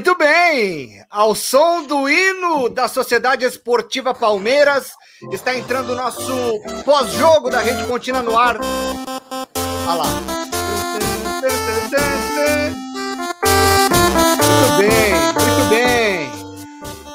Muito bem! Ao som do hino da Sociedade Esportiva Palmeiras, está entrando o nosso pós-jogo da Rede Contínua no ar. Olha lá.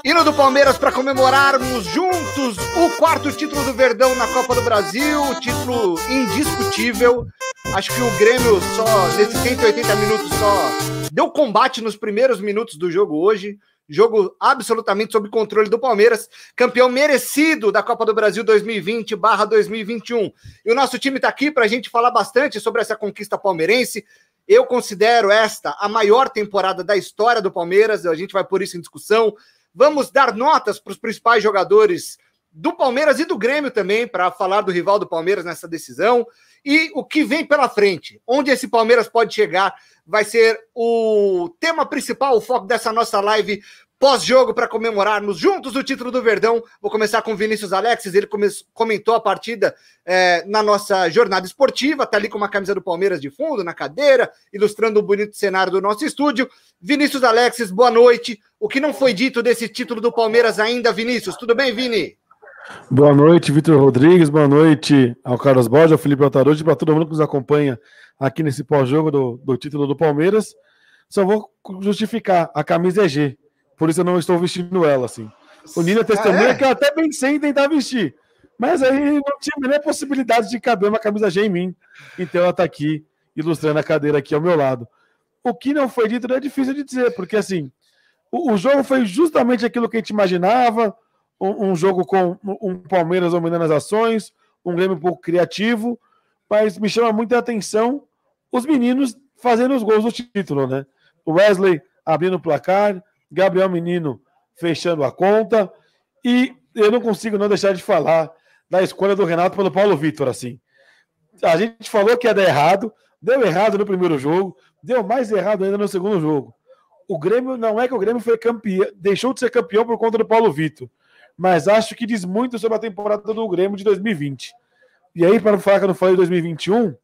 Hino do Palmeiras para comemorarmos juntos o quarto título do Verdão na Copa do Brasil, título indiscutível. Acho que o Grêmio só, nesses 180 minutos, só deu combate nos primeiros minutos do jogo hoje. Jogo absolutamente sob controle do Palmeiras, campeão merecido da Copa do Brasil 2020/2021. E o nosso time está aqui para a gente falar bastante sobre essa conquista palmeirense. Eu considero esta a maior temporada da história do Palmeiras. A gente vai por isso em discussão. Vamos dar notas para os principais jogadores do Palmeiras e do Grêmio também, para falar do rival do Palmeiras nessa decisão. E o que vem pela frente, onde esse Palmeiras pode chegar, vai ser o tema principal, o foco dessa nossa live pós-jogo para comemorarmos juntos o título do Verdão. Vou começar com Vinícius Alexis, ele comentou a partida é, na nossa jornada esportiva, tá ali com uma camisa do Palmeiras de fundo, na cadeira, ilustrando o um bonito cenário do nosso estúdio. Vinícius Alexis, boa noite. O que não foi dito desse título do Palmeiras ainda, Vinícius? Tudo bem, Vini? Boa noite, Vitor Rodrigues. Boa noite ao Carlos Borges, ao Felipe Altarucci, para todo mundo que nos acompanha aqui nesse pós-jogo do, do título do Palmeiras. Só vou justificar, a camisa é G por isso eu não estou vestindo ela, assim. O Nina testemunha ah, é? que eu até pensei em tentar vestir. Mas aí não tinha a menor possibilidade de caber uma camisa G em mim. Então ela está aqui, ilustrando a cadeira aqui ao meu lado. O que não foi dito é difícil de dizer, porque assim, o, o jogo foi justamente aquilo que a gente imaginava, um, um jogo com um Palmeiras dominando as ações, um Grêmio um pouco criativo, mas me chama muita atenção os meninos fazendo os gols do título, né? O Wesley abrindo o placar, Gabriel Menino fechando a conta. E eu não consigo não deixar de falar da escolha do Renato pelo Paulo Vitor, assim. A gente falou que ia dar errado, deu errado no primeiro jogo, deu mais errado ainda no segundo jogo. O Grêmio não é que o Grêmio foi campeão, deixou de ser campeão por conta do Paulo Vitor, mas acho que diz muito sobre a temporada do Grêmio de 2020. E aí, para não falar que eu não falei 2021,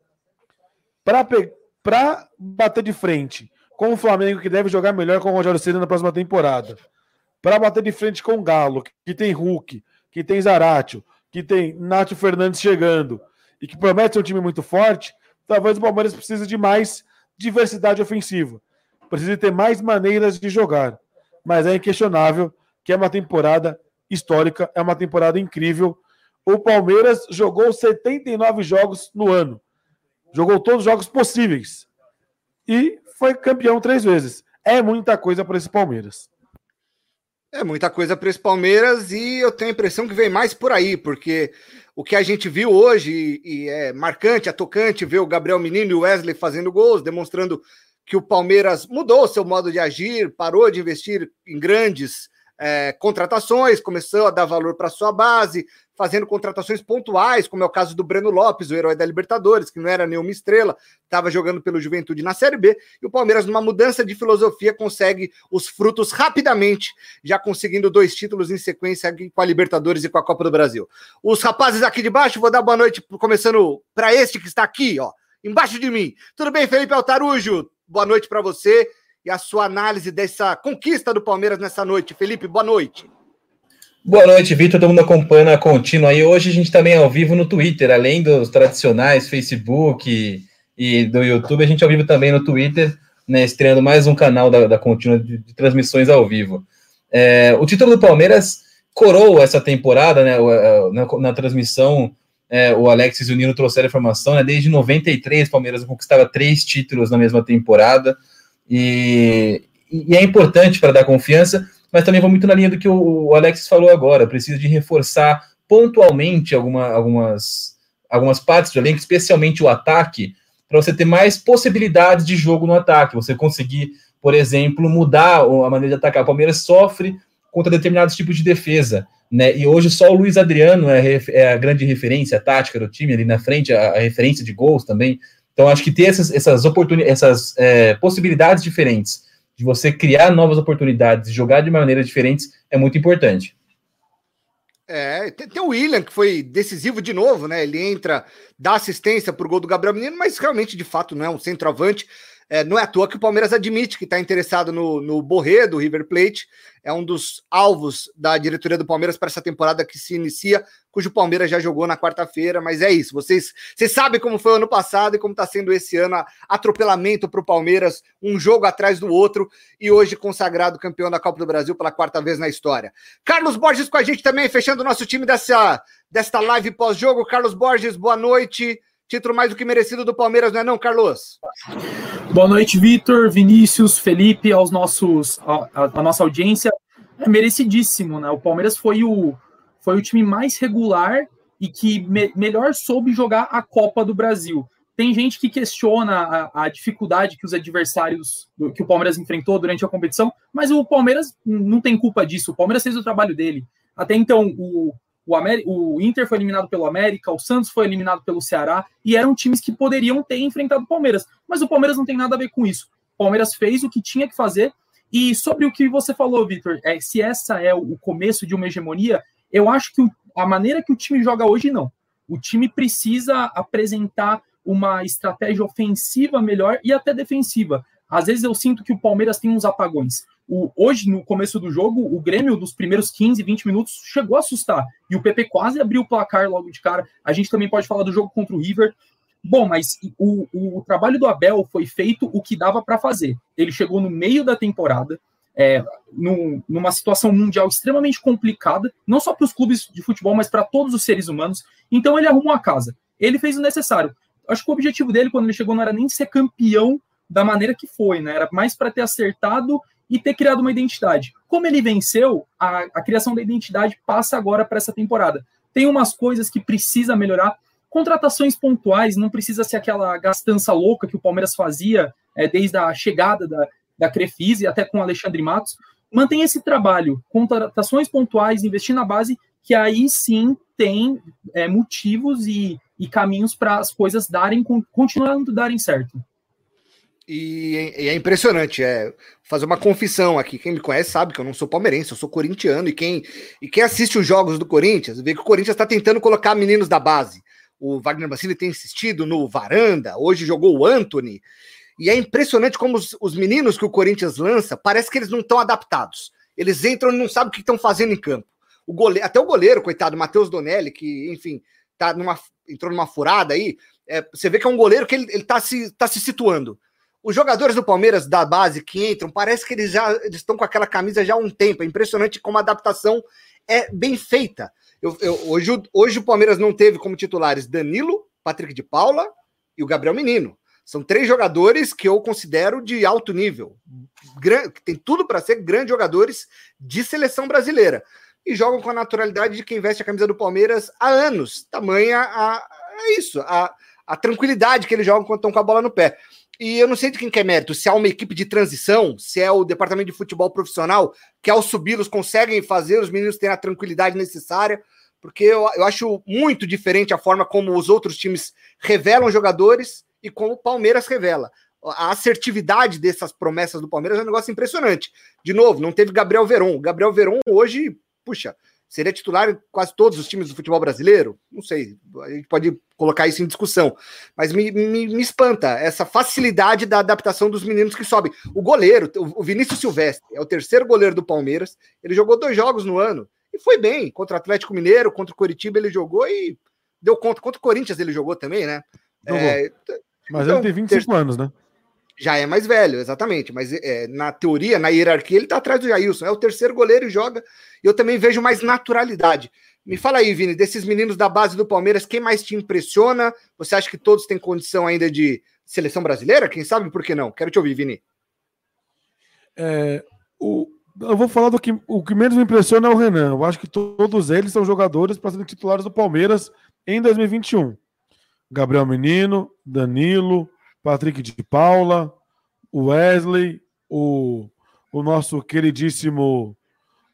para bater de frente com o Flamengo, que deve jogar melhor com o Rogério Ceni na próxima temporada. Para bater de frente com o Galo, que tem Hulk, que tem Zaratio, que tem Nacho Fernandes chegando e que promete ser um time muito forte, talvez o Palmeiras precise de mais diversidade ofensiva. Precisa ter mais maneiras de jogar. Mas é inquestionável que é uma temporada histórica, é uma temporada incrível. O Palmeiras jogou 79 jogos no ano. Jogou todos os jogos possíveis. E foi campeão três vezes. É muita coisa para esse Palmeiras. É muita coisa para esse Palmeiras e eu tenho a impressão que vem mais por aí, porque o que a gente viu hoje e, é marcante, é tocante ver o Gabriel Menino e o Wesley fazendo gols, demonstrando que o Palmeiras mudou seu modo de agir, parou de investir em grandes é, contratações, começou a dar valor para sua base, fazendo contratações pontuais, como é o caso do Breno Lopes, o herói da Libertadores, que não era nenhuma estrela, estava jogando pelo Juventude na Série B, e o Palmeiras, numa mudança de filosofia, consegue os frutos rapidamente, já conseguindo dois títulos em sequência com a Libertadores e com a Copa do Brasil. Os rapazes aqui de baixo, vou dar boa noite, começando para este que está aqui, ó, embaixo de mim. Tudo bem, Felipe Altarujo? Boa noite para você e a sua análise dessa conquista do Palmeiras nessa noite. Felipe, boa noite. Boa noite, Vitor. Todo mundo acompanha a contínua aí. Hoje a gente também é ao vivo no Twitter, além dos tradicionais Facebook e do YouTube, a gente é ao vivo também no Twitter, né, estreando mais um canal da, da contínua de, de transmissões ao vivo. É, o título do Palmeiras coroa essa temporada, né, na, na transmissão, é, o Alexis e o Nino trouxeram a informação, né, desde 93 o Palmeiras conquistava três títulos na mesma temporada, e, e é importante para dar confiança, mas também vou muito na linha do que o Alex falou agora, precisa de reforçar pontualmente alguma, algumas, algumas partes do elenco, especialmente o ataque, para você ter mais possibilidades de jogo no ataque, você conseguir, por exemplo, mudar a maneira de atacar. O Palmeiras sofre contra determinados tipos de defesa, né? E hoje só o Luiz Adriano é, é a grande referência tática do time ali na frente, a referência de gols também. Então acho que ter essas, essas oportunidades, essas é, possibilidades diferentes de você criar novas oportunidades, jogar de maneiras diferentes, é muito importante. É, tem, tem, o William, que foi decisivo de novo, né? Ele entra, dá assistência para o gol do Gabriel Menino, mas realmente, de fato, não é um centroavante. É, não é à toa que o Palmeiras admite que está interessado no, no Borré, do River Plate. É um dos alvos da diretoria do Palmeiras para essa temporada que se inicia, cujo Palmeiras já jogou na quarta-feira. Mas é isso. Vocês, vocês sabem como foi o ano passado e como está sendo esse ano atropelamento para o Palmeiras, um jogo atrás do outro, e hoje consagrado campeão da Copa do Brasil pela quarta vez na história. Carlos Borges com a gente também, fechando o nosso time dessa, desta live pós-jogo. Carlos Borges, boa noite. Título mais do que merecido do Palmeiras, não é não, Carlos? Boa noite, Vitor, Vinícius, Felipe, aos nossos, a, a, nossa audiência. É merecidíssimo, né? O Palmeiras foi o, foi o time mais regular e que me, melhor soube jogar a Copa do Brasil. Tem gente que questiona a, a, dificuldade que os adversários que o Palmeiras enfrentou durante a competição, mas o Palmeiras não tem culpa disso. O Palmeiras fez o trabalho dele. Até então, o, o, o Inter foi eliminado pelo América, o Santos foi eliminado pelo Ceará, e eram times que poderiam ter enfrentado o Palmeiras. Mas o Palmeiras não tem nada a ver com isso. O Palmeiras fez o que tinha que fazer. E sobre o que você falou, Vitor, é, se essa é o começo de uma hegemonia, eu acho que o, a maneira que o time joga hoje, não. O time precisa apresentar uma estratégia ofensiva melhor e até defensiva. Às vezes eu sinto que o Palmeiras tem uns apagões. O, hoje, no começo do jogo, o Grêmio, dos primeiros 15, 20 minutos, chegou a assustar. E o PP quase abriu o placar logo de cara. A gente também pode falar do jogo contra o River. Bom, mas o, o, o trabalho do Abel foi feito o que dava para fazer. Ele chegou no meio da temporada, é, num, numa situação mundial extremamente complicada, não só para os clubes de futebol, mas para todos os seres humanos. Então ele arrumou a casa. Ele fez o necessário. Acho que o objetivo dele, quando ele chegou, não era nem ser campeão da maneira que foi, né? Era mais para ter acertado e ter criado uma identidade. Como ele venceu, a, a criação da identidade passa agora para essa temporada. Tem umas coisas que precisa melhorar. Contratações pontuais, não precisa ser aquela gastança louca que o Palmeiras fazia é, desde a chegada da, da Crefise até com Alexandre Matos. Mantém esse trabalho, contratações pontuais, investir na base, que aí sim tem é, motivos e, e caminhos para as coisas darem, continuando darem certo. E, e, é impressionante, é fazer uma confissão aqui. Quem me conhece sabe que eu não sou palmeirense, eu sou corintiano. E quem, e quem assiste os jogos do Corinthians vê que o Corinthians está tentando colocar meninos da base. O Wagner Mancini tem insistido no Varanda, hoje jogou o Anthony. E é impressionante como os, os meninos que o Corinthians lança, parece que eles não estão adaptados. Eles entram e não sabem o que estão fazendo em campo. O goleiro, até o goleiro, coitado, Matheus Donelli, que, enfim, tá numa, entrou numa furada aí. É, você vê que é um goleiro que ele, ele tá, se, tá se situando os jogadores do Palmeiras da base que entram, parece que eles já eles estão com aquela camisa já há um tempo. É impressionante como a adaptação é bem feita. Eu, eu, hoje, hoje o Palmeiras não teve como titulares Danilo, Patrick de Paula e o Gabriel Menino. São três jogadores que eu considero de alto nível, que tem tudo para ser grandes jogadores de seleção brasileira. E jogam com a naturalidade de quem veste a camisa do Palmeiras há anos. Tamanha a, é isso, a, a tranquilidade que eles jogam quando estão com a bola no pé. E eu não sei de quem que é mérito, se é uma equipe de transição, se é o departamento de futebol profissional, que ao subi-los conseguem fazer os meninos terem a tranquilidade necessária, porque eu, eu acho muito diferente a forma como os outros times revelam jogadores e como o Palmeiras revela. A assertividade dessas promessas do Palmeiras é um negócio impressionante. De novo, não teve Gabriel Veron. O Gabriel Veron hoje, puxa, seria titular em quase todos os times do futebol brasileiro? Não sei, a gente pode colocar isso em discussão. Mas me, me, me espanta essa facilidade da adaptação dos meninos que sobem. O goleiro, o Vinícius Silvestre, é o terceiro goleiro do Palmeiras. Ele jogou dois jogos no ano e foi bem. Contra o Atlético Mineiro, contra o Coritiba ele jogou e deu conta. Contra o Corinthians ele jogou também, né? É, Mas então, ele tem 25 ter... anos, né? Já é mais velho, exatamente. Mas é, na teoria, na hierarquia, ele tá atrás do Jailson. É o terceiro goleiro e joga. E eu também vejo mais naturalidade. Me fala aí, Vini, desses meninos da base do Palmeiras, quem mais te impressiona? Você acha que todos têm condição ainda de seleção brasileira? Quem sabe por que não? Quero te ouvir, Vini. É, o, eu vou falar do que o que menos me impressiona é o Renan. Eu acho que todos eles são jogadores para serem titulares do Palmeiras em 2021. Gabriel Menino, Danilo, Patrick de Paula, o Wesley, o, o nosso queridíssimo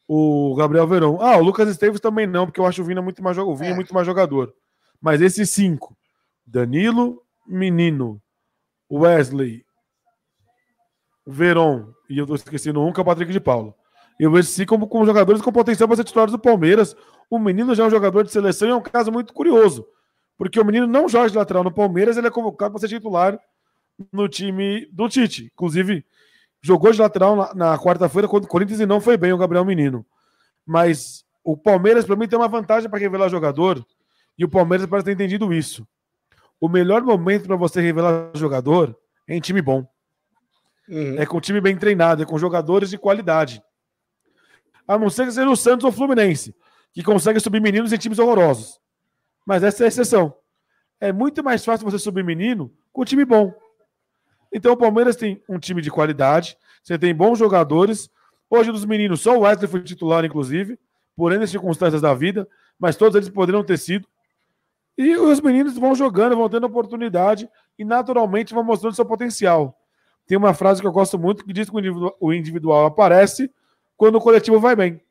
o Gabriel Verão. Ah, o Lucas Esteves também não, porque eu acho o Vina muito mais, o Vinha é. muito mais jogador. Mas esses cinco: Danilo, Menino, Wesley, Veron, e eu tô esquecendo um, que é o Patrick de Paula. Eu vejo sim como, como jogadores com potencial para ser titulares do Palmeiras. O menino já é um jogador de seleção e é um caso muito curioso. Porque o menino não joga de lateral no Palmeiras, ele é convocado para ser titular no time do Tite. Inclusive, jogou de lateral na, na quarta-feira contra o Corinthians e não foi bem o Gabriel Menino. Mas o Palmeiras, para mim, tem uma vantagem para revelar jogador, e o Palmeiras parece ter entendido isso. O melhor momento para você revelar jogador é em time bom. Uhum. É com time bem treinado, é com jogadores de qualidade. A não ser que seja o Santos ou o Fluminense, que consegue subir meninos em times horrorosos. Mas essa é a exceção. É muito mais fácil você subir menino com time bom. Então o Palmeiras tem um time de qualidade, você tem bons jogadores. Hoje dos meninos, só o Wesley foi titular, inclusive, por N circunstâncias da vida, mas todos eles poderiam ter sido. E os meninos vão jogando, vão tendo oportunidade e naturalmente vão mostrando seu potencial. Tem uma frase que eu gosto muito que diz que o individual aparece quando o coletivo vai bem.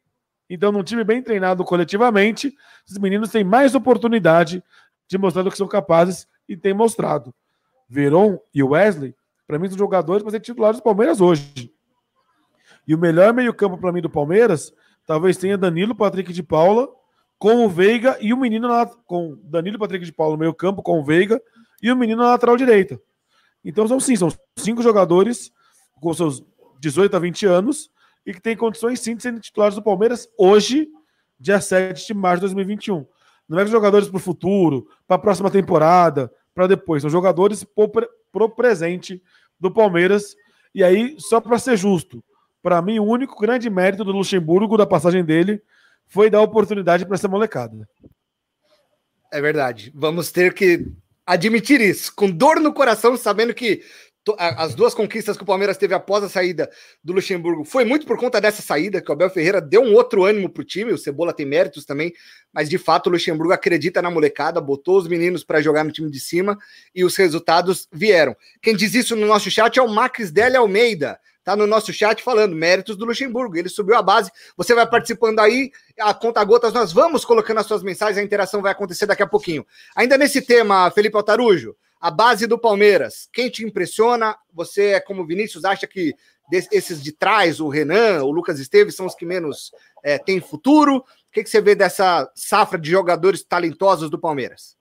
Então, num time bem treinado coletivamente, os meninos têm mais oportunidade de mostrar do que são capazes e têm mostrado. Veron e Wesley, para mim, são jogadores para ser titulares do Palmeiras hoje. E o melhor meio-campo para mim do Palmeiras talvez tenha Danilo, Patrick de Paula, com o Veiga e o menino na, com Danilo, Patrick de Paula no meio-campo, com o Veiga e o menino na lateral direita. Então, são sim, são cinco jogadores com seus 18 a 20 anos e que têm condições sim de serem titulares do Palmeiras hoje, dia 7 de março de 2021. Não é jogadores para o futuro, para a próxima temporada, para depois. São jogadores para o presente do Palmeiras. E aí, só para ser justo, para mim, o único grande mérito do Luxemburgo, da passagem dele, foi dar oportunidade para essa molecada. É verdade. Vamos ter que admitir isso, com dor no coração, sabendo que as duas conquistas que o Palmeiras teve após a saída do Luxemburgo foi muito por conta dessa saída, que o Abel Ferreira deu um outro ânimo para o time. O Cebola tem méritos também, mas de fato o Luxemburgo acredita na molecada, botou os meninos para jogar no time de cima e os resultados vieram. Quem diz isso no nosso chat é o Max Dele Almeida. Tá no nosso chat falando méritos do Luxemburgo. Ele subiu a base. Você vai participando aí, a conta gotas, nós vamos colocando as suas mensagens, a interação vai acontecer daqui a pouquinho. Ainda nesse tema, Felipe Altarujo, a base do Palmeiras, quem te impressiona? Você, é como Vinícius, acha que esses de trás, o Renan, o Lucas Esteves, são os que menos é, têm futuro? O que, que você vê dessa safra de jogadores talentosos do Palmeiras?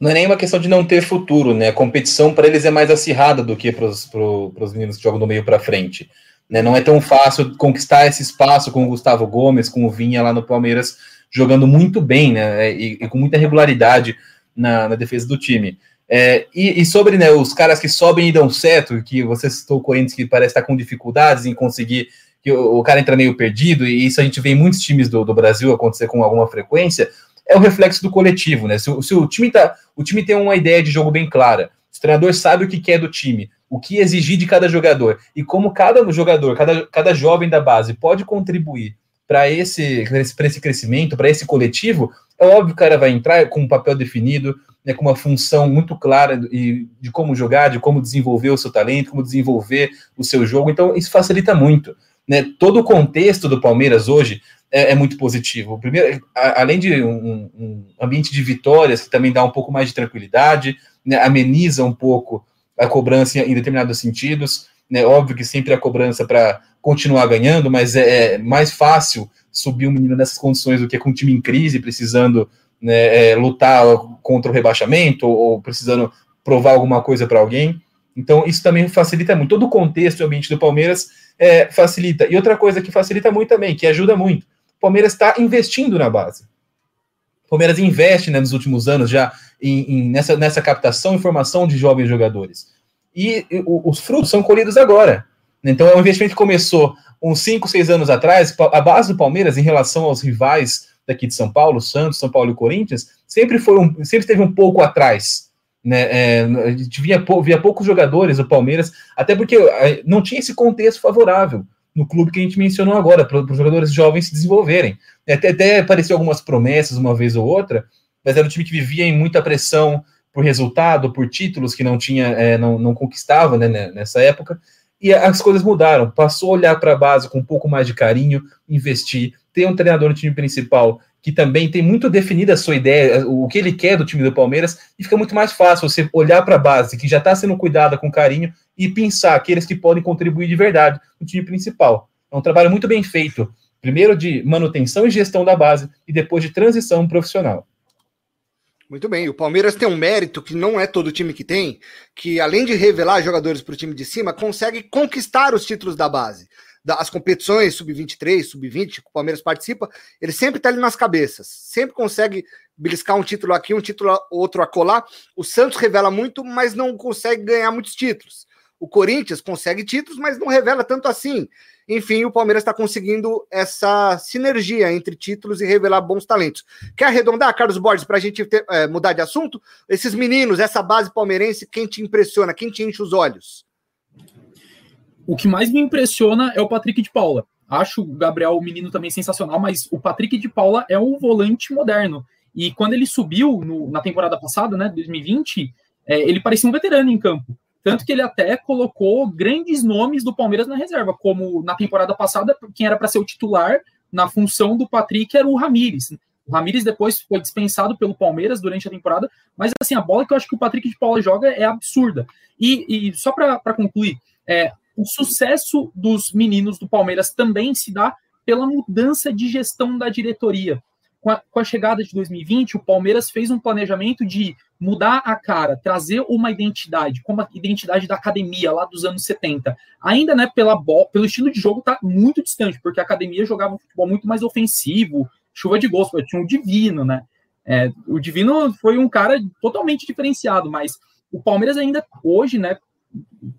Não é nem uma questão de não ter futuro, né? A competição para eles é mais acirrada do que para os meninos que jogam do meio para frente. Né? Não é tão fácil conquistar esse espaço com o Gustavo Gomes, com o Vinha lá no Palmeiras, jogando muito bem né? e, e com muita regularidade na, na defesa do time. É, e, e, sobre né, os caras que sobem e dão certo, que você citou o Corinthians que parece estar com dificuldades em conseguir, que o, o cara entra meio perdido, e isso a gente vê em muitos times do, do Brasil acontecer com alguma frequência, é o reflexo do coletivo, né? Se, se, o time tá, o time tem uma ideia de jogo bem clara, o treinador sabe o que quer do time, o que exigir de cada jogador, e como cada jogador, cada, cada jovem da base pode contribuir para esse, esse crescimento, para esse coletivo, é óbvio que o cara vai entrar com um papel definido, né, com uma função muito clara de, de como jogar, de como desenvolver o seu talento, como desenvolver o seu jogo. Então, isso facilita muito. Né? Todo o contexto do Palmeiras hoje é, é muito positivo. Primeiro, a, além de um, um, ambiente de vitórias, que também dá um pouco mais de tranquilidade, né, ameniza um pouco a cobrança em determinados sentidos. Né? Óbvio que sempre a cobrança para continuar ganhando, mas é, é mais fácil subir um menino nessas condições do que com um time em crise, precisando né, é, lutar contra o rebaixamento ou, precisando provar alguma coisa para alguém. Então, isso também facilita muito. Todo o contexto e ambiente do Palmeiras é, facilita. E outra coisa que facilita muito também, que ajuda muito, o Palmeiras está investindo na base. O Palmeiras investe né, nos últimos anos já em, em, nessa, nessa captação e formação de jovens jogadores. E, e os frutos são colhidos agora. Então, é um investimento que começou uns 5, 6 anos atrás. A base do Palmeiras, em relação aos rivais daqui de São Paulo, Santos, São Paulo e Corinthians, sempre foi um, sempre esteve um pouco atrás. Né? É, a gente via, via poucos jogadores do Palmeiras, até porque é, não tinha esse contexto favorável no clube que a gente mencionou agora, para os jogadores jovens se desenvolverem. Até, até apareceu algumas promessas uma vez ou outra, mas era um time que vivia em muita pressão por resultado, por títulos que não tinha, é, não, não conquistava né, nessa época, e as coisas mudaram. Passou a olhar para a base com um pouco mais de carinho, investir, ter um treinador no time principal que também tem muito definida a sua ideia, o que ele quer do time do Palmeiras, e fica muito mais fácil você olhar para a base, que já está sendo cuidada com carinho, e pensar aqueles que podem contribuir de verdade no time principal. É um trabalho muito bem feito, primeiro de manutenção e gestão da base, e depois de transição profissional. Muito bem. O Palmeiras tem um mérito que não é todo time que tem, que além de revelar jogadores para o time de cima, consegue conquistar os títulos da base. As competições sub-23, sub-20, que o Palmeiras participa, ele sempre está ali nas cabeças. Sempre consegue beliscar um título aqui, um título outro a colar. O Santos revela muito, mas não consegue ganhar muitos títulos. O Corinthians consegue títulos, mas não revela tanto assim. Enfim, o Palmeiras está conseguindo essa sinergia entre títulos e revelar bons talentos. Quer arredondar, Carlos Borges, para a gente ter, é, mudar de assunto? Esses meninos, essa base palmeirense, quem te impressiona, quem te enche os olhos? O que mais me impressiona é o Patrick de Paula. Acho o Gabriel, o menino, também sensacional, mas o Patrick de Paula é um volante moderno. E quando ele subiu no, na temporada passada, né, 2020, é, ele parecia um veterano em campo. Tanto que ele até colocou grandes nomes do Palmeiras na reserva, como na temporada passada, quem era para ser o titular na função do Patrick era o Ramires. O Ramires depois foi dispensado pelo Palmeiras durante a temporada, mas assim, a bola que eu acho que o Patrick de Paula joga é absurda. E, e só para concluir, é, o sucesso dos meninos do Palmeiras também se dá pela mudança de gestão da diretoria com a, com a, chegada de 2020, o Palmeiras fez um planejamento de mudar a cara, trazer uma identidade, como a identidade da academia lá dos anos 70. Ainda, né, pela pelo estilo de jogo tá muito distante, porque a academia jogava um futebol muito mais ofensivo, chuva de gols, tinha um Divino, né? É, o Divino foi um cara totalmente diferenciado, mas o Palmeiras ainda hoje, né,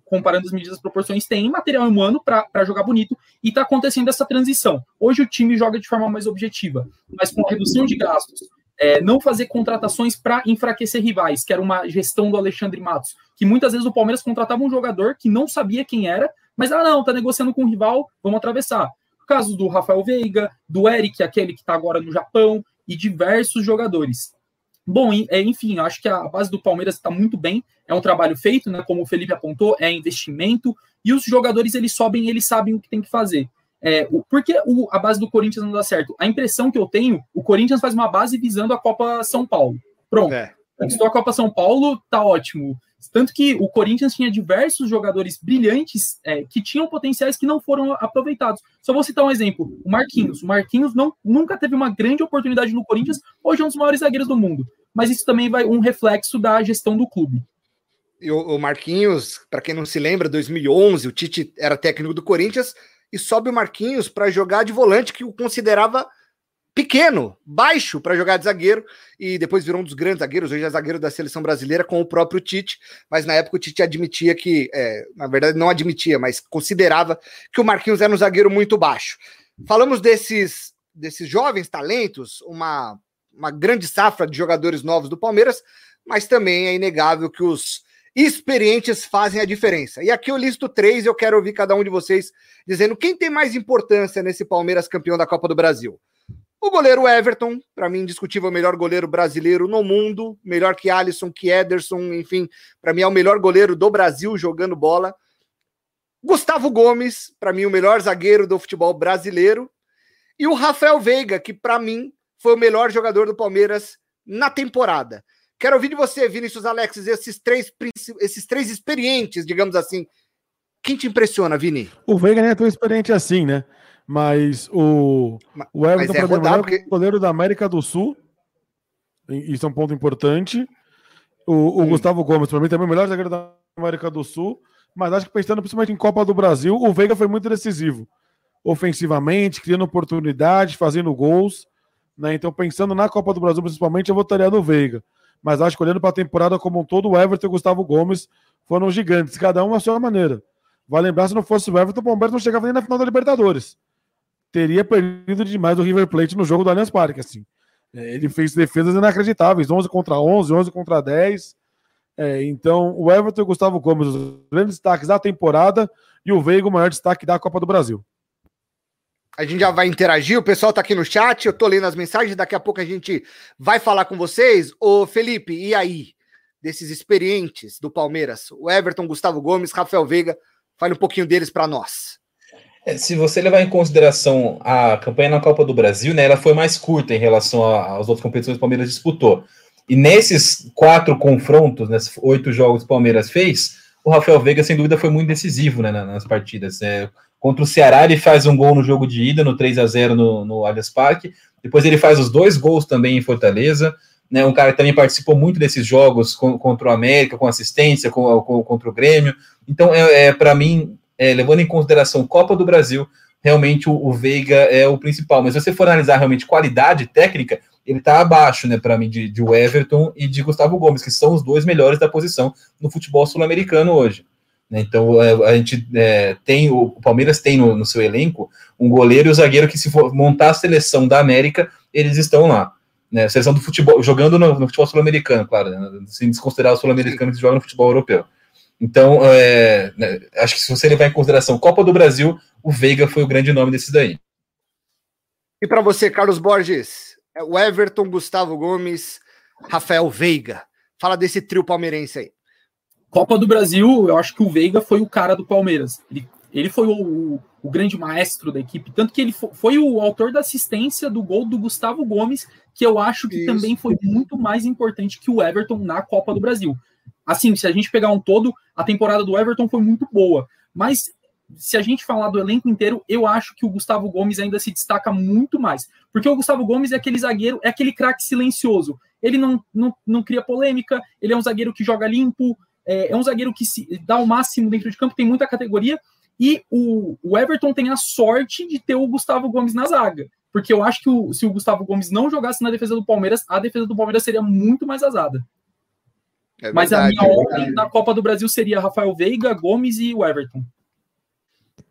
comparando as medidas proporções, tem material humano para jogar bonito e está acontecendo essa transição. Hoje o time joga de forma mais objetiva, mas com redução de gastos, é, não fazer contratações para enfraquecer rivais, que era uma gestão do Alexandre Matos, que muitas vezes o Palmeiras contratava um jogador que não sabia quem era, mas ah não, tá negociando com um rival, vamos atravessar. Casos do Rafael Veiga, do Eric, aquele que está agora no Japão, e diversos jogadores. Bom, é, enfim, acho que a base do Palmeiras está muito bem. É um trabalho feito, né? Como o Felipe apontou, é investimento. E os jogadores eles sobem, eles sabem o que tem que fazer. É, o, por que o, a base do Corinthians não dá certo? A impressão que eu tenho, o Corinthians faz uma base visando a Copa São Paulo. Pronto. É. Conquistou a Copa São Paulo, tá ótimo. Tanto que o Corinthians tinha diversos jogadores brilhantes é, que tinham potenciais que não foram aproveitados. Só vou citar um exemplo: o Marquinhos. O Marquinhos não, nunca teve uma grande oportunidade no Corinthians, hoje é um dos maiores zagueiros do mundo. Mas isso também vai um reflexo da gestão do clube. E o Marquinhos, para quem não se lembra, 2011, o Tite era técnico do Corinthians e sobe o Marquinhos para jogar de volante, que o considerava pequeno, baixo para jogar de zagueiro e depois virou um dos grandes zagueiros. Hoje é zagueiro da seleção brasileira com o próprio Tite, mas na época o Tite admitia que, é, na verdade, não admitia, mas considerava que o Marquinhos era um zagueiro muito baixo. Falamos desses, desses jovens talentos, uma, uma grande safra de jogadores novos do Palmeiras, mas também é inegável que os experientes fazem a diferença. E aqui eu listo três, eu quero ouvir cada um de vocês dizendo quem tem mais importância nesse Palmeiras campeão da Copa do Brasil. O goleiro Everton, para mim, indiscutível, o melhor goleiro brasileiro no mundo, melhor que Alisson, que Ederson, enfim, para mim é o melhor goleiro do Brasil jogando bola. Gustavo Gomes, para mim, o melhor zagueiro do futebol brasileiro. E o Rafael Veiga, que para mim foi o melhor jogador do Palmeiras na temporada. Quero ouvir de você, Vinícius Alexis, esses três, esses três experientes, digamos assim. Quem te impressiona, Vini? O Veiga não é tão experiente assim, né? Mas o, o Everton é rodar, é o porque... goleiro da América do Sul. Isso é um ponto importante. O, o Gustavo Gomes, para mim, também é o melhor zagueiro da América do Sul. Mas acho que pensando principalmente em Copa do Brasil, o Veiga foi muito decisivo. Ofensivamente, criando oportunidades, fazendo gols. Né? Então, pensando na Copa do Brasil, principalmente, eu votaria no Veiga. Mas acho que olhando para a temporada como um todo, o Everton e o Gustavo Gomes foram gigantes, cada um à sua maneira. Vai lembrar, se não fosse o Everton, o Palmeiras não chegava nem na final da Libertadores teria perdido demais o River Plate no jogo do Allianz Parque, assim. É, ele fez defesas inacreditáveis, 11 contra 11, 11 contra 10. É, então, o Everton e o Gustavo Gomes, os grandes destaques da temporada, e o Veiga, o maior destaque da Copa do Brasil. A gente já vai interagir, o pessoal tá aqui no chat, eu tô lendo as mensagens, daqui a pouco a gente vai falar com vocês. Ô Felipe, e aí? Desses experientes do Palmeiras, o Everton, Gustavo Gomes, Rafael Veiga, fale um pouquinho deles para nós. É, se você levar em consideração a campanha na Copa do Brasil, né, ela foi mais curta em relação às outras competições que o Palmeiras disputou. E nesses quatro confrontos, nesses oito jogos que o Palmeiras fez, o Rafael Veiga, sem dúvida, foi muito decisivo né, nas partidas. É, contra o Ceará, ele faz um gol no jogo de ida, no 3 a 0 no, no Allianz Parque. Depois ele faz os dois gols também em Fortaleza. né, um cara que também participou muito desses jogos com, contra o América, com assistência, com, com, contra o Grêmio. Então, é, é para mim, é, levando em consideração Copa do Brasil, realmente o, o, Veiga é o principal. Mas se você for analisar realmente qualidade técnica, ele está abaixo, né, para mim, de, de Everton e de Gustavo Gomes, que são os dois melhores da posição no futebol sul-americano hoje. Né. Então é, a gente é, tem, o Palmeiras tem no, no, seu elenco um goleiro e um zagueiro que, se for montar a seleção da América, eles estão lá. Né, seleção do futebol, jogando no, no futebol sul-americano, claro, né, sem desconsiderar o sul-americano que joga no futebol europeu. Então, é, né, acho que se você levar em consideração Copa do Brasil, o Veiga foi o grande nome desses daí. E para você, Carlos Borges, é o Everton, Gustavo Gomes, Rafael Veiga. Fala desse trio palmeirense aí. Copa do Brasil, eu acho que o Veiga foi o cara do Palmeiras. Ele, ele foi o, o, o, grande maestro da equipe, tanto que ele foi, foi, o autor da assistência do gol do Gustavo Gomes, que eu acho que Isso. também foi muito mais importante que o Everton na Copa do Brasil. Assim, se a gente pegar um todo, a temporada do Everton foi muito boa, mas se a gente falar do elenco inteiro, eu acho que o Gustavo Gomes ainda se destaca muito mais. Porque o Gustavo Gomes é aquele zagueiro, é aquele craque silencioso. Ele não, não, não cria polêmica, ele é um zagueiro que joga limpo, é, é um zagueiro que se, dá o máximo dentro de campo, tem muita categoria. E o, o Everton tem a sorte de ter o Gustavo Gomes na zaga. Porque eu acho que o, se o Gustavo Gomes não jogasse na defesa do Palmeiras, a defesa do Palmeiras seria muito mais azada. É Mas a minha é ordem na Copa do Brasil seria Rafael Veiga, Gomes e o Everton.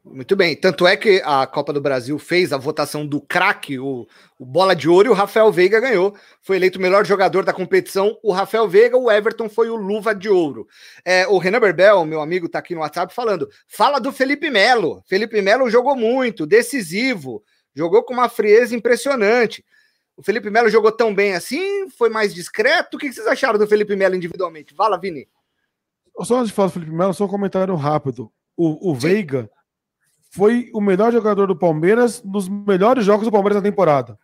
Muito bem. Tanto é que a Copa do Brasil fez a votação do craque, o, o, Bola de Ouro, e o Rafael Veiga ganhou. Foi eleito o melhor jogador da competição. O Rafael Veiga, o Everton foi o Luva de Ouro. É, o Renan Berbel, meu amigo, tá aqui no WhatsApp falando. Fala do Felipe Melo. Felipe Melo jogou muito, decisivo, jogou com uma frieza impressionante. O Felipe Melo jogou tão bem assim? Foi mais discreto? O que vocês acharam do Felipe Melo individualmente? Fala, Vini. Só antes de falar do Felipe Melo, só um comentário rápido. O, o Veiga foi o melhor jogador do Palmeiras nos melhores jogos do Palmeiras na temporada.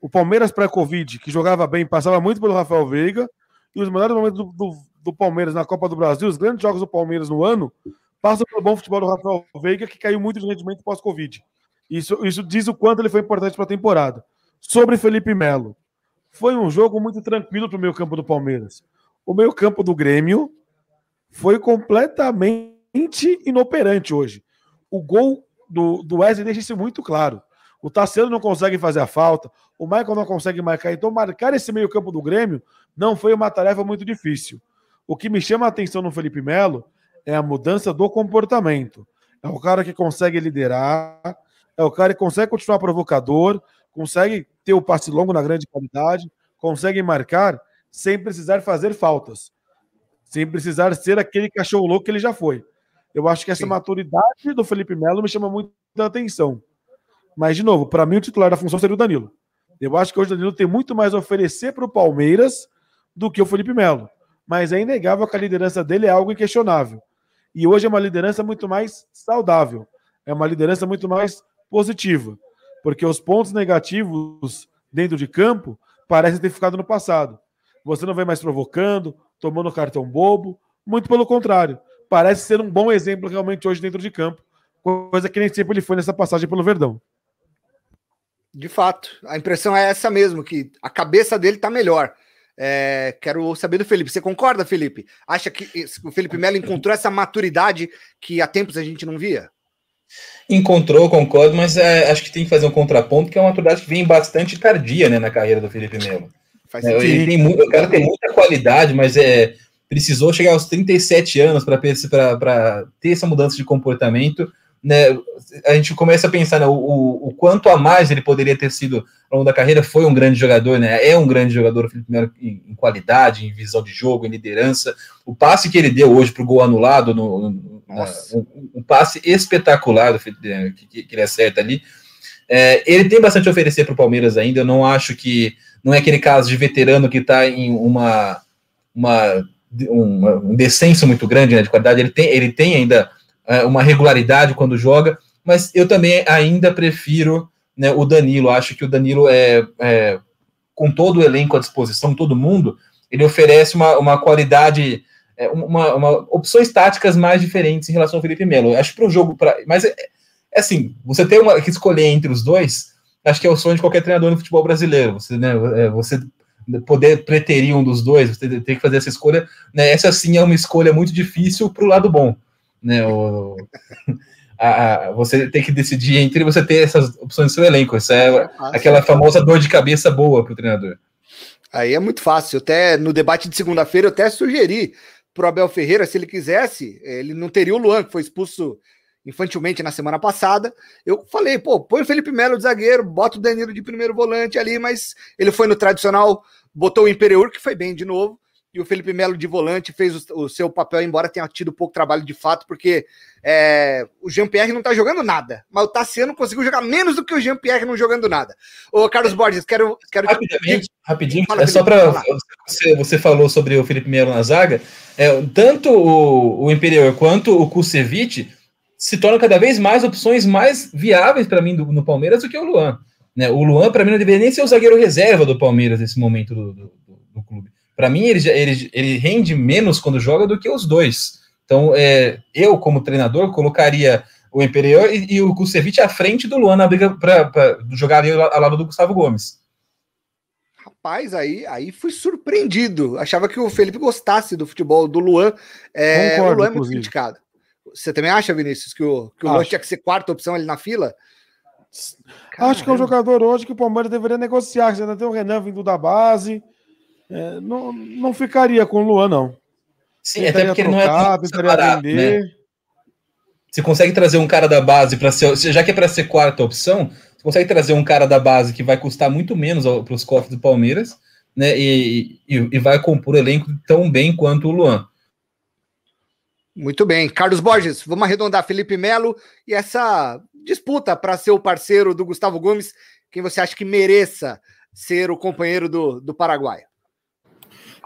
O Palmeiras pré-Covid, que jogava bem, passava muito pelo Rafael Veiga, e os melhores momentos do, do, do, Palmeiras na Copa do Brasil, os grandes jogos do Palmeiras no ano, passam pelo bom futebol do Rafael Veiga, que caiu muito de rendimento pós-Covid. Isso, isso diz o quanto ele foi importante para a temporada. Sobre Felipe Melo, foi um jogo muito tranquilo para o meio campo do Palmeiras. O meio campo do Grêmio foi completamente inoperante hoje o gol do, do Wesley deixa isso muito claro. O Tassiano não consegue fazer a falta, o Michael não consegue marcar. Então, marcar esse meio-campo do Grêmio não foi uma tarefa muito difícil. O que me chama a atenção no Felipe Melo é a mudança do comportamento. É o cara que consegue liderar, é o cara que consegue continuar provocador, consegue ter o passe longo na grande qualidade, consegue marcar sem precisar fazer faltas, sem precisar ser aquele cachorro louco que ele já foi. Eu acho que essa Sim. maturidade do Felipe Melo me chama muito a atenção. Mas, de novo, para mim o titular da função seria o Danilo. Eu acho que hoje o Danilo tem muito mais a oferecer para o Palmeiras do que o Felipe Melo. Mas é inegável que a liderança dele é algo inquestionável. E hoje é uma liderança muito mais saudável. É uma liderança muito mais positiva. Porque os pontos negativos dentro de campo parecem ter ficado no passado. Você não vem mais provocando, tomando cartão bobo. Muito pelo contrário parece ser um bom exemplo realmente hoje dentro de campo, coisa que nem sempre ele foi nessa passagem pelo Verdão. De fato, a impressão é essa mesmo, que a cabeça dele está melhor. É, quero saber do Felipe. Você concorda, Felipe? Acha que o Felipe Melo encontrou essa maturidade que há tempos a gente não via? Encontrou, concordo, mas é, acho que tem que fazer um contraponto, que é uma maturidade que vem bastante tardia né, na carreira do Felipe Melo. Faz é, ele tem muito, o cara tem muita qualidade, mas é, precisou chegar aos 37 anos para ter essa mudança de comportamento. Né, a gente começa a pensar né, o, o, quanto a mais ele poderia ter sido ao longo da carreira. Foi um grande jogador, né, é um grande jogador em, em qualidade, em visão de jogo, em liderança. O passe que ele deu hoje para o gol anulado, no, no um, um, passe espetacular que, que, ele acerta ali. É, ele tem bastante a oferecer para o Palmeiras ainda. Eu não acho que não é aquele caso de veterano que está em uma, uma um, um descenso muito grande né, de qualidade, ele tem, ele tem ainda é, uma regularidade quando joga, mas eu também ainda prefiro né, o Danilo. Acho que o Danilo é, é, com todo o elenco à disposição, todo mundo, ele oferece uma, uma qualidade, é, uma, uma, opções táticas mais diferentes em relação ao Felipe Melo. Acho para o jogo, pra, mas é, é, assim, você tem uma, que escolher entre os dois, acho que é o sonho de qualquer treinador no futebol brasileiro. Você, né, é, você poder preterir um dos dois, você tem que fazer essa escolha. Né? Essa sim é uma escolha muito difícil para o lado bom. Né? O, a, a, você tem que decidir entre você ter essas opções no seu elenco. Isso é, é aquela famosa dor de cabeça boa para o treinador. Aí é muito fácil. Até no debate de segunda-feira eu até sugeri para o Abel Ferreira, se ele quisesse, ele não teria o Luan, que foi expulso infantilmente na semana passada. Eu falei, pô, põe o Felipe Melo de zagueiro, bota o Danilo de primeiro volante ali, mas ele foi no tradicional, botou o Imperiur, que foi bem de novo, e o Felipe Melo de volante fez o, o, seu papel, embora tenha tido pouco trabalho de fato, porque é, o Jean-Pierre não tá jogando nada, mas o Tassiano conseguiu jogar menos do que o Jean-Pierre não jogando nada. Ô, Carlos Borges, quero. quero rapidinho, Fala, é só para. Você, você falou sobre o Felipe Melo na zaga, é, tanto o, o Imperial quanto o Kusevich se tornam cada vez mais opções mais viáveis para mim do, no Palmeiras do que o Luan. Né? O Luan, para mim, não deveria nem ser o zagueiro reserva do Palmeiras nesse momento do, do, do clube. Para mim, ele, ele, ele rende menos quando joga do que os dois. Então, é, eu, como treinador, colocaria o Imperial e, e o Kusevich à frente do Luan na briga para jogar ali ao lado do Gustavo Gomes. Rapaz, aí, aí fui surpreendido. Achava que o Felipe gostasse do futebol do Luan. É, Concordo, o Luan é muito criticado. Você também acha, Vinícius, que o, que o Luan tinha que ser quarta opção ali na fila? Caramba. Acho que é um jogador hoje que o Palmeiras deveria negociar. Você ainda tem o Renan vindo da base. É, não, não ficaria com o Luan, não. Sim, tentaria até porque trocar, ele não é tentaria vender. Né? Você consegue trazer um cara da base para ser. Já que é para ser quarta opção, você consegue trazer um cara da base que vai custar muito menos para os cofres do Palmeiras, né? E, e, e vai compor o elenco tão bem quanto o Luan. Muito bem. Carlos Borges, vamos arredondar Felipe Melo e essa disputa para ser o parceiro do Gustavo Gomes. Quem você acha que mereça ser o companheiro do, do Paraguai?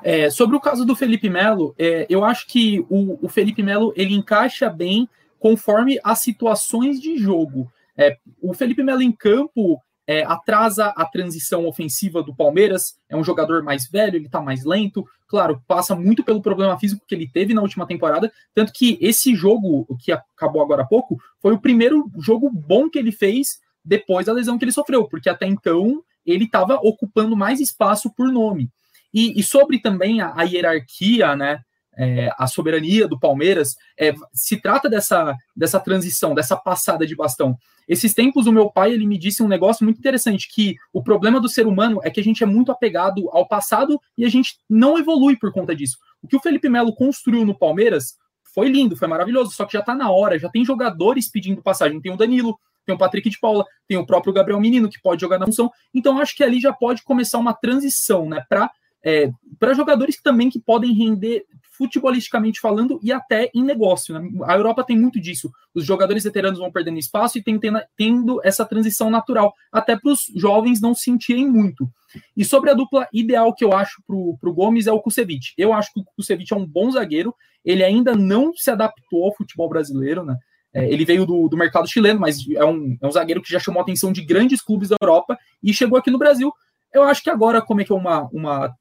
É, sobre o caso do Felipe Melo, é, eu acho que o, o, Felipe Melo ele encaixa bem conforme as situações de jogo. É, o Felipe Melo em campo é, atrasa a transição ofensiva do Palmeiras, é um jogador mais velho, ele está mais lento, claro, passa muito pelo problema físico que ele teve na última temporada, tanto que esse jogo, que acabou agora há pouco, foi o primeiro jogo bom que ele fez depois da lesão que ele sofreu, porque até então ele estava ocupando mais espaço por nome. E, e sobre também a, a hierarquia, né, é, a soberania do Palmeiras, é, se trata dessa, dessa transição, dessa passada de bastão. Esses tempos, o meu pai ele me disse um negócio muito interessante, que o problema do ser humano é que a gente é muito apegado ao passado e a gente não evolui por conta disso. O que o Felipe Melo construiu no Palmeiras foi lindo, foi maravilhoso, só que já está na hora, já tem jogadores pedindo passagem. Tem o Danilo, tem o Patrick de Paula, tem o próprio Gabriel Menino, que pode jogar na função. Então, acho que ali já pode começar uma transição, né, para é, para jogadores também que podem render futebolisticamente falando e até em negócio. Né? A Europa tem muito disso. Os jogadores veteranos vão perdendo espaço e tem tendo, essa transição natural, até para os jovens não sentirem muito. E sobre a dupla ideal que eu acho para o Gomes é o Kusevich. Eu acho que o Kusevich é um bom zagueiro, ele ainda não se adaptou ao futebol brasileiro, né? É, ele veio do, do, mercado chileno, mas é um, é um zagueiro que já chamou a atenção de grandes clubes da Europa e chegou aqui no Brasil. Eu acho que agora, como é que é uma, uma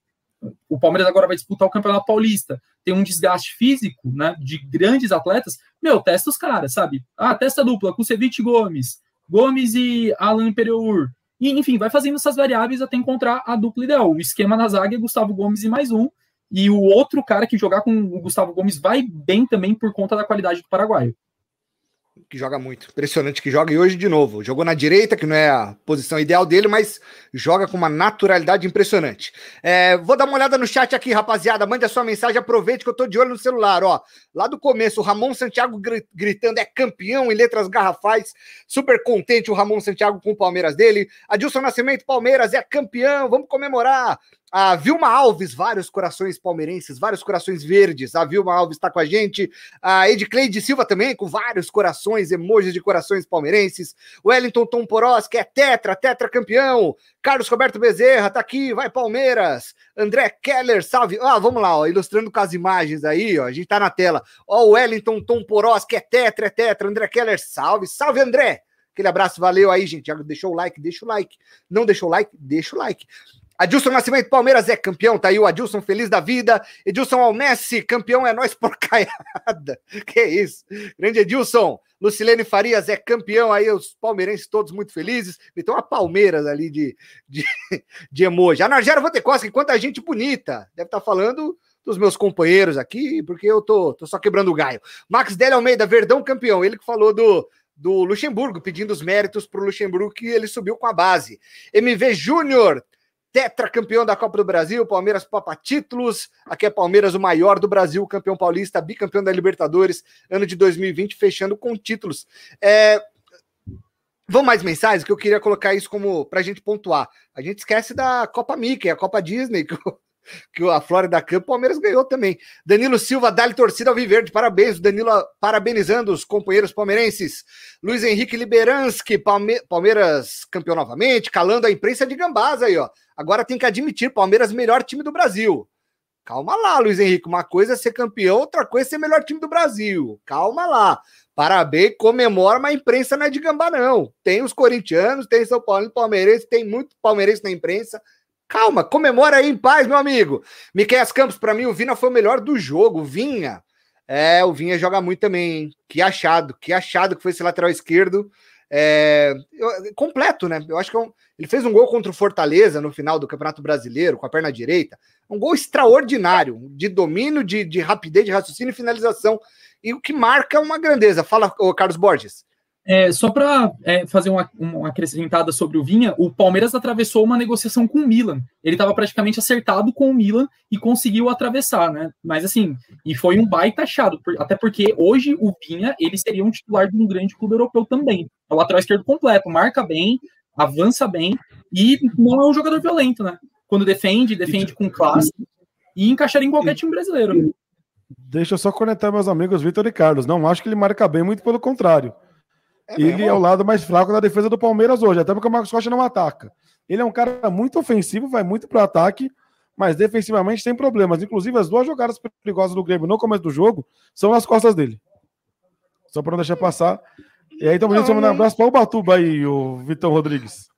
o Palmeiras agora vai disputar o Campeonato Paulista, tem um desgaste físico, né, de grandes atletas, meu, testa os caras, sabe? Ah, testa dupla, Kusevich Gomes, Gomes e Alan Imperiur. E, enfim, vai fazendo essas variáveis até encontrar a dupla ideal. O esquema na zaga é Gustavo Gomes e mais um, e o outro cara que jogar com o Gustavo Gomes vai bem também por conta da qualidade do paraguaio que joga muito. Impressionante que joga. E hoje, de novo, jogou na direita, que não é a posição ideal dele, mas joga com uma naturalidade impressionante. É, vou dar uma olhada no chat aqui, rapaziada. Mande a sua mensagem, aproveite que eu tô de olho no celular. Ó, lá do começo, o Ramon Santiago gritando é campeão em letras garrafais. Super contente o Ramon Santiago com o Palmeiras dele. Adilson Nascimento, Palmeiras é campeão, vamos comemorar. A Vilma Alves, vários corações palmeirenses, vários corações verdes. A Vilma Alves está com a gente. A Edcleide Silva também, com vários corações, emojis de corações palmeirenses. Wellington Tom Porós, que é tetra, tetra campeão. Carlos Roberto Bezerra, tá aqui, vai Palmeiras. André Keller, salve. Ah, vamos lá, ó, ilustrando com as imagens aí, ó, a gente tá na tela. Ó, o Wellington Tom Porós, que é tetra, é tetra. André Keller, salve, salve, André. Aquele abraço, valeu aí, gente. Já deixou o like, deixa o like. Não deixou o like, deixa o like. Adilson Nascimento Palmeiras é campeão, tá aí o Adilson feliz da vida. Edilson Almessi, campeão é nós porcaiada. Que isso? Grande Edilson. Lucilene Farias é campeão, aí os palmeirenses todos muito felizes. Então a Palmeiras ali de, de, de emoji. A Nargera Vantecosta, quanta gente bonita. Deve estar tá falando dos meus companheiros aqui, porque eu tô, tô só quebrando o gaio. Max Dele Almeida, Verdão campeão. Ele que falou do, do Luxemburgo, pedindo os méritos para o Luxemburgo, que ele subiu com a base. MV Júnior, tetracampeão da Copa do Brasil, Palmeiras papa títulos. Aqui é Palmeiras, o maior do Brasil, campeão paulista, bicampeão da Libertadores, ano de 2020, fechando com títulos. É... Vamos mais mensagens, que eu queria colocar isso como para a gente pontuar. A gente esquece da Copa Mickey, a Copa Disney, que que a Florida Cup, o Palmeiras ganhou também. Danilo Silva, dá-lhe torcida ao Viverde, parabéns. Danilo parabenizando os companheiros palmeirenses. Luiz Henrique Liberanski, Palme Palmeiras campeão novamente, calando a imprensa de gambás aí, ó. Agora tem que admitir, Palmeiras melhor time do Brasil. Calma lá, Luiz Henrique. Uma coisa é ser campeão, outra coisa é ser melhor time do Brasil. Calma lá. Parabéns, comemora, mas a imprensa não é de gambá, não. Tem os corintianos, tem São Paulo, palmeirense, tem muito palmeirense na imprensa. Calma, comemora aí em paz, meu amigo. Miquel Campos, para mim, o Vina foi o melhor do jogo. Vinha. É, o Vinha joga muito também, hein? Que achado, que achado que foi esse lateral esquerdo. É, completo, né? Eu acho que é ele fez um gol contra o Fortaleza no final do Campeonato Brasileiro, com a perna direita. Um gol extraordinário, de domínio, de, de rapidez, de raciocínio e finalização. E o que marca uma grandeza. Fala, Carlos Borges. É, só para é, fazer uma, uma, acrescentada sobre o Vinha, o Palmeiras atravessou uma negociação com o Milan. Ele estava praticamente acertado com o Milan e conseguiu atravessar, né? Mas assim, e foi um baita achado, até porque hoje o Vinha ele seria um titular de um grande clube europeu também. É o lateral esquerdo completo, marca bem, avança bem e não é um jogador violento, né? Quando defende, defende com classe e encaixaria em qualquer time brasileiro. Deixa eu só conectar meus amigos Vitor e Carlos. Não acho que ele marca bem, muito pelo contrário. É ele é o lado mais fraco da defesa do Palmeiras hoje, até porque o Marcos Rocha não ataca. Ele é um cara muito ofensivo, vai muito para o ataque, mas defensivamente tem problemas. Inclusive, as duas jogadas perigosas do Grêmio no começo do jogo são nas costas dele. Só para não deixar passar. E aí, estamos mandando um abraço para o Batuba aí, o Vitão Rodrigues.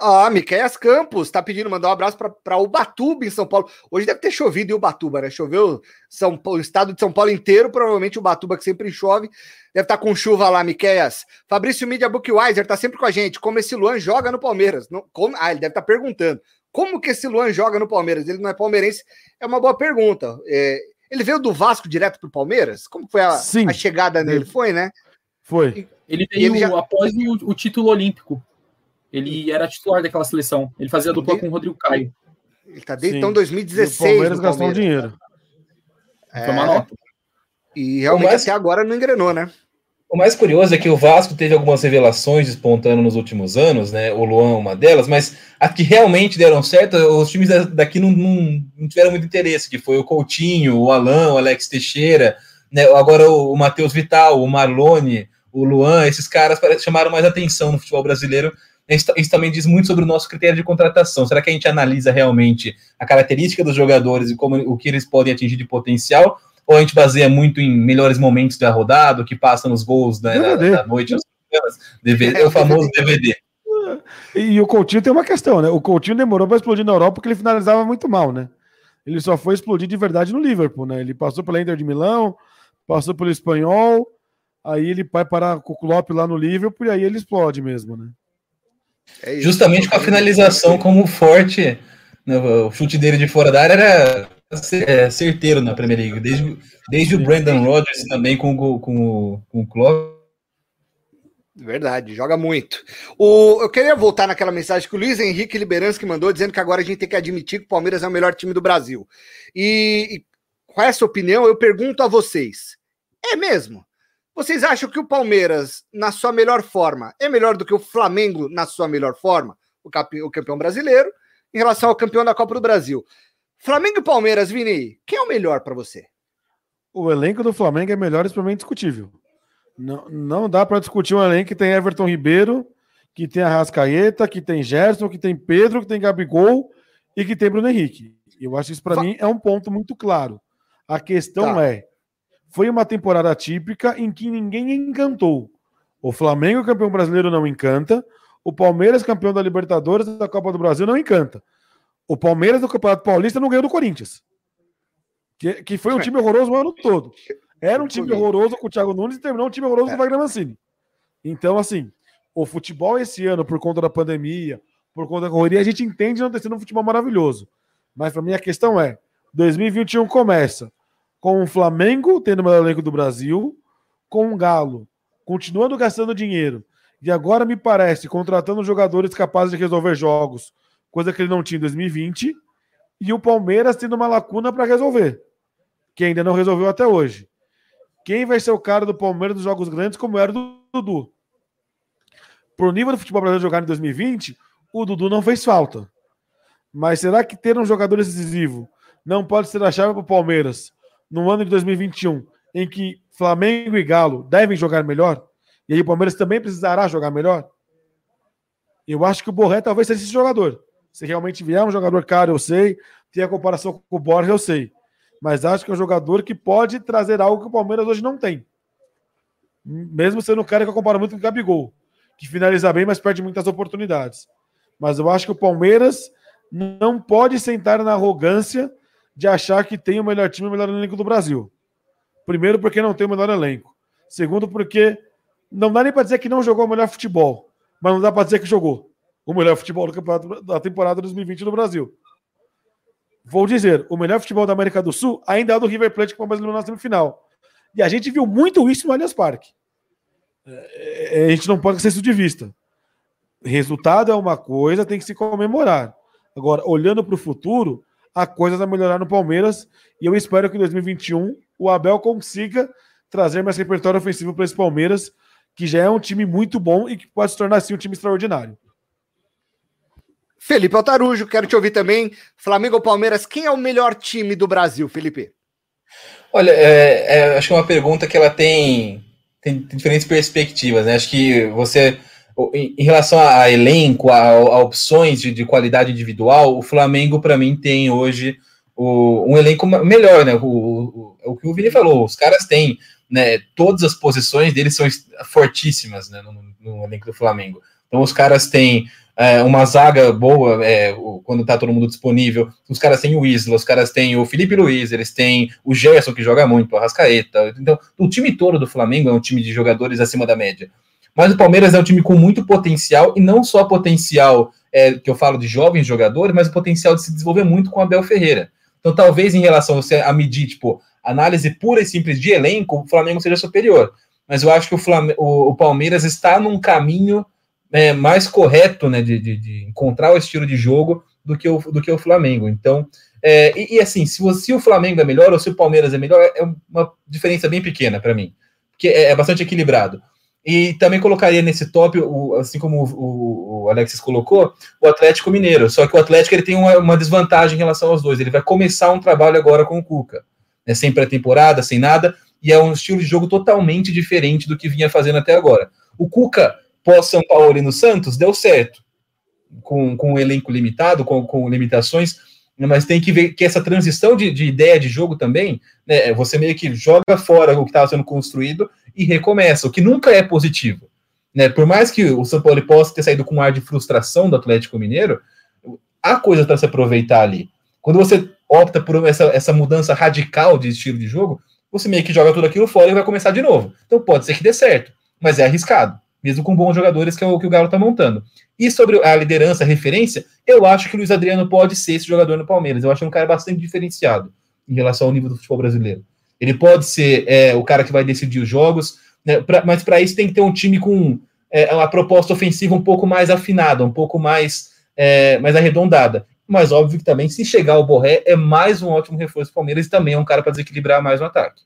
Ah, Miquel Campos tá pedindo mandar um abraço para Ubatuba em São Paulo. Hoje deve ter chovido em Ubatuba, né? Choveu São Paulo, o estado de São Paulo inteiro, provavelmente Ubatuba que sempre chove, deve estar tá com chuva lá, Miqueias. Fabrício Media Bookweiser tá sempre com a gente. Como esse Luan joga no Palmeiras? Não, como, ah, ele deve estar tá perguntando. Como que esse Luan joga no Palmeiras? Ele não é palmeirense? É uma boa pergunta. É, ele veio do Vasco direto pro Palmeiras? Como foi a, a chegada dele? Foi, né? Foi. Ele veio ele já... após o, o título olímpico. Ele era titular daquela seleção. Ele fazia dupla com o Rodrigo Caio. Ele tá desde então 2016. o Palmeiras gastou dinheiro. É... Foi uma nota. E realmente mais... até agora não engrenou, né? O mais curioso é que o Vasco teve algumas revelações despontando nos últimos anos, né? O Luan, uma delas, mas as que realmente deram certo, os times daqui não, não, não tiveram muito interesse, que foi o Coutinho, o Alain, o Alex Teixeira, né? agora o, o Matheus Vital, o Marlone, o Luan, esses caras chamaram mais atenção no futebol brasileiro isso também diz muito sobre o nosso critério de contratação. Será que a gente analisa realmente a característica dos jogadores e como o que eles podem atingir de potencial? Ou a gente baseia muito em melhores momentos da rodada, o que passa nos gols da, da, da noite, DVD, é o famoso DVD. E o Coutinho tem uma questão, né? O Coutinho demorou para explodir na Europa porque ele finalizava muito mal, né? Ele só foi explodir de verdade no Liverpool, né? Ele passou pela Inter de Milão, passou pelo Espanhol, aí ele vai parar com o Klopp lá no Liverpool e aí ele explode mesmo, né? É Justamente com a finalização como forte, né, o chute dele de fora da área era é, certeiro na Premier League, desde, desde o Brandon Rodgers também com, com, com, com o Klopp. Verdade, joga muito. O, eu queria voltar naquela mensagem que o Luiz Henrique Liberanski mandou, dizendo que agora a gente tem que admitir que o Palmeiras é o melhor time do Brasil. E, e com essa opinião, eu pergunto a vocês: é mesmo? Vocês acham que o Palmeiras, na sua melhor forma, é melhor do que o Flamengo na sua melhor forma, o, o campeão brasileiro, em relação ao campeão da Copa do Brasil? Flamengo e Palmeiras, Vini, quem é o melhor para você? O elenco do Flamengo é melhor, isso para mim é indiscutível. Não, não dá para discutir um elenco que tem Everton Ribeiro, que tem Arrascaeta, que tem Gerson, que tem Pedro, que tem Gabigol e que tem Bruno Henrique. Eu acho que isso para mim é um ponto muito claro. A questão tá. é foi uma temporada típica em que ninguém encantou. O Flamengo, campeão brasileiro, não encanta. O Palmeiras, campeão da Libertadores da Copa do Brasil, não encanta. O Palmeiras do Campeonato Paulista não ganhou do Corinthians. Que, que foi um time horroroso o ano todo. Era um time horroroso com o Thiago Nunes e terminou um time horroroso com o Wagner Mancini. Então, assim, o futebol esse ano, por conta da pandemia, por conta da correria, a gente entende não ter sido um futebol maravilhoso. Mas para mim a questão é: 2021 começa com o Flamengo tendo o melhor elenco do Brasil, com o Galo continuando gastando dinheiro e agora me parece contratando jogadores capazes de resolver jogos, coisa que ele não tinha em 2020, e o Palmeiras tendo uma lacuna para resolver, que ainda não resolveu até hoje. Quem vai ser o cara do Palmeiras dos jogos grandes, como era do Dudu? Pro nível do futebol brasileiro jogar em 2020, o Dudu não fez falta. Mas será que ter um jogador decisivo não pode ser a chave para o Palmeiras no ano de 2021, em que Flamengo e Galo devem jogar melhor? E aí o Palmeiras também precisará jogar melhor? Eu acho que o Borré talvez seja esse jogador. Se realmente vier um jogador caro, eu sei. Tem a comparação com o Borja, eu sei. Mas acho que é um jogador que pode trazer algo que o Palmeiras hoje não tem. Mesmo sendo um cara que eu comparo muito com o Gabigol que finaliza bem, mas perde muitas oportunidades. Mas eu acho que o Palmeiras não pode sentar na arrogância de achar que tem o melhor time, o melhor elenco do Brasil. Primeiro, porque não tem o melhor elenco. Segundo, porque não dá nem para dizer que não jogou o melhor futebol, mas não dá para dizer que jogou o melhor futebol do campeonato da temporada 2020 no Brasil. Vou dizer, o melhor futebol da América do Sul ainda é do River Plate que o Palmeiras eliminou na semifinal. E a gente viu muito isso no Allianz Parque. É, a gente não pode esquecer isso de vista. Resultado é uma coisa, tem que se comemorar. Agora, olhando para o futuro, a coisa vai melhorar no Palmeiras e eu espero que em 2021 o Abel consiga trazer mais repertório ofensivo para esse Palmeiras, que já é um time muito bom e que pode se tornar assim um time extraordinário. Felipe Altarujo, quero te ouvir também. Flamengo ou Palmeiras, quem é o melhor time do Brasil, Felipe? Olha, é, é, acho que é uma pergunta que ela tem tem, diferentes perspectivas, né? Acho que você, em relação a, elenco, a, a opções de, de, qualidade individual, o Flamengo, para mim, tem hoje o, um elenco melhor, né? O, o, o, que o Vini falou, os caras têm, né? Todas as posições deles são fortíssimas, né? No, no elenco do Flamengo. Então, os caras têm é, uma zaga boa é, quando tá todo mundo disponível. Os caras têm o Isla, os caras têm o Felipe Luiz, eles têm o Gerson, que joga muito, o Arrascaeta. Então, o time todo do Flamengo é um time de jogadores acima da média. Mas o Palmeiras é um time com muito potencial, e não só potencial é, que eu falo de jovens jogadores, mas o potencial de se desenvolver muito com Abel Ferreira. Então, talvez em relação a, medir, tipo, análise pura e simples de elenco, o Flamengo seja superior. Mas eu acho que o, o, o Palmeiras está num caminho é, mais correto né, de, de, de, encontrar o estilo de jogo do que o, do que o Flamengo. Então, é, e, e, assim, se, se, o Flamengo é melhor ou se o Palmeiras é melhor, é uma diferença bem pequena para mim, porque é, é, bastante equilibrado. E também colocaria nesse top, o, assim como o, o, Alexis colocou, o Atlético Mineiro. Só que o Atlético ele tem uma, uma desvantagem em relação aos dois. Ele vai começar um trabalho agora com o Cuca, né, sem pré-temporada, sem nada, e é um estilo de jogo totalmente diferente do que vinha fazendo até agora. O Cuca pós-São Paulo e no Santos, deu certo. Com, com um elenco limitado, com, com limitações, mas tem que ver que essa transição de, de ideia de jogo também, né, você meio que joga fora o que estava sendo construído e recomeça, o que nunca é positivo. Né? Por mais que o São Paulo possa ter saído com um ar de frustração do Atlético Mineiro, há coisa para se aproveitar ali. Quando você opta por essa, essa mudança radical de estilo de jogo, você meio que joga tudo aquilo fora e vai começar de novo. Então pode ser que dê certo, mas é arriscado mesmo com bons jogadores, que é o que o Galo está montando. E sobre a liderança, a referência, eu acho que o Luiz Adriano pode ser esse jogador no Palmeiras. Eu acho um cara bastante diferenciado em relação ao nível do futebol brasileiro. Ele pode ser é, o cara que vai decidir os jogos, né, pra, mas para isso tem que ter um time com é, uma proposta ofensiva um pouco mais afinada, um pouco mais, é, mais arredondada. Mas óbvio que também, se chegar o Borré, é mais um ótimo reforço do Palmeiras e também é um cara para desequilibrar mais o ataque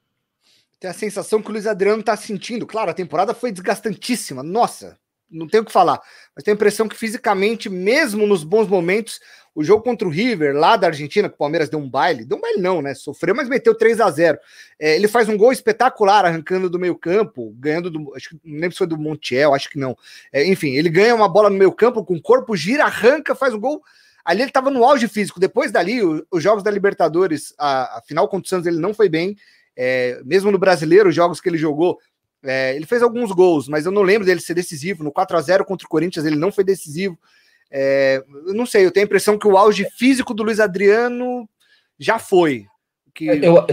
tem a sensação que o Luiz Adriano está sentindo. Claro, a temporada foi desgastantíssima, nossa, não tenho o que falar. Mas tenho a impressão que fisicamente, mesmo nos bons momentos, o jogo contra o River, lá da Argentina, que o Palmeiras deu um baile, deu um baile não, né? Sofreu, mas meteu 3 a 0 é, Ele faz um gol espetacular, arrancando do meio campo, ganhando do. Acho que não lembro se foi do Montiel, acho que não. É, enfim, ele ganha uma bola no meio campo, com o corpo, gira, arranca, faz o gol. Ali ele estava no auge físico. Depois dali, o, os jogos da Libertadores, a, a final contra o Santos, ele não foi bem. É, mesmo no brasileiro, os jogos que ele jogou, é, ele fez alguns gols, mas eu não lembro dele ser decisivo. No 4 a 0 contra o Corinthians, ele não foi decisivo. É, não sei, eu tenho a impressão que o auge físico do Luiz Adriano já foi. Que... Eu,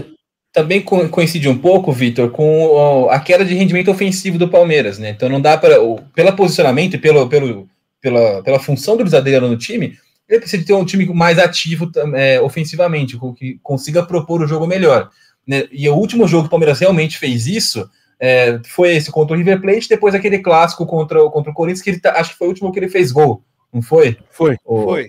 também coincide um pouco, Vitor, com a queda de rendimento ofensivo do Palmeiras, né? Então não dá para. Pelo posicionamento e pelo, pelo, pela, pela função do Luiz Adriano no time, ele precisa ter um time mais ativo é, ofensivamente, que consiga propor o jogo melhor. Né? E o último jogo que o Palmeiras realmente fez isso é, foi esse contra o River Plate, depois aquele clássico contra, contra o Corinthians, que ele tá, acho que foi o último que ele fez gol, não foi? Foi. O, foi.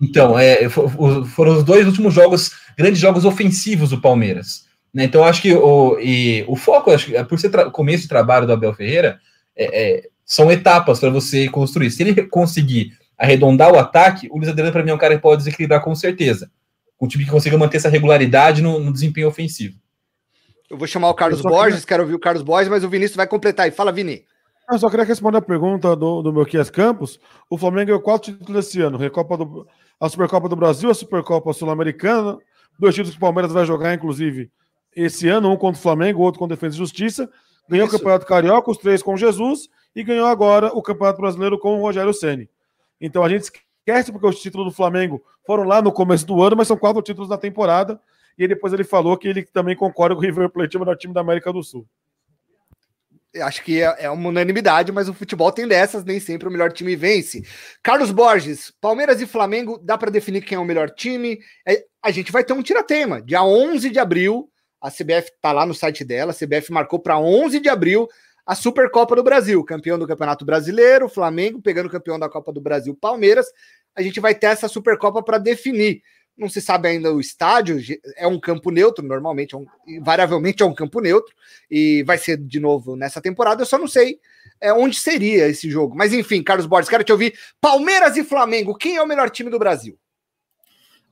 Então, é, foram os dois últimos jogos, grandes jogos ofensivos do Palmeiras. Né? Então, acho que o, e, o foco, acho que, por ser começo de trabalho do Abel Ferreira, é, é, são etapas para você construir. Se ele conseguir arredondar o ataque, o Luiz Adriano, para mim, é um cara que pode desequilibrar com certeza. Um time que consiga manter essa regularidade no, no desempenho ofensivo. Eu vou chamar o Carlos Borges, quero ouvir o Carlos Borges, mas o Vinícius vai completar aí. Fala, Vini. Eu só queria responder a pergunta do, do meu Kias Campos. O Flamengo ganhou quatro títulos esse ano: Recopa do, a Supercopa do Brasil, a Supercopa Sul-Americana, dois títulos que o Palmeiras vai jogar, inclusive, esse ano, um contra o Flamengo, outro contra a Defesa e Justiça. Ganhou Isso. o Campeonato Carioca, os três com Jesus, e ganhou agora o Campeonato Brasileiro com o Rogério Ceni. Então a gente esquece porque os títulos do Flamengo foram lá no começo do ano, mas são quatro títulos da temporada. E depois ele falou que ele também concorda com o River Plate, o melhor time da América do Sul acho que é, é, uma unanimidade, mas o futebol tem dessas, nem sempre o melhor time vence. Carlos Borges, Palmeiras e Flamengo, dá para definir quem é o melhor time? É, a gente vai ter um tiratema, dia 11 de abril, a CBF tá lá no site dela, a CBF marcou para 11 de abril a Supercopa do Brasil, campeão do Campeonato Brasileiro, Flamengo pegando campeão da Copa do Brasil, Palmeiras. A gente vai ter essa Supercopa para definir não se sabe ainda o estádio, é um campo neutro, normalmente, é um, invariavelmente é um campo neutro, e vai ser de novo nessa temporada. Eu só não sei é, onde seria esse jogo. Mas enfim, Carlos Borges, quero te ouvir. Palmeiras e Flamengo, quem é o melhor time do Brasil?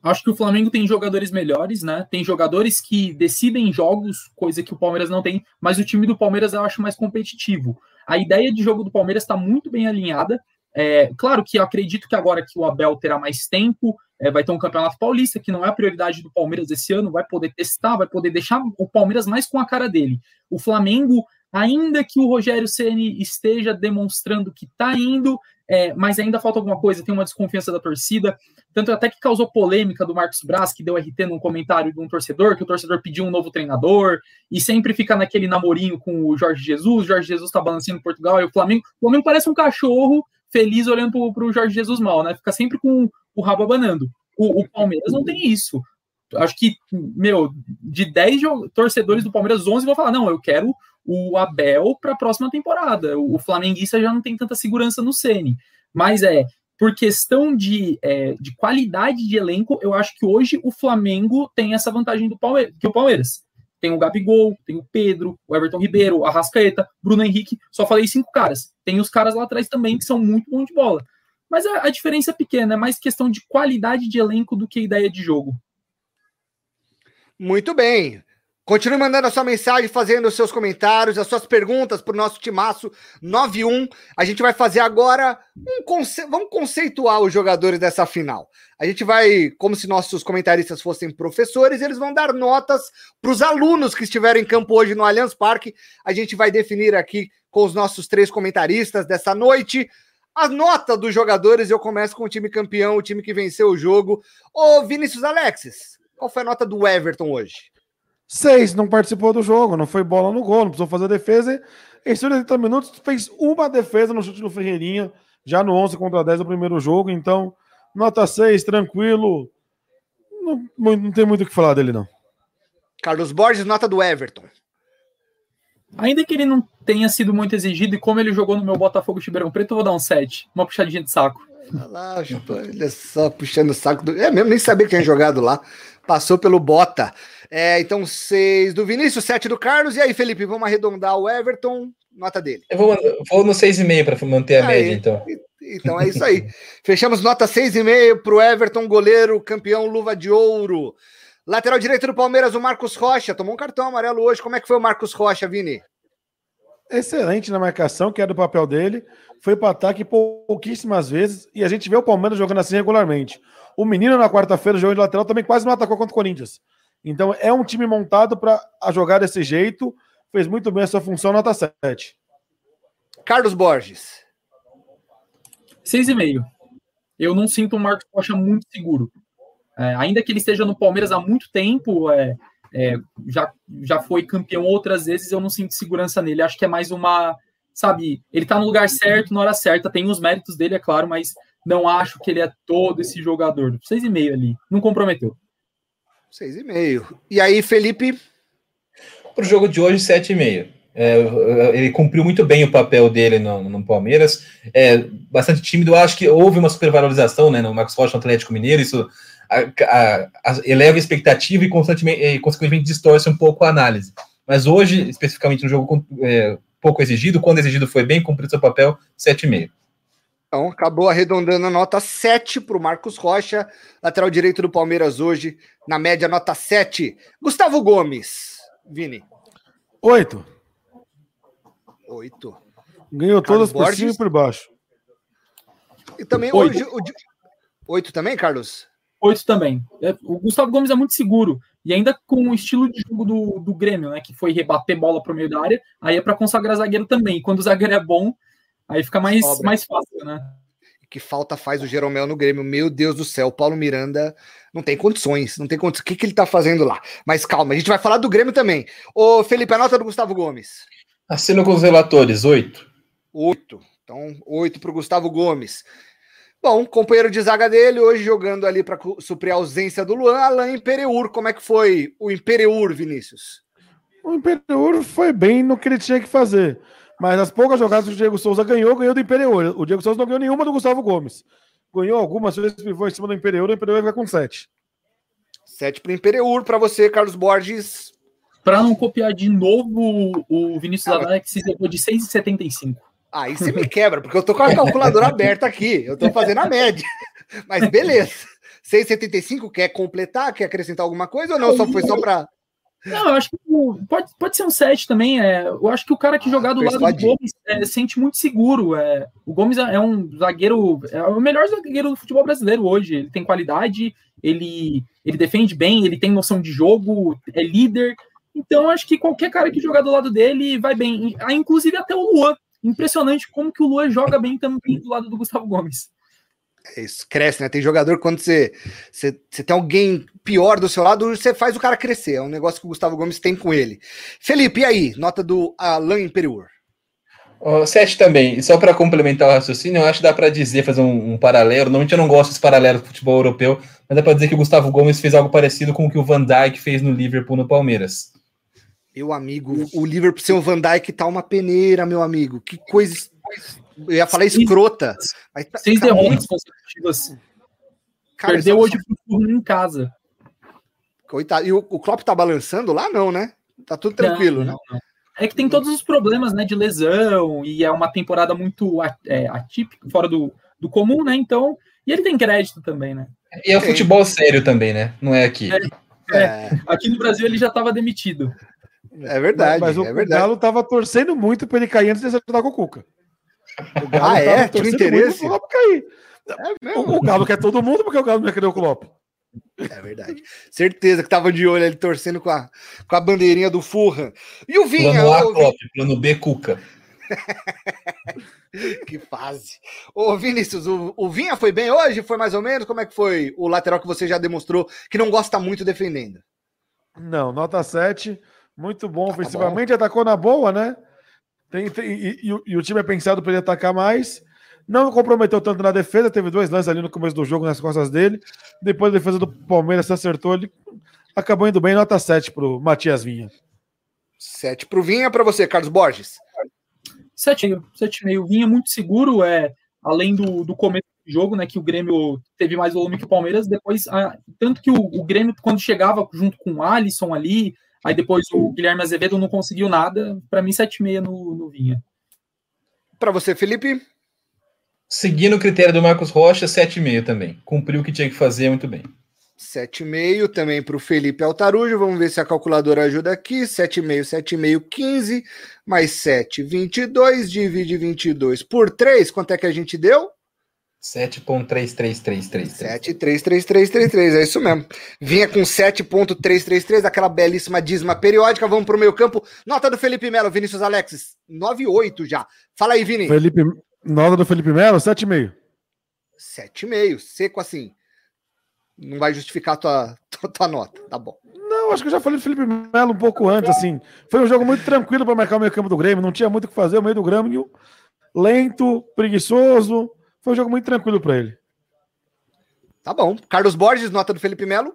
Acho que o Flamengo tem jogadores melhores, né? Tem jogadores que decidem jogos, coisa que o Palmeiras não tem, mas o time do Palmeiras eu acho mais competitivo. A ideia de jogo do Palmeiras está muito bem alinhada. É, claro que eu acredito que agora que o Abel terá mais tempo, é, vai ter um campeonato paulista, que não é a prioridade do Palmeiras esse ano, vai poder testar, vai poder deixar o Palmeiras mais com a cara dele. O Flamengo, ainda que o Rogério Ceni esteja demonstrando que está indo, é, mas ainda falta alguma coisa, tem uma desconfiança da torcida, tanto até que causou polêmica do Marcos Braz, que deu RT num comentário de um torcedor, que o torcedor pediu um novo treinador, e sempre fica naquele namorinho com o Jorge Jesus, o Jorge Jesus está balançando Portugal, e o Flamengo, o Flamengo parece um cachorro feliz olhando para o Jorge Jesus mal, né? Fica sempre com o rabo abanando. O, o Palmeiras não tem isso. Acho que, meu, de 10 torcedores do Palmeiras, 11 vão falar: não, eu quero o Abel para a próxima temporada. O, o flamenguista já não tem tanta segurança no Sene. Mas é, por questão de, é, de qualidade de elenco, eu acho que hoje o Flamengo tem essa vantagem do Palmeiras, que o Palmeiras. Tem o Gabigol, tem o Pedro, o Everton Ribeiro, a Rascaeta, Bruno Henrique. Só falei cinco caras. Tem os caras lá atrás também que são muito bons de bola. Mas a, a diferença é pequena, é mais questão de qualidade de elenco do que ideia de jogo. Muito bem. Continue mandando a sua mensagem, fazendo os seus comentários, as suas perguntas para o nosso timaço 91. A gente vai fazer agora um conce... vamos conceituar os jogadores dessa final. A gente vai, como se nossos comentaristas fossem professores, eles vão dar notas para os alunos que estiveram em campo hoje no Allianz Parque. A gente vai definir aqui com os nossos três comentaristas dessa noite. A nota dos jogadores, eu começo com o time campeão, o time que venceu o jogo. Ô, Vinícius Alexis, qual foi a nota do Everton hoje? Seis, não participou do jogo, não foi bola no gol, não precisou fazer defesa. Em 30 minutos fez uma defesa no chute do Ferreirinha, já no 11 contra 10 do primeiro jogo. Então, nota 6, tranquilo. Não, não tem muito o que falar dele, não. Carlos Borges, nota do Everton. Ainda que ele não tenha sido muito exigido e como ele jogou no meu Botafogo Ribeirão Preto, eu vou dar um 7. Uma puxadinha de saco. Olha lá, olha só, puxando o saco. Do... É mesmo, nem sabia que tinha jogado lá. Passou pelo Bota. É, então, seis do Vinícius, sete do Carlos. E aí, Felipe, vamos arredondar o Everton, nota dele. Eu vou, vou no 6,5 para manter a aí, média, então. Então é isso aí. Fechamos nota 6,5 para o Everton, goleiro, campeão, luva de ouro. Lateral direito do Palmeiras, o Marcos Rocha. Tomou um cartão amarelo hoje. Como é que foi o Marcos Rocha, Vini? Excelente na marcação, que é do papel dele. Foi para ataque pouquíssimas vezes. E a gente vê o Palmeiras jogando assim regularmente. O menino na quarta-feira, jogou de lateral, também quase não atacou contra o Corinthians. Então é um time montado para jogar desse jeito. Fez muito bem a sua função, nota 7. Carlos Borges. 6,5. eu não sinto o Marcos Rocha muito seguro. É, ainda que ele esteja no Palmeiras há muito tempo, é, é, já, já foi campeão outras vezes, eu não sinto segurança nele. Acho que é mais uma, sabe, ele tá no lugar certo, na hora certa, tem os méritos dele, é claro, mas não acho que ele é todo esse jogador. Seis e meio ali, não comprometeu. Seis e meio. E aí, Felipe? Para o jogo de hoje, sete e meio. É, ele cumpriu muito bem o papel dele no, no Palmeiras. É bastante tímido. Acho que houve uma supervalorização né, no Marcos Rocha no Atlético Mineiro. Isso a, a, a, eleva a expectativa e, constantemente, e, consequentemente distorce um pouco a análise. Mas hoje, especificamente no jogo é, pouco exigido, quando exigido foi bem, cumpriu seu papel, 7,5. Então, acabou arredondando a nota 7 para o Marcos Rocha, lateral direito do Palmeiras hoje, na média, nota 7. Gustavo Gomes, Vini. 8. 8. Ganhou Carlos todas por cima e por baixo. E também Oito. hoje. O... 8 também, Carlos? Oito também. É, o Gustavo Gomes é muito seguro. E ainda com o estilo de jogo do, do Grêmio, né? Que foi rebater bola para o meio da área, aí é para consagrar zagueiro também. Quando o zagueiro é bom, aí fica mais, mais fácil, né? Que falta faz o Jeromel no Grêmio. Meu Deus do céu, o Paulo Miranda não tem condições, não tem condições. O que, que ele tá fazendo lá? Mas calma, a gente vai falar do Grêmio também. Ô, Felipe, a nota do Gustavo Gomes. Assino com os relatores, oito. Oito. Então, oito para o Gustavo Gomes. Bom, companheiro de zaga dele, hoje jogando ali para suprir a ausência do Luan, Alain Impereur. Como é que foi o Impereur, Vinícius? O Impereur foi bem no que ele tinha que fazer. Mas as poucas jogadas que o Diego Souza ganhou, ganhou do Impereur. O Diego Souza não ganhou nenhuma do Gustavo Gomes. Ganhou algumas vezes, pivô em cima do Impereur, o Impereur vai com sete. Sete para o Impereur. Para você, Carlos Borges. Para não copiar de novo o Vinícius ah, Alex, levou de 6,75. Aí você me quebra, porque eu tô com a calculadora aberta aqui. Eu tô fazendo a média. Mas beleza. 6,75 quer completar? Quer acrescentar alguma coisa ou não? Só foi só para. Não, eu acho que pode, pode ser um 7 também. É, eu acho que o cara que ah, jogar do lado do Gomes é, sente muito seguro. É, o Gomes é, é um zagueiro, é o melhor zagueiro do futebol brasileiro hoje. Ele tem qualidade, ele, ele defende bem, ele tem noção de jogo, é líder. Então, acho que qualquer cara que jogar do lado dele vai bem. Inclusive até o Luan, impressionante como que o Luan joga bem também do lado do Gustavo Gomes. É isso cresce, né? Tem jogador quando você, você, você tem alguém pior do seu lado, você faz o cara crescer. É um negócio que o Gustavo Gomes tem com ele. Felipe, e aí? Nota do Alain Imperior. Oh, sete também. E só para complementar o raciocínio, eu acho que dá para dizer, fazer um, um, paralelo. Normalmente eu não gosto desse paralelo do futebol europeu, mas dá para dizer que o Gustavo Gomes fez algo parecido com o que o Van Dijk fez no Liverpool no Palmeiras. Meu amigo, o Liverpool sem o Van Dijk tá uma peneira, meu amigo. Que coisa. Eu ia falar escrota. Mas tá, Seis tá derrotas consecutivas. Perdeu hoje pro turno em casa. Coitado. E o, o Klopp tá balançando lá, não, né? Tá tudo tranquilo, não, né? Não, É que tem todos os problemas, né? De lesão, e é uma temporada muito é, atípica, fora do, do comum, né? Então. E ele tem crédito também, né? E é futebol sério também, né? Não é aqui. É, é. Aqui no Brasil ele já estava demitido. É verdade. Mas, mas o, é verdade. Galo tava torcendo muito para ele cair antes de acertar com o Cuca. O Galo ah, é? Tinha interesse? Muito cair. É o, o, Galo quer todo mundo porque o Galo não quer o Klopp. É verdade. Certeza que tava de olho ele torcendo com a, com a bandeirinha do Furran. E o Vinha? Plano A, Klopp, plano B, Cuca. que fase. Ô, Vinícius, o, o, Vinha foi bem hoje? Foi mais ou menos? Como é que foi o lateral que você já demonstrou que não gosta muito defendendo? Não, nota 7. Muito bom tá bom. atacou na boa, né? Tem, tem e, e, e, o time é pensado para ele atacar mais. Não comprometeu tanto na defesa, teve dois lances ali no começo do jogo nas costas dele. Depois a defesa do Palmeiras se acertou, ele acabou indo bem, nota 7 para o Matias Vinha. 7 para o Vinha, para você, Carlos Borges. 7,5. Vinha muito seguro, é, além do, do começo do jogo, né, que o Grêmio teve mais volume que o Palmeiras. Depois, a, tanto que o, o Grêmio, quando chegava junto com o Alisson ali, Aí depois o Guilherme Azevedo não conseguiu nada. Para mim, 7,5 no, no Vinha. Para você, Felipe? Seguindo o critério do Marcos Rocha, 7,5 também. Cumpriu o que tinha que fazer muito bem. 7,5 também para o Felipe Altarujo. Vamos ver se a calculadora ajuda aqui. 7,5, 7,5, 15. Mais 7, 22. Divide 22 por 3. Quanto é que a gente deu? 7.33333. 73333, é isso mesmo. Vinha com 7.333, aquela belíssima dízima periódica. Vamos para o meio campo. Nota do Felipe Melo, Vinícius Alexis. 9,8 já. Fala aí, Vini. Felipe, nota do Felipe Melo, 7,5. 7,5. Seco assim. Não vai justificar a tua, tua, tua nota. Tá bom. Não, acho que eu já falei do Felipe Melo um pouco antes, assim. Foi um jogo muito tranquilo para marcar o meio campo do Grêmio, não tinha muito o que fazer, o meio do Grêmio lento, preguiçoso. Foi um jogo muito tranquilo para ele. Tá bom. Carlos Borges, nota do Felipe Melo?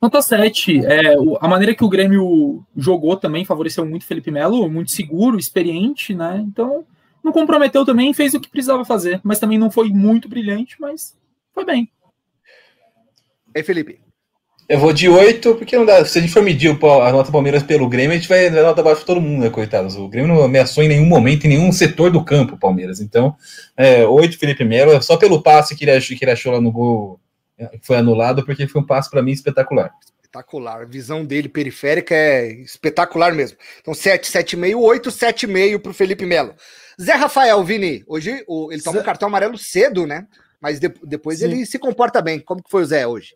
Nota 7. É, a maneira que o Grêmio jogou também favoreceu muito o Felipe Melo, muito seguro, experiente, né? Então, não comprometeu também, fez o que precisava fazer, mas também não foi muito brilhante, mas foi bem. E Felipe? Eu vou de 8, porque não dá. Se a gente for medir a nota do Palmeiras pelo Grêmio, a gente vai dar nota abaixo para todo mundo, né, coitados? O Grêmio não ameaçou em nenhum momento, em nenhum setor do campo, Palmeiras. Então, é, 8 Felipe Melo, só pelo passe que ele, achou, que ele achou lá no gol é, foi anulado, porque foi um passe para mim espetacular. Espetacular. A visão dele periférica é espetacular mesmo. Então, 7, 7,5, 8, 7,5 para o Felipe Melo. Zé Rafael, Vini, hoje o, ele toma Zé... um cartão amarelo cedo, né? Mas de, depois Sim. ele se comporta bem. Como que foi o Zé hoje?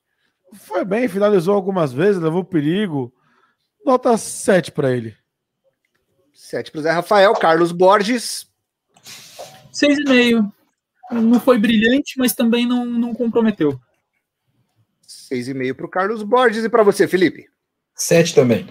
Foi bem, finalizou algumas vezes, levou perigo. Nota 7 para ele. 7 para o Zé Rafael. Carlos Borges. 6,5. Não foi brilhante, mas também não, não comprometeu. 6,5 para o Carlos Borges. E para você, Felipe? 7 também.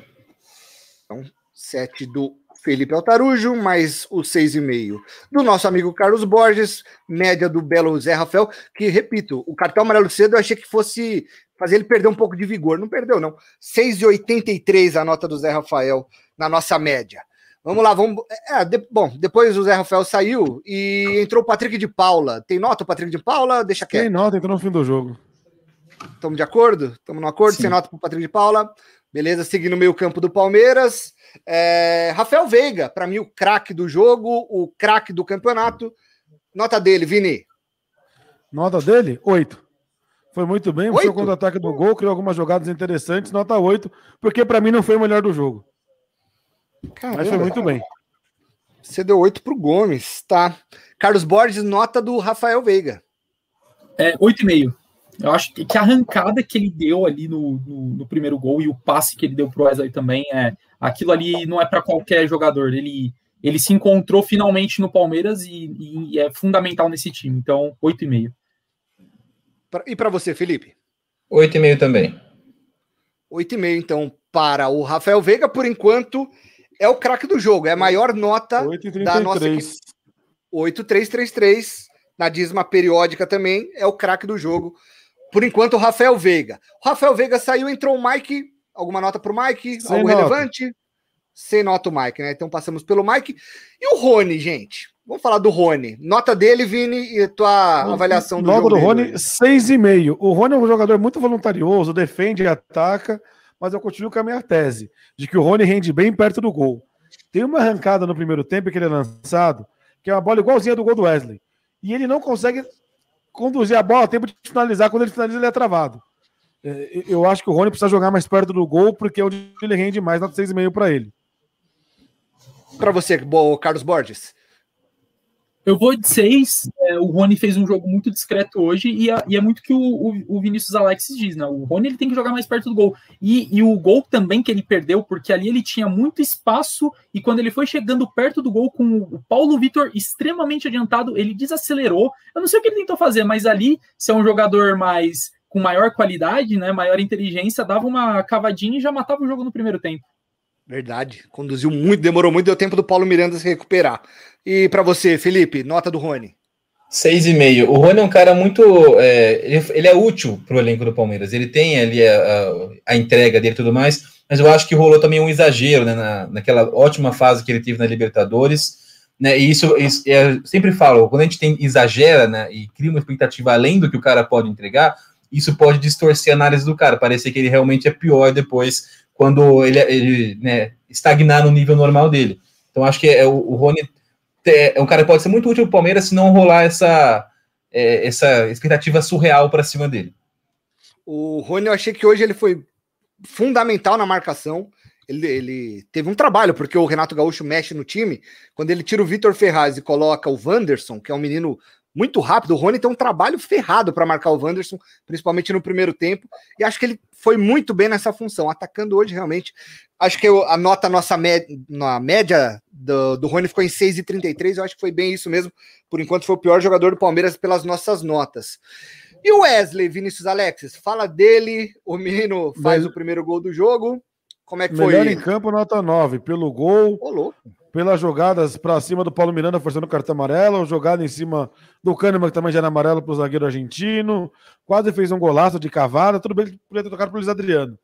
Então, 7 do Felipe Altarujo, mais o 6,5 do nosso amigo Carlos Borges, média do belo Zé Rafael, que, repito, o cartão amarelo cedo eu achei que fosse fazer ele perder um pouco de vigor. Não perdeu, não. 6,83 a nota do Zé Rafael na nossa média. Vamos lá, vamos. É, de... bom, depois o Zé Rafael saiu e entrou o Patrick de Paula. Tem nota o Patrick de Paula? Deixa quieto. Tem nota, entrou no fim do jogo. Estamos de acordo? Estamos no acordo? Sim. Sem nota para o Patrick de Paula. Beleza, seguindo o meio campo do Palmeiras. É... Rafael Veiga, para mim, o craque do jogo, o craque do campeonato. Nota dele, Vini. Nota dele? Oito. Foi muito bem, o seu contra-ataque do gol, criou algumas jogadas interessantes, nota 8, porque para mim não foi o melhor do jogo. Caramba, Mas foi muito bem. Você deu 8 pro Gomes, tá? Carlos Borges, nota do Rafael Veiga. É, 8,5. Eu acho que a arrancada que ele deu ali no, no, no, primeiro gol e o passe que ele deu pro Wesley também, é aquilo ali não é para qualquer jogador. Ele, ele se encontrou finalmente no Palmeiras e, e é fundamental nesse time. Então, 8,5. E para você, Felipe? 8,5 também. 8,5, então, para o Rafael Veiga, por enquanto, é o craque do jogo. É a maior nota 8, da nossa equipe. 8,333. Na dízima periódica também é o craque do jogo. Por enquanto, o Rafael Veiga. O Rafael Veiga saiu, entrou o Mike. Alguma nota para o Mike? Sem Algo nota. relevante? Sem nota o Mike, né? Então passamos pelo Mike. E o Rony, gente? Vamos falar do Rony. Nota dele, Vini, e tua avaliação do jogo do Rony, 6,5. O Rony é um jogador muito voluntarioso, defende e ataca, mas eu continuo com a minha tese de que o Rony rende bem perto do gol. Tem uma arrancada no primeiro tempo que ele é lançado, que é uma bola igualzinha do gol do Wesley. E ele não consegue conduzir a bola a tempo de finalizar. Quando ele finaliza, ele é travado. É, eu acho que o Rony precisa jogar mais perto do gol, porque é onde ele rende mais, nota 6,5 para ele. Para você, Carlos Borges. Eu vou de seis. É, o Rony fez um jogo muito discreto hoje e, é, e é muito que o, o, o, Vinícius Alex diz, né? O Rony ele tem que jogar mais perto do gol. E, e, o gol também que ele perdeu, porque ali ele tinha muito espaço e quando ele foi chegando perto do gol com o Paulo Vitor extremamente adiantado, ele desacelerou. Eu não sei o que ele tentou fazer, mas ali, se é um jogador mais com maior qualidade, né, maior inteligência, dava uma cavadinha e já matava o jogo no primeiro tempo. Verdade. Conduziu muito, demorou muito, deu tempo do Paulo Miranda se recuperar. E para você, Felipe, nota do Rony? Seis e meio. O Rony é um cara muito. É, ele, ele, é útil para o elenco do Palmeiras. Ele tem ali a, a, a, entrega dele e tudo mais, mas eu acho que rolou também um exagero né, na, naquela ótima fase que ele teve na Libertadores. Né, e isso, isso eu sempre falo, quando a gente tem exagera né, e cria uma expectativa além do que o cara pode entregar, isso pode distorcer a análise do cara, parecer que ele realmente é pior depois quando ele, ele né, estagnar no nível normal dele. Então acho que é, o, o Rony é um cara que pode ser muito útil para o Palmeiras se não rolar essa, é, essa expectativa surreal para cima dele. O Rony, eu achei que hoje ele foi fundamental na marcação. Ele, ele, teve um trabalho, porque o Renato Gaúcho mexe no time. Quando ele tira o Vitor Ferraz e coloca o Wanderson, que é um menino muito rápido. O Rony tem um trabalho ferrado para marcar o Wanderson, principalmente no primeiro tempo. E acho que ele foi muito bem nessa função, atacando hoje realmente. Acho que eu, a nota nossa média, na média do, do Rony ficou em 6,33. Eu acho que foi bem isso mesmo. Por enquanto foi o pior jogador do Palmeiras pelas nossas notas. E o Wesley, Vinícius Alexis, fala dele. O menino faz o primeiro gol do jogo. Como é que Melhor foi? em campo, nota 9. Pelo gol, Ô, louco. Pelas jogadas para cima do Paulo Miranda, forçando o cartão amarelo, jogada em cima do Kahneman, que também já era amarelo para o zagueiro argentino. Quase fez um golaço de cavada. Tudo bem que podia ter tocado para o Luiz Adriano.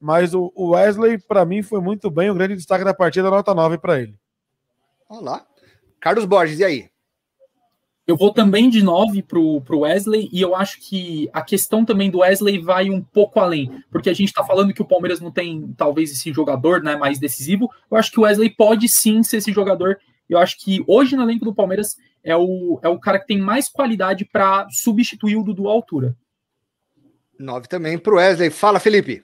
Mas o Wesley, para mim, foi muito bem. O grande destaque da partida, nota 9 para ele. Olha lá. Carlos Borges, e aí? Eu vou também de 9 pro, pro Wesley, e eu acho que a questão também do Wesley vai um pouco além, porque a gente tá falando que o Palmeiras não tem talvez esse jogador né, mais decisivo. Eu acho que o Wesley pode sim ser esse jogador. Eu acho que hoje no elenco do Palmeiras é o, é o cara que tem mais qualidade para substituir o Dudu à altura. Nove também pro Wesley. Fala, Felipe.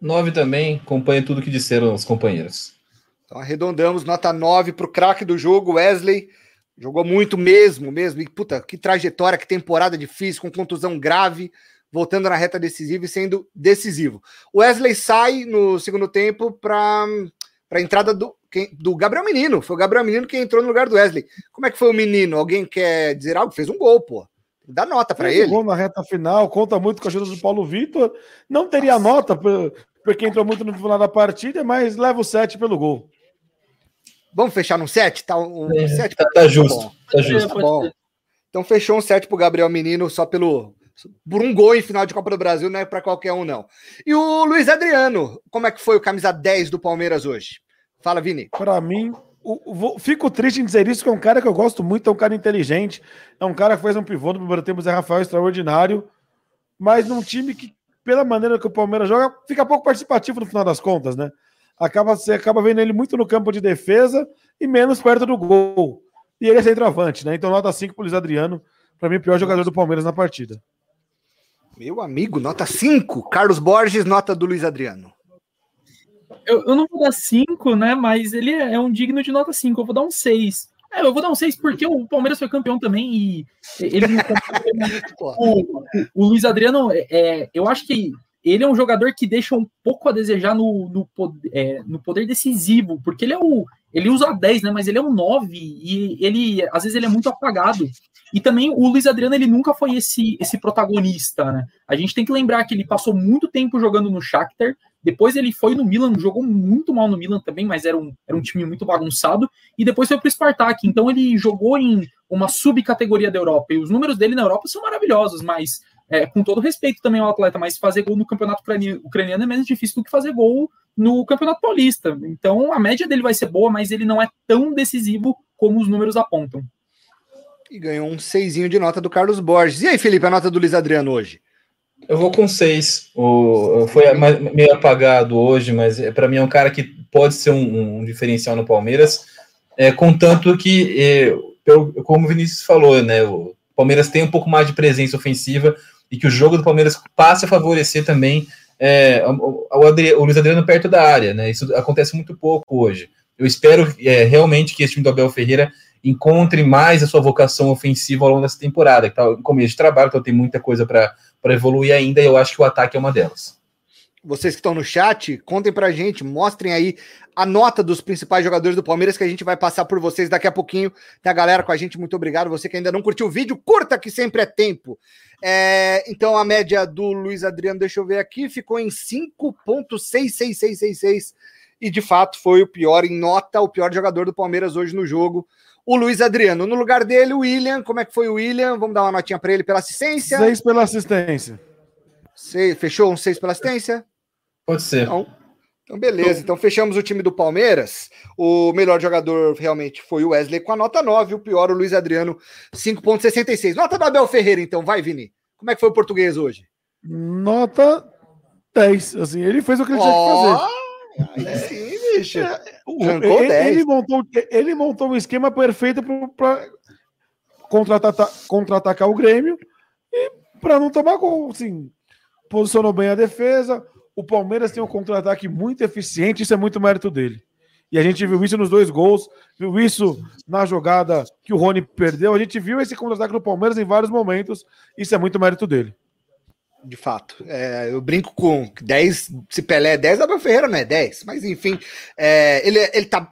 Nove também, acompanha tudo que disseram os companheiros. Então arredondamos, nota 9 pro craque do jogo, Wesley. Jogou muito mesmo, mesmo. E puta, que trajetória, que temporada difícil, com contusão grave, voltando na reta decisiva e sendo decisivo. O Wesley sai no segundo tempo para a entrada do, quem- do Gabriel Menino. Foi o Gabriel Menino que entrou no lugar do Wesley. Como é que foi o menino? Alguém quer dizer algo? Fez um gol, pô. Dá nota para ele. gol na reta final, conta muito com a ajuda do Paulo Vitor. Não teria nota, por- porque entrou muito no final da partida, mas leva o 7 pelo gol. Vamos fechar num 7? Tá, um É, 7? tá, tá justo, bom. tá justo. Tá bom. Então fechou um 7 pro Gabriel Menino só pelo por um gol em final de Copa do Brasil, não é para qualquer um não. E o Luiz Adriano, como é que foi o camisa 10 do Palmeiras hoje? Fala, Vini. Para mim, o- o- vou- fico triste em dizer isso, que é um cara que eu gosto muito, é um cara inteligente, é um cara que fez um pivô no primeiro tempo, Zé Rafael, extraordinário, mas num time que, pela maneira que o Palmeiras joga, fica pouco participativo no final das contas, né? Acaba, você acaba vendo ele muito no campo de defesa e menos perto do gol. E ele é centroavante, né? Então, nota 5 pro Luiz Adriano, para mim, o pior jogador do Palmeiras na partida. Meu amigo, nota 5. Carlos Borges, nota do Luiz Adriano. Eu, eu não vou dar 5, né? Mas ele é, é um digno de nota 5. Eu vou dar um 6. É, eu vou dar um 6 porque o Palmeiras foi campeão também e ele não o, o Luiz Adriano, é, é, eu acho que ele é um jogador que deixa um pouco a desejar no, no, é, no poder decisivo, porque ele é o. Ele usa 10, né? Mas ele é um 9 e ele, às vezes, ele é muito apagado. E também o Luiz Adriano, ele nunca foi esse, esse protagonista, né? A gente tem que lembrar que ele passou muito tempo jogando no Shakhtar, depois ele foi no Milan, jogou muito mal no Milan também, mas era um, era um time muito bagunçado, e depois foi para o Spartak. Então ele jogou em uma subcategoria da Europa, e os números dele na Europa são maravilhosos, mas é, com todo respeito também ao atleta, mas fazer gol no campeonato ucrani- ucraniano é menos difícil do que fazer gol no campeonato paulista. Então a média dele vai ser boa, mas ele não é tão decisivo como os números apontam. E ganhou um seisinho de nota do Carlos Borges. E aí, Felipe, a nota do Luiz Adriano hoje? Eu vou com seis. O, foi meio apagado hoje, mas para mim é um cara que pode ser um, um diferencial no Palmeiras, é, contanto que, é, pelo- como o Vinícius falou, né, o Palmeiras tem um pouco mais de presença ofensiva e que o jogo do Palmeiras passe a favorecer também é, o, o o Luiz Adriano perto da área. Né, isso acontece muito pouco hoje. Eu espero é, realmente que esse time do Abel Ferreira encontre mais a sua vocação ofensiva ao longo dessa temporada, que está em começo de trabalho, então tem muita coisa para para evoluir ainda, e eu acho que o ataque é uma delas. Vocês que estão no chat, contem pra gente, mostrem aí a nota dos principais jogadores do Palmeiras que a gente vai passar por vocês daqui a pouquinho. Tem a galera com a gente, muito obrigado. Você que ainda não curtiu o vídeo, curta que sempre é tempo. É, então a média do Luiz Adriano, deixa eu ver aqui, ficou em 5.66666 e de fato foi o pior em nota, o pior jogador do Palmeiras hoje no jogo. O Luiz Adriano. No lugar dele, o William. Como é que foi o William? Vamos dar uma notinha para ele pela assistência. 6 pela assistência. Sei- fechou um 6 pela assistência? Pode ser. Então, então, beleza. Então, fechamos o time do Palmeiras. O melhor jogador realmente foi o Wesley com a nota 9. O pior, o Luiz Adriano, 5,66. Nota do Abel Ferreira, então. Vai, Vini. Como é que foi o português hoje? Nota 10. Assim, ele fez o que ele tinha que fazer. Aí sim, bicho. Arrancou ele, 10. ele montou, ele montou um esquema perfeito para contra-atacar contra o Grêmio e para não tomar gol. Assim, posicionou bem a defesa. O Palmeiras tem um contra-ataque muito eficiente, isso é muito mérito dele. E a gente viu isso nos dois gols, viu isso na jogada que o Rony perdeu. A gente viu esse contra-ataque do Palmeiras em vários momentos. Isso é muito mérito dele. De fato. É, eu brinco com 10, se Pelé é 10, Abel Ferreira não é 10. Mas enfim, é, ele, ele tá.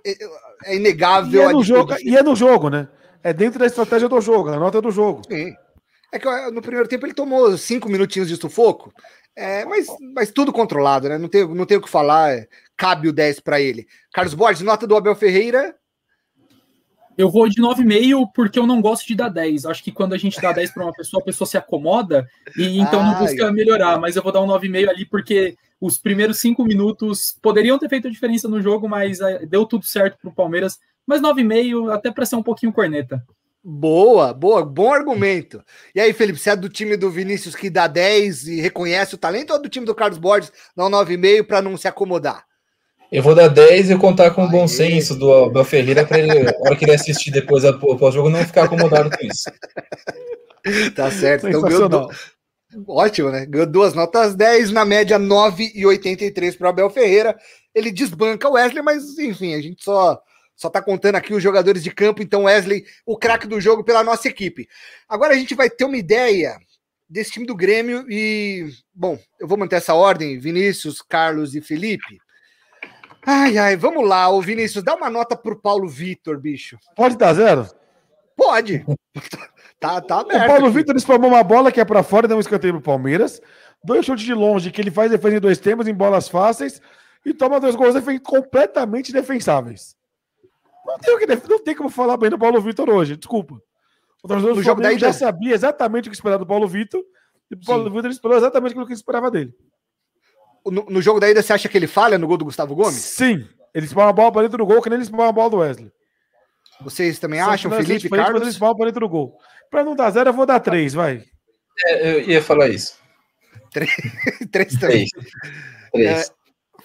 É inegável. E é, no jogo, e é no jogo, né? É dentro da estratégia do jogo, a nota do jogo. Sim. É que no primeiro tempo ele tomou cinco minutinhos de sufoco, é, mas, mas tudo controlado, né? Não tem, não tem o que falar, é, cabe o 10 para ele. Carlos Borges, nota do Abel Ferreira. Eu vou de 9,5 porque eu não gosto de dar 10. Acho que quando a gente dá 10 para uma pessoa, a pessoa se acomoda e então não busca melhorar. Mas eu vou dar um 9,5 ali porque os primeiros 5 minutos poderiam ter feito a diferença no jogo, mas é, deu tudo certo para o Palmeiras. Mas 9,5 até para ser um pouquinho corneta. Boa, boa, bom argumento. E aí, Felipe, você é do time do Vinícius que dá 10 e reconhece o talento ou do time do Carlos Borges dá um 9,5 para não se acomodar? Eu vou dar 10 e contar com o bom senso do Abel Ferreira para ele, na hora que ele assistir depois após o jogo, não ficar acomodado com isso. tá certo. Então, ganhou Ótimo, né? Ganhou duas notas 10, na média 9,83 para o Abel Ferreira. Ele desbanca o Wesley, mas enfim, a gente só só tá contando aqui os jogadores de campo, então Wesley, o craque do jogo pela nossa equipe. Agora a gente vai ter uma ideia desse time do Grêmio e, bom, eu vou manter essa ordem, Vinícius, Carlos e Felipe. Ai, ai, vamos lá, o Vinícius, dá uma nota pro Paulo Vitor, bicho. Pode dar zero? Pode. tá, tá aberto. O Paulo Vitor espalmou uma bola que é para fora e dá um escanteio pro Palmeiras. Dois chutes de longe que ele faz defesa em dois tempos, em bolas fáceis. E toma dois gols completamente defensáveis. Não tem, o que, não tem como falar bem do Paulo Vitor hoje, desculpa. O torcedor do jogo daí já sabia exatamente o que esperava do Paulo Vitor, e o Paulo Sim. Vitor esperou exatamente aquilo que esperava dele. No, no, jogo da ida, você acha que ele falha no gol do Gustavo Gomes? Sim. Ele espalma a bola para dentro do gol, que nem ele espalma a bola do Wesley. Vocês também acham, Felipe, Carlos? Ele espalma para dentro do gol. Para não dar zero, eu vou dar três, vai. É, eu ia falar isso. três, três também. Três. É,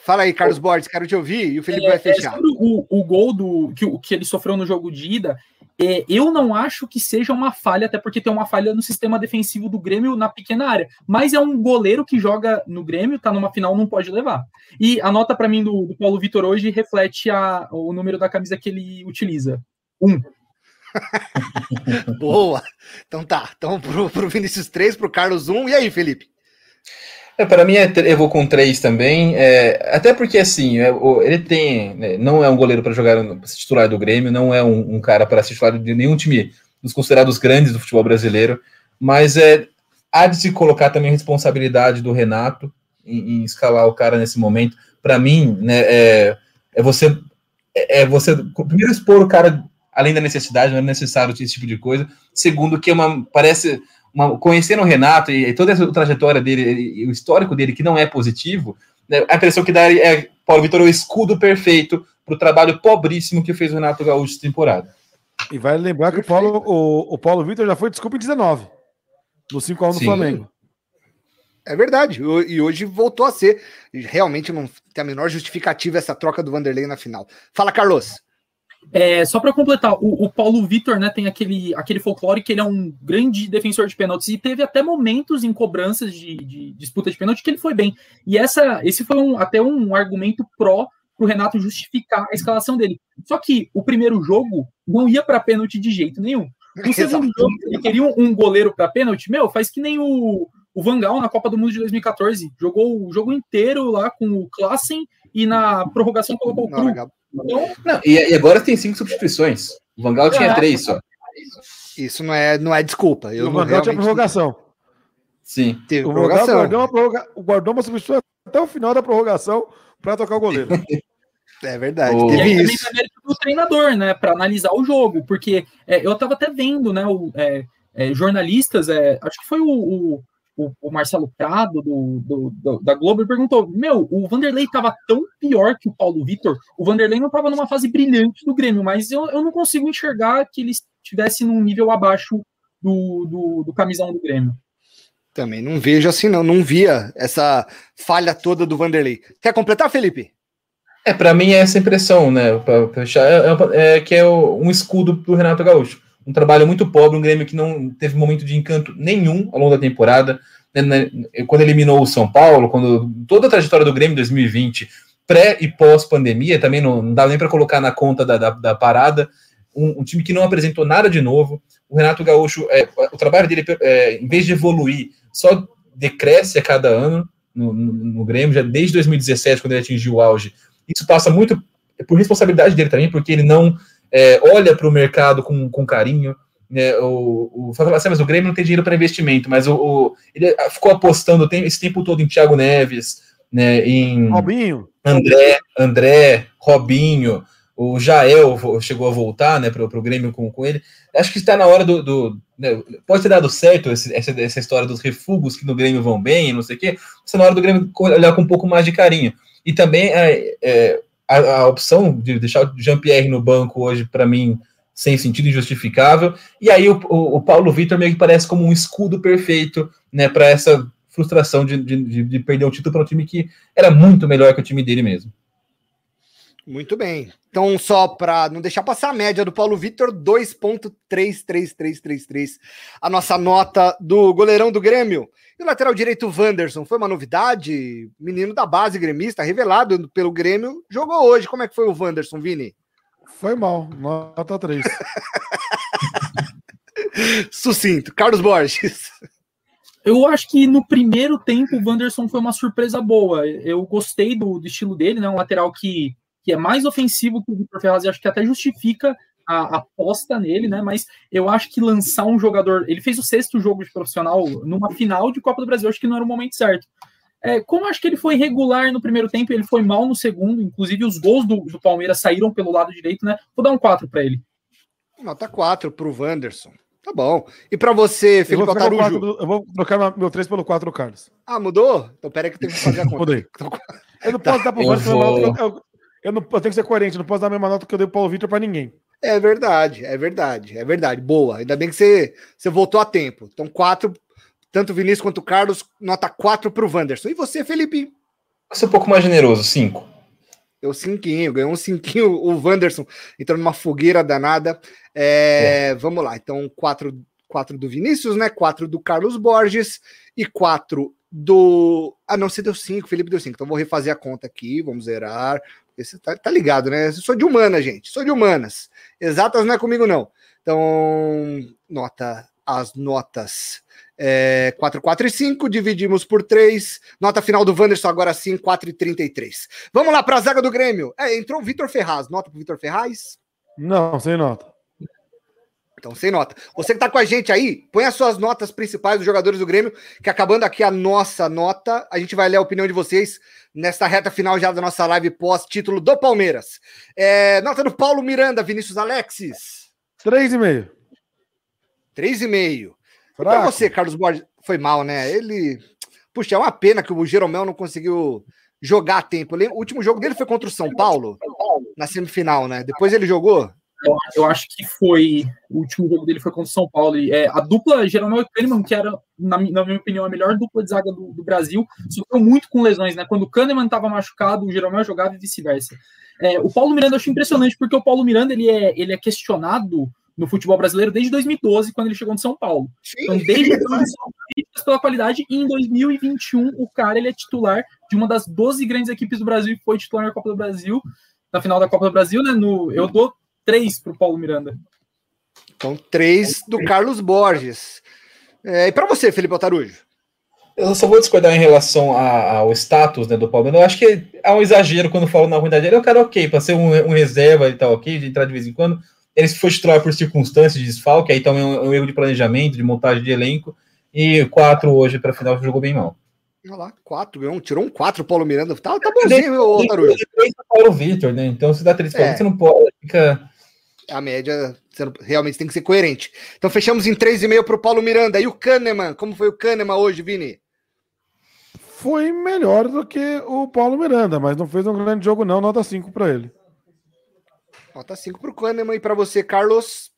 Fala aí, Carlos Borges, quero te ouvir e o Felipe é, vai fechar. É o, o gol do, que, que ele sofreu no jogo de ida, é, eu não acho que seja uma falha, até porque tem uma falha no sistema defensivo do Grêmio na pequena área. Mas é um goleiro que joga no Grêmio, tá numa final, não pode levar. E a nota para mim do, do, Paulo Vitor hoje reflete a, o número da camisa que ele utiliza. Um. Boa! Então tá. Então pro, pro Vinícius 3, pro Carlos 1. E aí, Felipe? É, para mim, é, eu vou com três também. É, até porque, assim, é, ele tem. Né, não é um goleiro para jogar titular do Grêmio, não é um, um cara para ser titular de nenhum time dos considerados grandes do futebol brasileiro. Mas é, há de se colocar também a responsabilidade do Renato em, em escalar o cara nesse momento. Para mim, né, é, é você. É, é você primeiro expor o cara além da necessidade, não é necessário esse tipo de coisa. Segundo, que é uma parece uma, conhecendo o Renato e, e, toda essa trajetória dele, e, o histórico dele, que não é positivo, né, a impressão que dá é Paulo Vitor é o escudo perfeito para o trabalho pobríssimo que fez o Renato Gaúcho temporada. E vai lembrar que o Paulo, o, o Paulo Vitor já foi desculpa em 19, no 5x1 do Flamengo. É verdade, e hoje voltou a ser. Realmente não tem a menor justificativa essa troca do Vanderlei na final. Fala, Carlos. É, só para completar, o, o, Paulo Vitor né, tem aquele, aquele folclore que ele é um grande defensor de pênaltis e teve até momentos em cobranças de, de disputa de pênalti que ele foi bem. E essa, esse foi um, até um argumento pró para o Renato justificar a escalação dele. Só que o primeiro jogo não ia para pênalti de jeito nenhum. No segundo jogo, ele queria um, um goleiro para pênalti, meu, faz que nem o, o Vangal na Copa do Mundo de 2014. Jogou o jogo inteiro lá com o Klassen e na prorrogação colocou o Cru. Não, e, e, agora tem cinco substituições. O Vangal tinha é. três só. Isso não é, não é desculpa. Eu o Vangal realmente... tinha prorrogação. Sim. Teve o prorrogação. Guardou uma, prorroga... guardou uma substituição até o final da prorrogação para tocar o goleiro. É verdade. Oh. Teve e isso. também do treinador, né, para analisar o jogo, porque é, eu estava até vendo, né, o, é, é, jornalistas, é, acho que foi o, o, o, o Marcelo Prado do, do, do, da Globo e perguntou: Meu, o Vanderlei estava tão pior que o Paulo Vitor. O Vanderlei não estava numa fase brilhante do Grêmio, mas eu, eu não consigo enxergar que ele estivesse num nível abaixo do, do, do camisão do Grêmio. Também não vejo assim, não. Não via essa falha toda do Vanderlei. Quer completar, Felipe? É, para mim é essa impressão, né? Pra fechar, é, é, é, que é um escudo do Renato Gaúcho um trabalho muito pobre, um Grêmio que não teve momento de encanto nenhum ao longo da temporada. Né, né, quando eliminou o São Paulo, quando toda a trajetória do Grêmio em 2020, pré e pós-pandemia, também não, não dá nem para colocar na conta da, da, da parada. Um, um, time que não apresentou nada de novo. O Renato Gaúcho, é, o trabalho dele, é, em vez de evoluir, só decresce a cada ano no, no, no, Grêmio, já desde 2017, quando ele atingiu o auge. Isso passa muito por responsabilidade dele também, porque ele não é, olha para o mercado com, com carinho. Né, o, o, fala assim, mas o Grêmio não tem dinheiro para investimento, mas o, o, ele ficou apostando esse tempo todo em Thiago Neves, né, em Robinho. André, André, Robinho, o Jael chegou a voltar né, para o Grêmio com, com ele. Acho que está na hora do. do né, pode ter dado certo esse, essa, essa história dos refugos que no Grêmio vão bem, não sei o quê. Está na hora do Grêmio olhar com um pouco mais de carinho. E também é, é a, a, opção de deixar o Jean-Pierre no banco hoje, para mim, sem sentido injustificável. E aí o, o, o Paulo Vitor meio que parece como um escudo perfeito né, para essa frustração de, de, de perder um título para um time que era muito melhor que o time dele mesmo. Muito bem. Então, só para não deixar passar a média do Paulo Vitor, 2.33333. A nossa nota do goleirão do Grêmio. E o lateral direito, Wanderson, foi uma novidade? Menino da base gremista, revelado pelo Grêmio, jogou hoje. Como é que foi o Wanderson, Vini? Foi mal, nota 3. Sucinto. Carlos Borges. Eu acho que no primeiro tempo o Wanderson foi uma surpresa boa. Eu gostei do, do estilo dele, né? Um lateral que que é mais ofensivo que o Vitor Ferraz, e acho que até justifica a aposta nele, né? Mas eu acho que lançar um jogador. Ele fez o sexto jogo de profissional numa final de Copa do Brasil, acho que não era o momento certo. É, como acho que ele foi regular no primeiro tempo, ele foi mal no segundo, inclusive os gols do, do Palmeiras saíram pelo lado direito, né? Vou dar um 4 para ele. Nota 4 para o Wanderson. Tá bom. E para você, Felipe eu Atarujo? eu vou trocar meu 3 pelo 4 do Carlos. Ah, mudou? Então peraí que eu tenho que fazer a conta. Mudei. Eu não posso tá. dar pro Wanderson, vou... Eu, não, eu tenho que ser coerente, não posso dar a mesma nota que eu dei pro Paulo Vitor para ninguém. É verdade, é verdade, é verdade. Boa. Ainda bem que você, você voltou a tempo. Então, quatro, tanto o Vinícius quanto o Carlos, nota quatro para o Wanderson. E você, Felipe? Vou ser um pouco mais generoso, cinco. Eu cinquinho, ganhou um cinquinho o Wanderson, entrou numa fogueira danada. É, é. Vamos lá, então quatro, quatro do Vinícius, né? Quatro do Carlos Borges e quatro do. Ah, não, você deu cinco, Felipe deu cinco. Então vou refazer a conta aqui, vamos zerar. Esse tá, tá ligado, né? Eu sou de humanas, gente. Sou de humanas. Exatas não é comigo, não. Então, nota as notas. É, 4, 4 e 5, dividimos por 3. Nota final do Wanderson, agora sim, 4 e 33. Vamos lá para a zaga do Grêmio. É, entrou o Vitor Ferraz. Nota para o Vitor Ferraz? Não, sem nota. Então, sem nota. Você que está com a gente aí, põe as suas notas principais dos jogadores do Grêmio, que acabando aqui a nossa nota, a gente vai ler a opinião de vocês nesta reta final já da nossa live pós-título do Palmeiras. É, nota do Paulo Miranda, Vinícius Alexis. 3,5. 3,5. Para você, Carlos Borges, foi mal, né? Ele. Puxa, é uma pena que o Jeromel não conseguiu jogar a tempo. O último jogo dele foi contra o São Paulo, na semifinal, né? Depois ele jogou? Eu, eu, acho que foi. O último jogo dele foi contra o São Paulo. E, é, a dupla Jeromel e Kahneman, que era, na, na, minha opinião, a melhor dupla de zaga do, do Brasil, sofreu muito com lesões, né? Quando o Kahneman estava machucado, o Jeromel jogava e vice-versa. É, o Paulo Miranda eu acho impressionante, porque o Paulo Miranda ele é, ele é questionado no futebol brasileiro desde 2012, quando ele chegou no São Paulo. Sim. Então, desde então, pela qualidade, e em 2021, o cara ele é titular de uma das 12 grandes equipes do Brasil e foi titular na Copa do Brasil, na final da Copa do Brasil, né? No, eu dou três para o Paulo Miranda. Então, três do Carlos Borges. É, e para você, Felipe Altarujo? Eu só vou discordar em relação a, ao status né, do Palmeiras. Eu acho que há um exagero quando falo na ruindade dele. Eu quero ok, para ser um, um, reserva e tal, ok, de entrar de vez em quando. Ele se foi titular por circunstâncias de desfalque, aí também é um, um, erro de planejamento, de montagem de elenco. E quatro hoje para final jogou bem mal. Olha lá, quatro, ganhou, tirou um quatro Paulo Miranda. Tá, tá bonzinho, meu Altarujo. Paulo Vitor, né? Então, se dá três é. você não pode, fica a média realmente tem que ser coerente. Então fechamos em 3,5 para o Paulo Miranda. E o Kahneman? Como foi o Kahneman hoje, Vini? Foi melhor do que o Paulo Miranda, mas não fez um grande jogo, não. Nota 5 para ele. Nota 5 para o Kahneman. E para você, Carlos?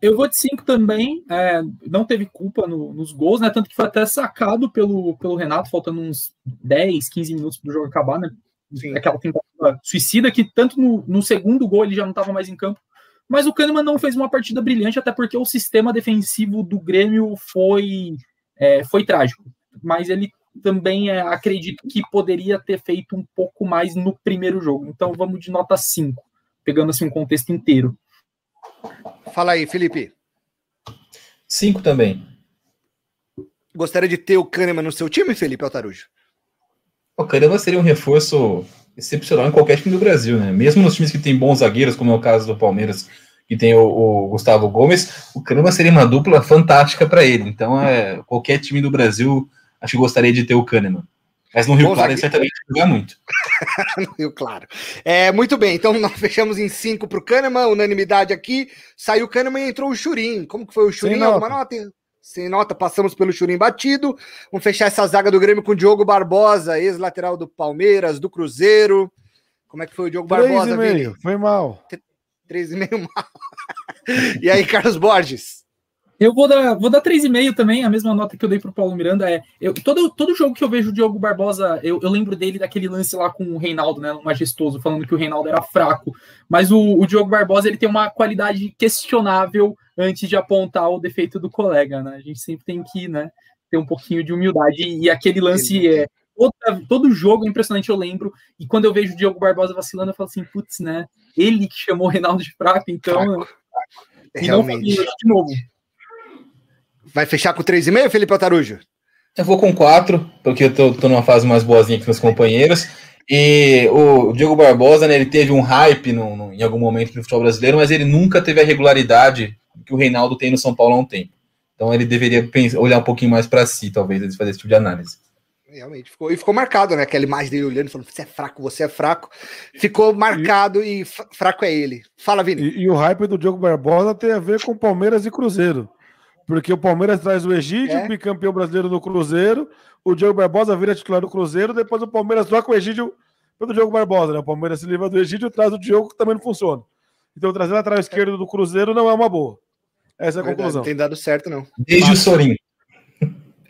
Eu vou de 5 também. É, não teve culpa no, nos gols, né? Tanto que foi até sacado pelo, pelo Renato, faltando uns 10, 15 minutos para o jogo acabar, né? Sim. Aquela tentativa suicida que tanto no, no segundo gol ele já não estava mais em campo. Mas o Kahneman não fez uma partida brilhante, até porque o sistema defensivo do Grêmio foi, é, foi trágico. Mas ele também é, acredito que poderia ter feito um pouco mais no primeiro jogo. Então vamos de nota 5, pegando assim um contexto inteiro. Fala aí, Felipe. 5 também. Gostaria de ter o Kahneman no seu time, Felipe Altarujo? O Kahneman seria um reforço excepcional em qualquer time do Brasil, né? Mesmo nos times que tem bons zagueiros, como é o caso do Palmeiras, que tem o, o Gustavo Gomes, o Kahneman seria uma dupla fantástica para ele. Então, é, qualquer time do Brasil, acho que gostaria de ter o Kahneman. Mas no Rio Bom, Claro ele certamente jogar muito. no Rio Claro. É, muito bem, então nós fechamos em 5 para o Kahneman, unanimidade aqui. Saiu o Kahneman e entrou o Churim. Como que foi o Churim? Alguma nota? Sem nota, passamos pelo Churim batido. Vamos fechar essa zaga do Grêmio com o Diogo Barbosa, ex-lateral do Palmeiras, do Cruzeiro. Como é que foi o Diogo Barbosa, Vini? Foi mal. 3,5 mal. e aí, Carlos Borges? Eu vou dar, vou dar 3,5 também, a mesma nota que eu dei para o Paulo Miranda. É, eu, todo, todo jogo que eu vejo o Diogo Barbosa, eu, eu, lembro dele daquele lance lá com o Reinaldo, né? Majestoso, falando que o Reinaldo era fraco. Mas o, o Diogo Barbosa ele tem uma qualidade questionável antes de apontar o defeito do colega, né? A gente sempre tem que né, ter um pouquinho de humildade. E aquele lance é. Toda, todo jogo é impressionante, eu lembro. E quando eu vejo o Diogo Barbosa vacilando, eu falo assim, putz, né? Ele que chamou o Reinaldo de fraco, então. Fraco. E Realmente. não de novo. Vai fechar com 3,5, Felipe Altarujo? Eu vou com 4, porque eu tô, tô numa fase mais boazinha que meus companheiros. E o Diego Barbosa, né, ele teve um hype no, no, em algum momento no futebol brasileiro, mas ele nunca teve a regularidade que o Reinaldo tem no São Paulo há um tempo. Então ele deveria pensar, olhar um pouquinho mais para si, talvez, antes de fazer esse tipo de análise. Realmente ficou, e ficou marcado, né? Aquela imagem dele olhando, falando: você é fraco, você é fraco. Ficou marcado e, e fraco é ele. Fala, Vini. E, e, o hype do Diogo Barbosa tem a ver com Palmeiras e Cruzeiro. Porque o Palmeiras traz o Egídio, é. bicampeão brasileiro do Cruzeiro, o Diogo Barbosa vira titular do Cruzeiro, depois o Palmeiras troca o Egídio pelo Diogo Barbosa, né? O Palmeiras se livra do Egídio, traz o Diogo, que também não funciona. Então trazer a lateral esquerdo do Cruzeiro não é uma boa. Essa é a Verdade, conclusão. Não tem dado certo, não. Desde o Sorinho.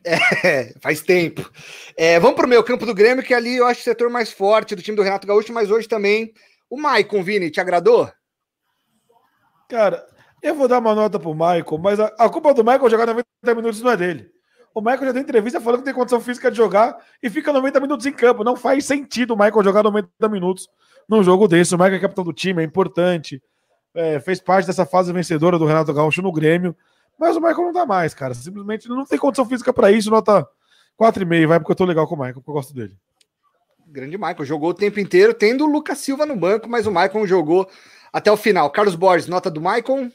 É, faz tempo. É, vamos para o meio campo do Grêmio, que ali eu acho o setor mais forte do time do Renato Gaúcho, mas hoje também. O Maicon, Vini, te agradou? Cara, eu vou dar uma nota pro Michael, mas a, a culpa do Michael jogar 90 minutos não é dele. O Michael já deu entrevista falando que tem condição física de jogar e fica 90 minutos em campo. Não faz sentido o Michael jogar 90 minutos num jogo desse. O Michael é capitão do time, é importante. É, fez parte dessa fase vencedora do Renato Gaúcho no Grêmio. Mas o Michael não dá mais, cara. Simplesmente não tem condição física para isso. Nota 4,5. Vai porque eu tô legal com o Michael, porque eu gosto dele. Grande Michael. Jogou o tempo inteiro, tendo o Lucas Silva no banco, mas o Michael jogou até o final. Carlos Borges, nota do Michael.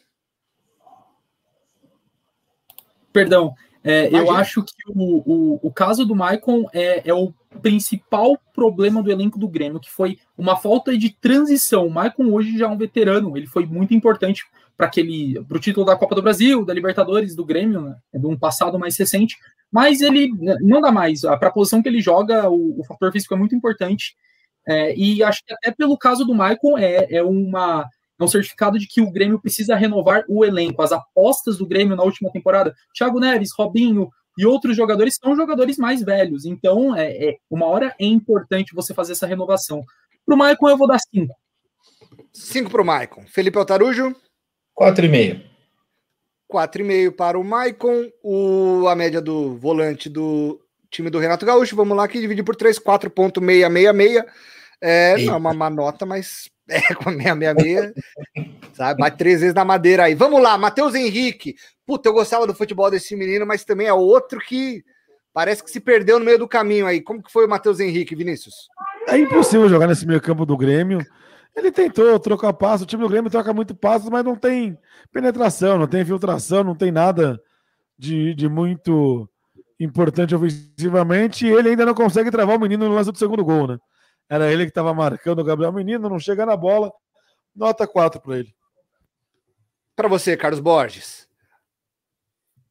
Perdão, é, eu acho que o, o, o, caso do Maicon é, é, o principal problema do elenco do Grêmio, que foi uma falta de transição. O Maicon hoje já é um veterano, ele foi muito importante para aquele para o título da Copa do Brasil, da Libertadores, do Grêmio, né, de um passado mais recente, mas ele né, não dá mais. Para a posição que ele joga, o, o fator físico é muito importante. É, e acho que até pelo caso do Maicon é, é uma é um certificado de que o Grêmio precisa renovar o elenco. As apostas do Grêmio na última temporada, Thiago Neves, Robinho e outros jogadores são jogadores mais velhos. Então, é, é uma hora é importante você fazer essa renovação. Para o Maicon, eu vou dar cinco. Cinco para o Maicon. Felipe Altarujo? Quatro e meio. Quatro e meio para o Maicon. O, a média do volante do time do Renato Gaúcho. Vamos lá, que divide por três, 4.666. É, não é uma má nota, mas é, com a 666, sabe? Bate três vezes na madeira aí. Vamos lá, Matheus Henrique. Puta, eu gostava do futebol desse menino, mas também é outro que parece que se perdeu no meio do caminho aí. Como que foi o Matheus Henrique, Vinícius? É impossível jogar nesse meio campo do Grêmio. Ele tentou trocar passo, o time do Grêmio troca muito passos, mas não tem penetração, não tem infiltração, não tem nada de, de muito importante ofensivamente. E ele ainda não consegue travar o menino no lance do segundo gol, né? Era ele que estava marcando o Gabriel Menino, não chega na bola. Nota 4 para ele. Para você, Carlos Borges.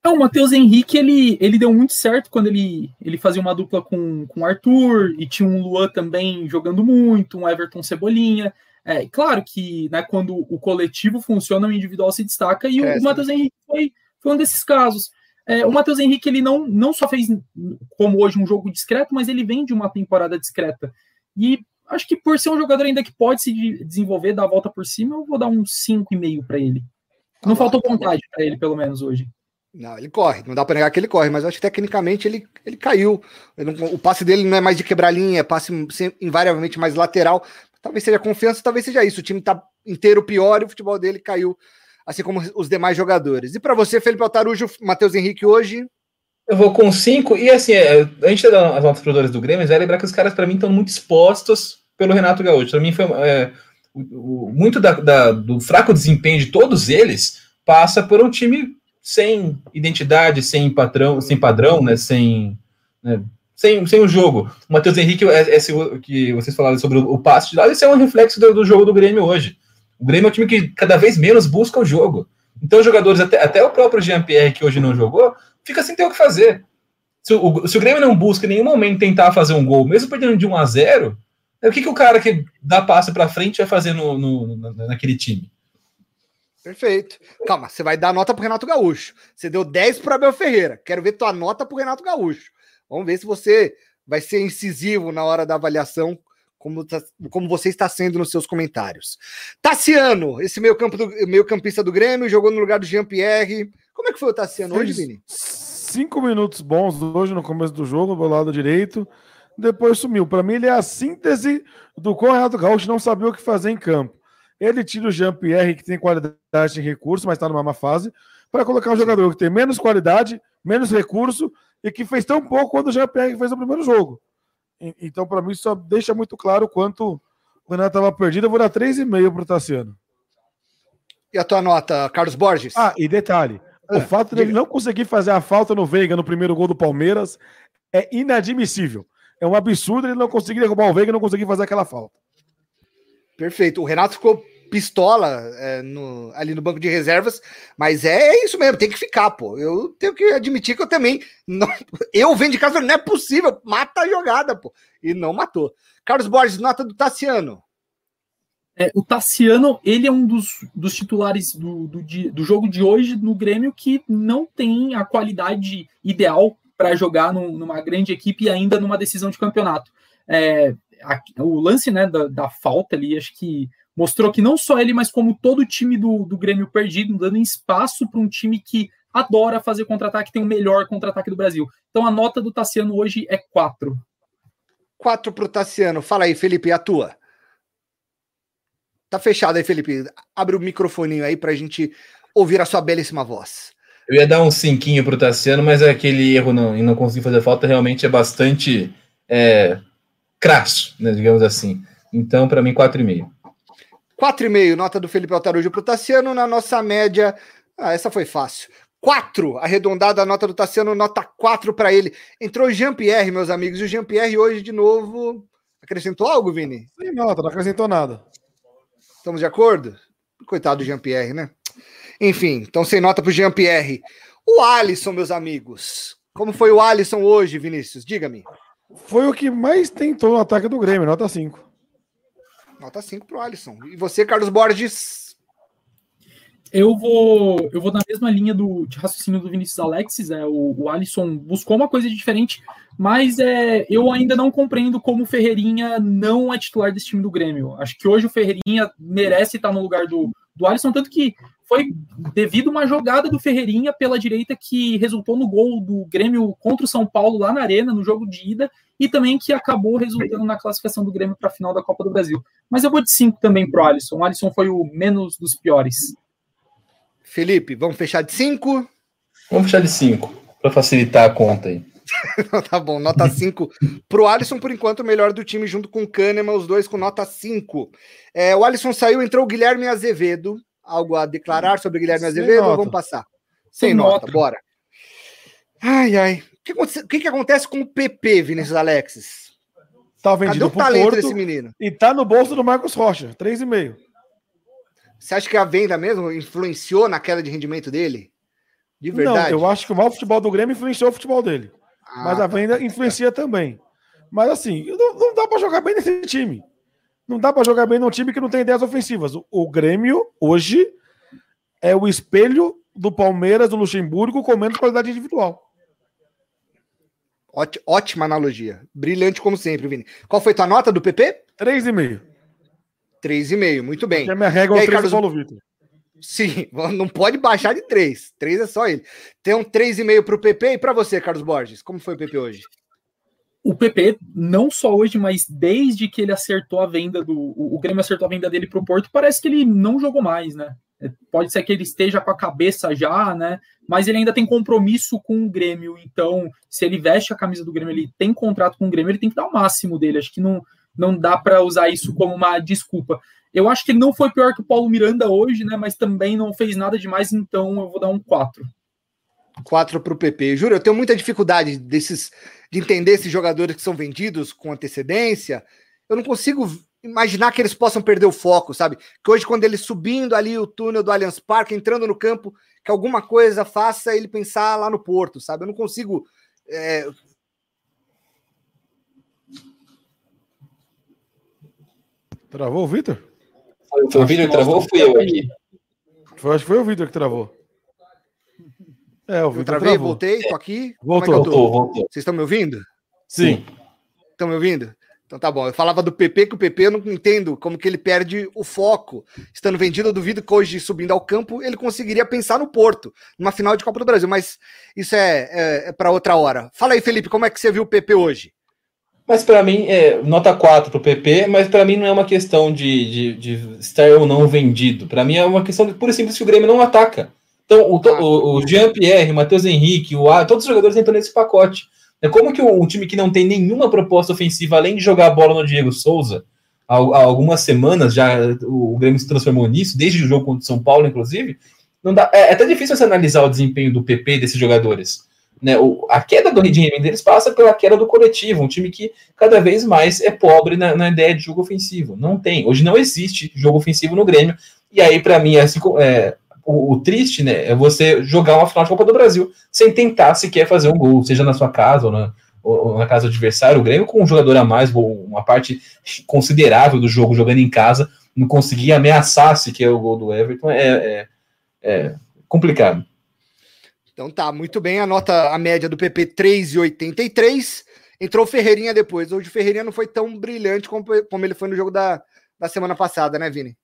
Não, o Matheus Henrique, ele, ele deu muito certo quando ele, ele fazia uma dupla com o Arthur, e tinha um Luan também jogando muito, um Everton Cebolinha. É, claro que né, quando o coletivo funciona, o individual se destaca, e o, o? Matheus Henrique foi, foi um desses casos. É, o Matheus Henrique, ele não, não só fez, como hoje, um jogo discreto, mas ele vem de uma temporada discreta. E acho que por ser um jogador ainda que pode se desenvolver, dar a volta por cima, eu vou dar um 5,5 para ele. Não tá faltou tá vontade para ele, pelo menos, hoje. Não, ele corre, não dá para negar que ele corre, mas acho que tecnicamente ele, ele caiu. Ele não, o passe dele não é mais de quebrar linha, é passe invariavelmente mais lateral. Talvez seja confiança, talvez seja isso. O time tá inteiro pior e o futebol dele caiu, assim como os demais jogadores. E para você, Felipe Altarujo, Matheus Henrique hoje? Eu vou com 5, e assim, é, antes de dar as notas para do Grêmio, vai lembrar que os caras, para mim, estão muito expostos pelo Renato Gaúcho. Para mim, foi é, muito da, da, do fraco desempenho de todos eles passa por um time sem identidade, sem patrão, sem padrão, né? Sem, né, sem, sem o jogo. O Matheus Henrique, esse, que vocês falaram sobre o, passe de lado, isso é um reflexo do, do, jogo do Grêmio hoje. O Grêmio é um time que cada vez menos busca o jogo. Então, jogadores, até, até o próprio Jean-Pierre, que hoje não jogou, fica sem ter o que fazer. Se o, se o Grêmio não busca em nenhum momento tentar fazer um gol, mesmo perdendo de 1 a 0 o que, que o cara que dá passe para frente vai fazer no, no, naquele time? Perfeito. Calma, você vai dar nota pro Renato Gaúcho. Você deu 10 para Abel Ferreira. Quero ver tua nota pro Renato Gaúcho. Vamos ver se você vai ser incisivo na hora da avaliação, como, tá, como você está sendo nos seus comentários. Tassiano, esse meio, campo do, meio campista do Grêmio, jogou no lugar do Jean-Pierre. Como é que foi o Tassiano hoje, Vini? Cinco minutos bons hoje no começo do jogo, do lado direito depois sumiu. Para mim, ele é a síntese do qual Renato Gaúcho não sabia o que fazer em campo. Ele tira o Jean-Pierre, que tem qualidade em recurso, mas está numa má fase, para colocar um jogador que tem menos qualidade, menos recurso e que fez tão pouco quanto o Jean-Pierre fez no primeiro jogo. Então, para mim, só deixa muito claro o quanto o Renato estava perdido. Eu vou dar 3,5 para o Tassiano. E a tua nota, Carlos Borges? Ah, e detalhe: o fato dele não conseguir fazer a falta no Veiga no primeiro gol do Palmeiras é inadmissível. É um absurdo ele não conseguir derrubar o Veiga e não conseguir fazer aquela falta. Perfeito. O Renato ficou pistola é, no, ali no banco de reservas, mas é, é, isso mesmo, tem que ficar, pô. Eu tenho que admitir que eu também. Não, eu venho de casa, não é possível, mata a jogada, pô. E não matou. Carlos Borges, nota do Tassiano. É, o Tassiano, ele é um dos, dos titulares do, do, do, jogo de hoje no Grêmio que não tem a qualidade ideal para jogar num, numa grande equipe e ainda numa decisão de campeonato. É, a, o lance né, da, da, falta ali, acho que mostrou que não só ele, mas como todo o time do, do Grêmio perdido, dando espaço para um time que adora fazer contra-ataque, tem o melhor contra-ataque do Brasil. Então a nota do Tassiano hoje é 4. 4 para o Tassiano. Fala aí, Felipe, a tua. Tá fechado aí, Felipe. Abre o microfoninho aí para a gente ouvir a sua belíssima voz. Eu ia dar um cinquinho pro Tassiano, mas aquele erro não, em não conseguir fazer falta realmente é bastante é, crasso, né, digamos assim. Então, para mim, 4,5. 4,5, nota do Felipe Altarujo pro Tassiano. Na nossa média, ah, essa foi fácil. 4, arredondada a nota do Tassiano, nota 4 para ele. Entrou Jean-Pierre, meus amigos, e o Jean-Pierre hoje, de novo, acrescentou algo, Vini? Sem nota, não acrescentou nada. Estamos de acordo? Coitado do Jean-Pierre, né? Enfim, então sem nota para o Jean-Pierre. O Alisson, meus amigos. Como foi o Alisson hoje, Vinícius? Diga-me. Foi o que mais tentou no ataque do Grêmio, nota 5. Nota 5 para o Alisson. E você, Carlos Borges? Eu vou, eu vou na mesma linha do, de raciocínio do Vinícius Alexis. É, o, o Alisson buscou uma coisa diferente, mas é, eu ainda não compreendo como o Ferreirinha não é titular desse time do Grêmio. Acho que hoje o Ferreirinha merece estar no lugar do, do Alisson, tanto que foi devido a uma jogada do Ferreirinha pela direita que resultou no gol do Grêmio contra o São Paulo lá na Arena, no jogo de ida, e também que acabou resultando na classificação do Grêmio para a final da Copa do Brasil. Mas eu vou de 5 também para o Alisson. O Alisson foi o menos dos piores. Felipe, vamos fechar de 5? Vamos fechar de 5, para facilitar a conta aí. tá bom, nota 5 pro Alisson, por enquanto, o melhor do time, junto com o Kahneman, os dois com nota 5. É, o Alisson saiu, entrou o Guilherme Azevedo, algo a declarar sobre Guilherme Sem Azevedo nota. vamos passar? Sem, Sem nota, nota, bora. Ai, ai. O que, o que, que, acontece com o PP, Vinícius Alexis? Tá vendido Cadê o talento Porto desse menino? E tá no bolso do Marcos Rocha, 3,5. Você acha que a venda mesmo influenciou na queda de rendimento dele? De verdade? Não, eu acho que o mau futebol do Grêmio influenciou o futebol dele. Ah, mas a tá. venda influencia também. Mas assim, não, não dá para jogar bem nesse time. Não dá para jogar bem num time que não tem ideias ofensivas. O, o Grêmio, hoje, é o espelho do Palmeiras, do Luxemburgo, com menos qualidade individual. Ótima analogia. Brilhante como sempre, Vini. Qual foi tua nota do PP? 3,5. 3,5, muito bem. Porque a minha regra é o 3 Carlos... Paulo Vitor. Sim, não pode baixar de 3. 3 é só ele. Tem um 3,5 para o PP e para você, Carlos Borges. Como foi o PP hoje? o PP, não só hoje, mas desde que ele acertou a venda do. O, Grêmio acertou a venda dele para o Porto, parece que ele não jogou mais, né? É, pode ser que ele esteja com a cabeça já, né? Mas ele ainda tem compromisso com o Grêmio. Então, se ele veste a camisa do Grêmio, ele tem contrato com o Grêmio, ele tem que dar o máximo dele. Acho que não, não dá para usar isso como uma desculpa. Eu acho que ele não foi pior que o Paulo Miranda hoje, né? Mas também não fez nada demais, então eu vou dar um 4. 4 para o PP. Juro, eu tenho muita dificuldade desses, de entender esses jogadores que são vendidos com antecedência. Eu não consigo imaginar que eles possam perder o foco, sabe? Que hoje, quando ele subindo ali o túnel do Allianz Parque, entrando no campo, que alguma coisa faça ele pensar lá no Porto, sabe? Eu não consigo. É... Travou o Vitor? Foi, foi o Vitor que travou ou fui eu aqui? Foi, acho que foi o Vitor que travou. É, o Vitor travei, travou. voltei, tô aqui. Voltou, é voltou, voltou. Vocês estão me ouvindo? Sim. Estão me ouvindo? Então tá bom. Eu falava do PP, que o PP eu não entendo como que ele perde o foco. Estando vendido, eu duvido que hoje, subindo ao campo, ele conseguiria pensar no Porto, numa final de Copa do Brasil. Mas isso é, é, é para outra hora. Fala aí, Felipe, como é que você viu o PP hoje? Mas para mim, é nota 4 para o PP, mas para mim não é uma questão de, de, de estar ou não vendido. Para mim é uma questão de pura e simples que o Grêmio não ataca. Então, o, ah. o, o Jean-Pierre, o Matheus Henrique, o A, todos os jogadores entram nesse pacote. É como que um time que não tem nenhuma proposta ofensiva, além de jogar a bola no Diego Souza, há, há algumas semanas já o, o Grêmio se transformou nisso, desde o jogo contra o São Paulo, inclusive, não dá, é, é até difícil você analisar o desempenho do PP desses jogadores. Né, o, a queda do rendimento deles passa pela queda do coletivo, um time que cada vez mais é pobre na, na ideia de jogo ofensivo. Não tem. Hoje não existe jogo ofensivo no Grêmio. E aí, para mim, assim, é, o, o, triste, né, é você jogar uma final de Copa do Brasil sem tentar sequer fazer um gol, seja na sua casa ou na, ou na casa do adversário. O Grêmio, com um jogador a mais, uma parte considerável do jogo jogando em casa, não conseguia ameaçar sequer o gol do Everton, é, é, é complicado. Então tá, muito bem. A nota, a média do PP 3,83. Entrou o Ferreirinha depois. Hoje o Ferreirinha não foi tão brilhante como, como ele foi no jogo da, da semana passada, né, Vini?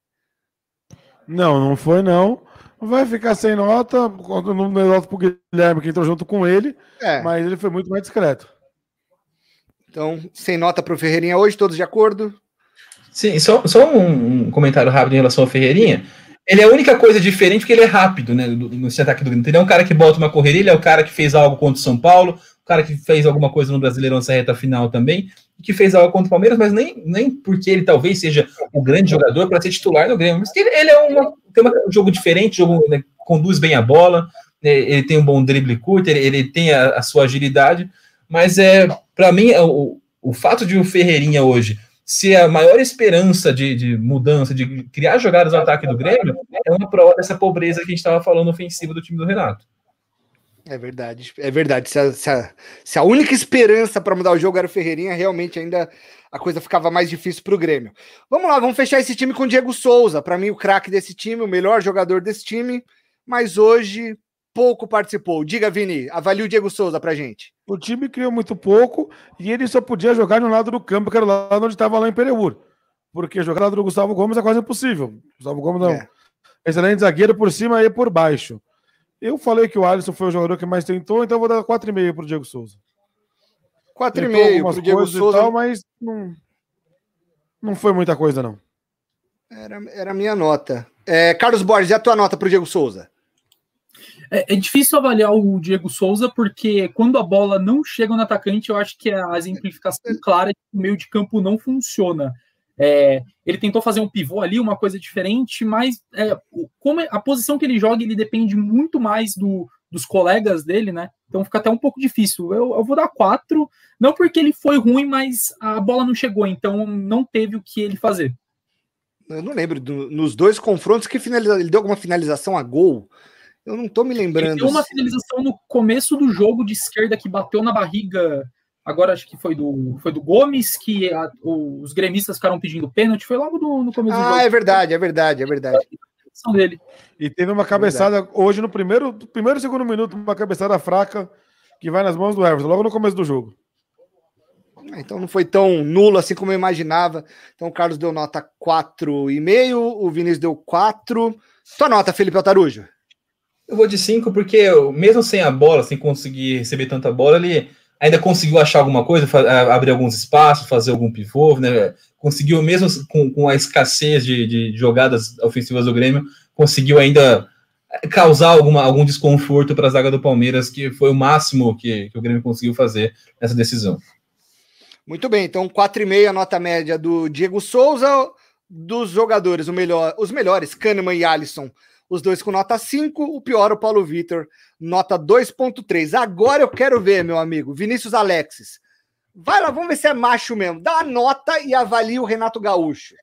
Não, não foi não. Vai ficar sem nota, não nota pro Guilherme, que entrou junto com ele, é. mas ele foi muito mais discreto. Então, sem nota para o Ferreirinha hoje, todos de acordo? Sim, só, só um, um, comentário rápido em relação ao Ferreirinha. Ele é a única coisa diferente porque ele é rápido, né? No ataque do Grêmio. Ele é um cara que bota uma correria, ele é o cara que fez algo contra o São Paulo, o cara que fez alguma coisa no Brasileirão nessa reta final também, que fez algo contra o Palmeiras, mas nem, nem porque ele talvez seja o grande jogador para ser titular no Grêmio. Mas ele, ele é uma, tem um jogo diferente, jogo né, conduz bem a bola, né, ele tem um bom drible curto, ele, ele tem a, a, sua agilidade, mas é para mim é o, o fato de o Ferreirinha hoje ser a maior esperança de, de, mudança, de criar jogadas no ataque do Grêmio, é uma prova dessa pobreza que a gente estava falando ofensiva do time do Renato. É verdade, é verdade. Se a, se a, se a única esperança para mudar o jogo era o Ferreirinha, realmente ainda a coisa ficava mais difícil para o Grêmio. Vamos lá, vamos fechar esse time com o Diego Souza. Para mim, o craque desse time, o melhor jogador desse time, mas hoje pouco participou. Diga, Vini, avalie o Diego Souza para gente. O time criou muito pouco e ele só podia jogar no lado do campo, que era o lado onde estava lá em Pereur. Porque jogar no lado do Gustavo Gomes é quase impossível. Gustavo Gomes não. É. Excelente zagueiro por cima e por baixo. Eu falei que o Alisson foi o jogador que mais tentou, então vou dar 4,5 para o Diego Souza. 4,5 para o Diego Souza. Tal, mas não, não foi muita coisa, não. Era, era a minha nota. É, Carlos Borges, e a tua nota para o Diego Souza? É, é, difícil avaliar o Diego Souza, porque quando a bola não chega no atacante, eu acho que a exemplificação clara de que o meio de campo não funciona. É, ele tentou fazer um pivô ali, uma coisa diferente, mas é, como é, a posição que ele joga, ele depende muito mais do, dos colegas dele, né? Então fica até um pouco difícil. Eu, eu vou dar quatro, não porque ele foi ruim, mas a bola não chegou, então não teve o que ele fazer. Eu não lembro, do, nos dois confrontos, que finaliza, ele deu alguma finalização a gol? Eu não tô me lembrando. Ele deu uma finalização no começo do jogo de esquerda que bateu na barriga Agora acho que foi do, foi do Gomes que a, os gremistas ficaram pedindo pênalti. Foi logo no, no começo ah, do jogo. Ah, é verdade, é verdade, é verdade. Dele. E teve uma cabeçada é hoje no primeiro, primeiro segundo minuto, uma cabeçada fraca que vai nas mãos do Everton, logo no começo do jogo. Ah, então não foi tão nulo assim como eu imaginava. Então o Carlos deu nota 4,5, o Vinícius deu 4. Sua nota, Felipe Altarujo? Eu vou de 5 porque mesmo sem a bola, sem conseguir receber tanta bola, ele ainda conseguiu achar alguma coisa, abrir alguns espaços, fazer algum pivô, né? Conseguiu, mesmo com, com a escassez de, de jogadas ofensivas do Grêmio, conseguiu ainda causar alguma, algum desconforto para a zaga do Palmeiras, que foi o máximo que, que o Grêmio conseguiu fazer nessa decisão. Muito bem, então 4,5 a nota média do Diego Souza, dos jogadores, melhor, os melhores, Kahneman e Alisson, os dois com nota 5, o pior, o Paulo Vitor, nota 2,3. Agora eu quero ver, meu amigo, Vinícius Alexis. Vai lá, vamos ver se é macho mesmo. Dá a nota e avalia o Renato Gaúcho.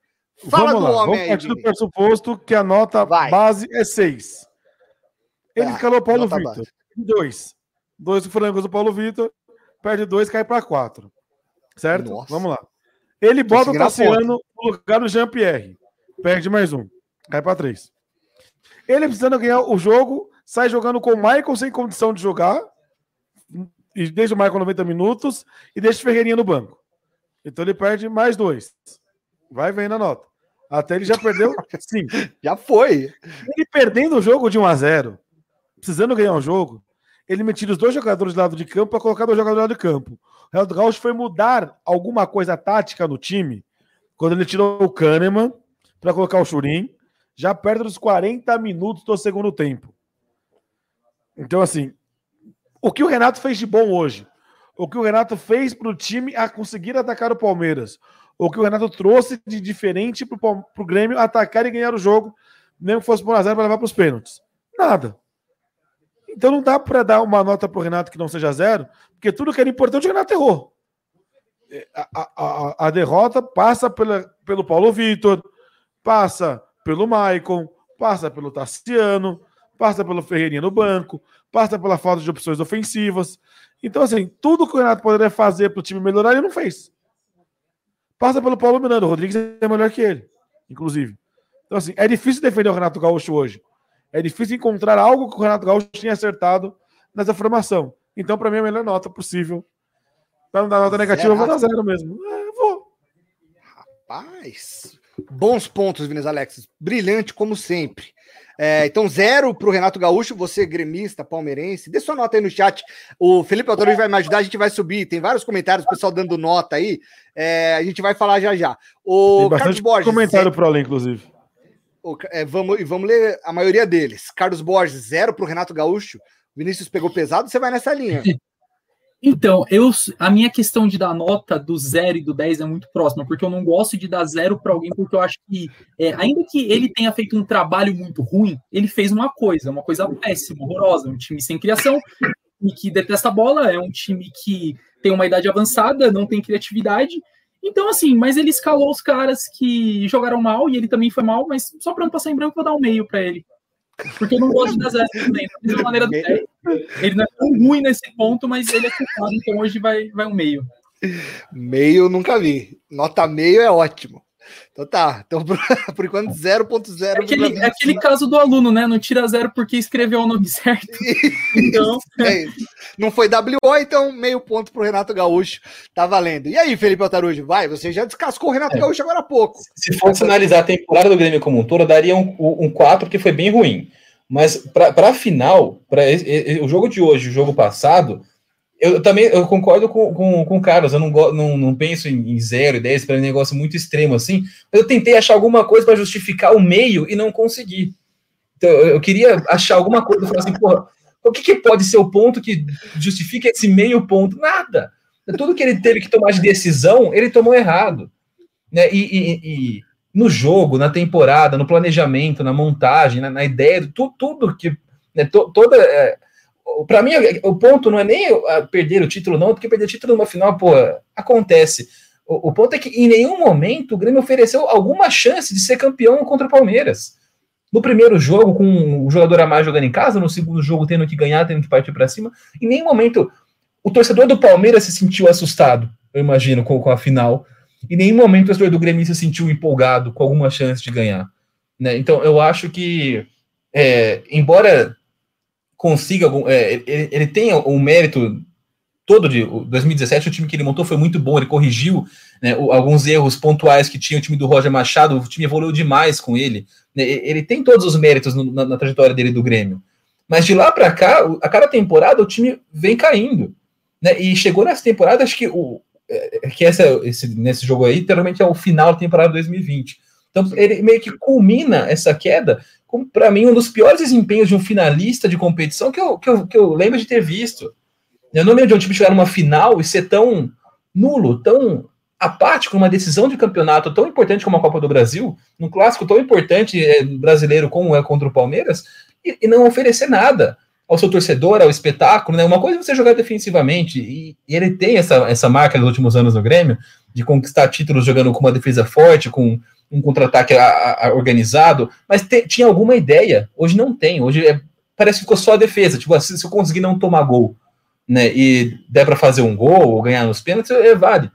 Fala vamos do lá, homem vamos partir do pressuposto que a nota Vai. base é 6. Ele tá, escalou Paulo Vitor. Dois. Dois frangos do Paulo Vitor. Perde dois, cai para quatro. Certo? Nossa. Vamos lá. Ele bota o Tassiano no lugar do Jean-Pierre. Perde mais um. Cai para três. Ele precisando ganhar o jogo, sai jogando com o Michael sem condição de jogar. E deixa o Michael 90 minutos e deixa o Ferreirinha no banco. Então ele perde mais dois. Vai vendo a nota. Até ele já perdeu sim. já foi. Ele perdendo o jogo de 1 a 0 precisando ganhar um jogo, ele me tira os dois jogadores do lado de campo para colocar dois jogadores do lado de campo. O Renato Gaúcho foi mudar alguma coisa tática no time quando ele tirou o Kahneman para colocar o Churin, já perto dos 40 minutos do segundo tempo. Então, assim, o que o Renato fez de bom hoje? O que o Renato fez para o time a conseguir atacar o Palmeiras? O que o Renato trouxe de diferente para o Grêmio atacar e ganhar o jogo, mesmo que fosse por 1x0 para levar para os pênaltis? Nada. Então não dá para dar uma nota para o Renato que não seja zero, porque tudo que era importante o Renato errou. É, a, a, a derrota passa pela, pelo Paulo Vitor, passa pelo Maicon, passa pelo Tassiano, passa pelo Ferreirinha no banco, passa pela falta de opções ofensivas. Então, assim, tudo que o Renato poderia fazer para o time melhorar, ele não fez. Passa pelo Paulo Miranda, o Rodrigues é melhor que ele, inclusive. Então, assim, é difícil defender o Renato Gaúcho hoje. É difícil encontrar algo que o Renato Gaúcho tinha acertado nessa formação. Então, para mim, é a melhor nota possível. Para não dar nota negativa, eu vou dar zero mesmo. É, vou. Rapaz, bons pontos, Vinícius Alexis. Brilhante, como sempre. É, então, zero para o Renato Gaúcho, você gremista, palmeirense. Dê sua nota aí no chat. O Felipe Autores vai me ajudar, a gente vai subir. Tem vários comentários, o pessoal dando nota aí. É, a gente vai falar já já. O Tem bastante Carlos Borges, comentário para além, inclusive. É, vamos, e vamos ler a maioria deles. Carlos Borges, zero para o Renato Gaúcho. Vinícius pegou pesado, você vai nessa linha. Então, eu, a minha questão de dar nota do zero e do 10 é muito próxima, porque eu não gosto de dar zero para alguém, porque eu acho que, é, ainda que ele tenha feito um trabalho muito ruim, ele fez uma coisa, uma coisa péssima, horrorosa. Um time sem criação, e que detesta a bola, é um time que tem uma idade avançada, não tem criatividade, então, assim, mas ele escalou os caras que jogaram mal e ele também foi mal, mas só para não passar em branco, vou dar um meio para ele. Porque eu não gosto dar zero também. Da mesma maneira do Ele não é tão ruim nesse ponto, mas ele é culpado, então hoje vai, vai um meio. Meio nunca vi. Nota meio é ótimo. Então tá, então por, por enquanto 0.0. É aquele, é aquele caso do aluno, né? Não tira zero porque escreveu o nome certo. então... É Não foi WO, então meio ponto pro Renato Gaúcho. Tá valendo. E aí, Felipe Altarujo, vai, você já descascou o Renato é. Gaúcho agora há pouco. Se fosse analisar a temporada do Grêmio como um todo, daria um, um 4, que foi bem ruim. Mas para a final, para o jogo de hoje, o jogo passado, eu também eu concordo com, com, com o Carlos, eu não, não, não penso em, 0 e 10 para um negócio muito extremo assim, eu tentei achar alguma coisa para justificar o meio e não consegui. Então, eu queria achar alguma coisa, falar assim, porra, o que, que pode ser o ponto que justifica esse meio ponto? Nada. Tudo que ele teve que tomar de decisão, ele tomou errado. Né? E, e, e no jogo, na temporada, no planejamento, na montagem, na, na ideia, tudo, tudo que. Né, to, toda. É, para mim, o ponto não é nem perder o título, não, porque perder o título numa final, pô, acontece. O, o, ponto é que em nenhum momento o Grêmio ofereceu alguma chance de ser campeão contra o Palmeiras. No primeiro jogo, com o jogador a mais jogando em casa, no segundo jogo, tendo que ganhar, tendo que partir para cima, em nenhum momento o torcedor do Palmeiras se sentiu assustado, eu imagino, com, com a final. Em nenhum momento o torcedor do Grêmio se sentiu empolgado com alguma chance de ganhar. Né? Então, eu acho que, é, embora consiga é, ele, ele tem um mérito todo de 2017 o time que ele montou foi muito bom ele corrigiu né, alguns erros pontuais que tinha o time do Roger Machado o time evoluiu demais com ele né, ele tem todos os méritos no, na, na, trajetória dele do Grêmio mas de lá para cá a cada temporada o time vem caindo né? E chegou nessa temporada, acho que o é, que essa, esse, nesse jogo aí, literalmente é o final da temporada 2020. Então, ele meio que culmina essa queda como, para mim, um dos piores desempenhos de um finalista de competição que eu, que eu, que eu lembro de ter visto. Eu não lembro de um time chegar numa final e ser tão nulo, tão apático numa decisão de campeonato tão importante como a Copa do Brasil, num clássico tão importante é, brasileiro como é contra o Palmeiras, e, e, não oferecer nada ao seu torcedor, ao espetáculo, né? Uma coisa é você jogar defensivamente, e, e, ele tem essa, essa marca nos últimos anos no Grêmio, de conquistar títulos jogando com uma defesa forte, com um contra-ataque organizado, mas te, tinha alguma ideia. Hoje não tem. Hoje é, parece que ficou só a defesa. Tipo, se, se eu conseguir não tomar gol, né, e der para fazer um gol ou ganhar nos pênaltis, é, vale.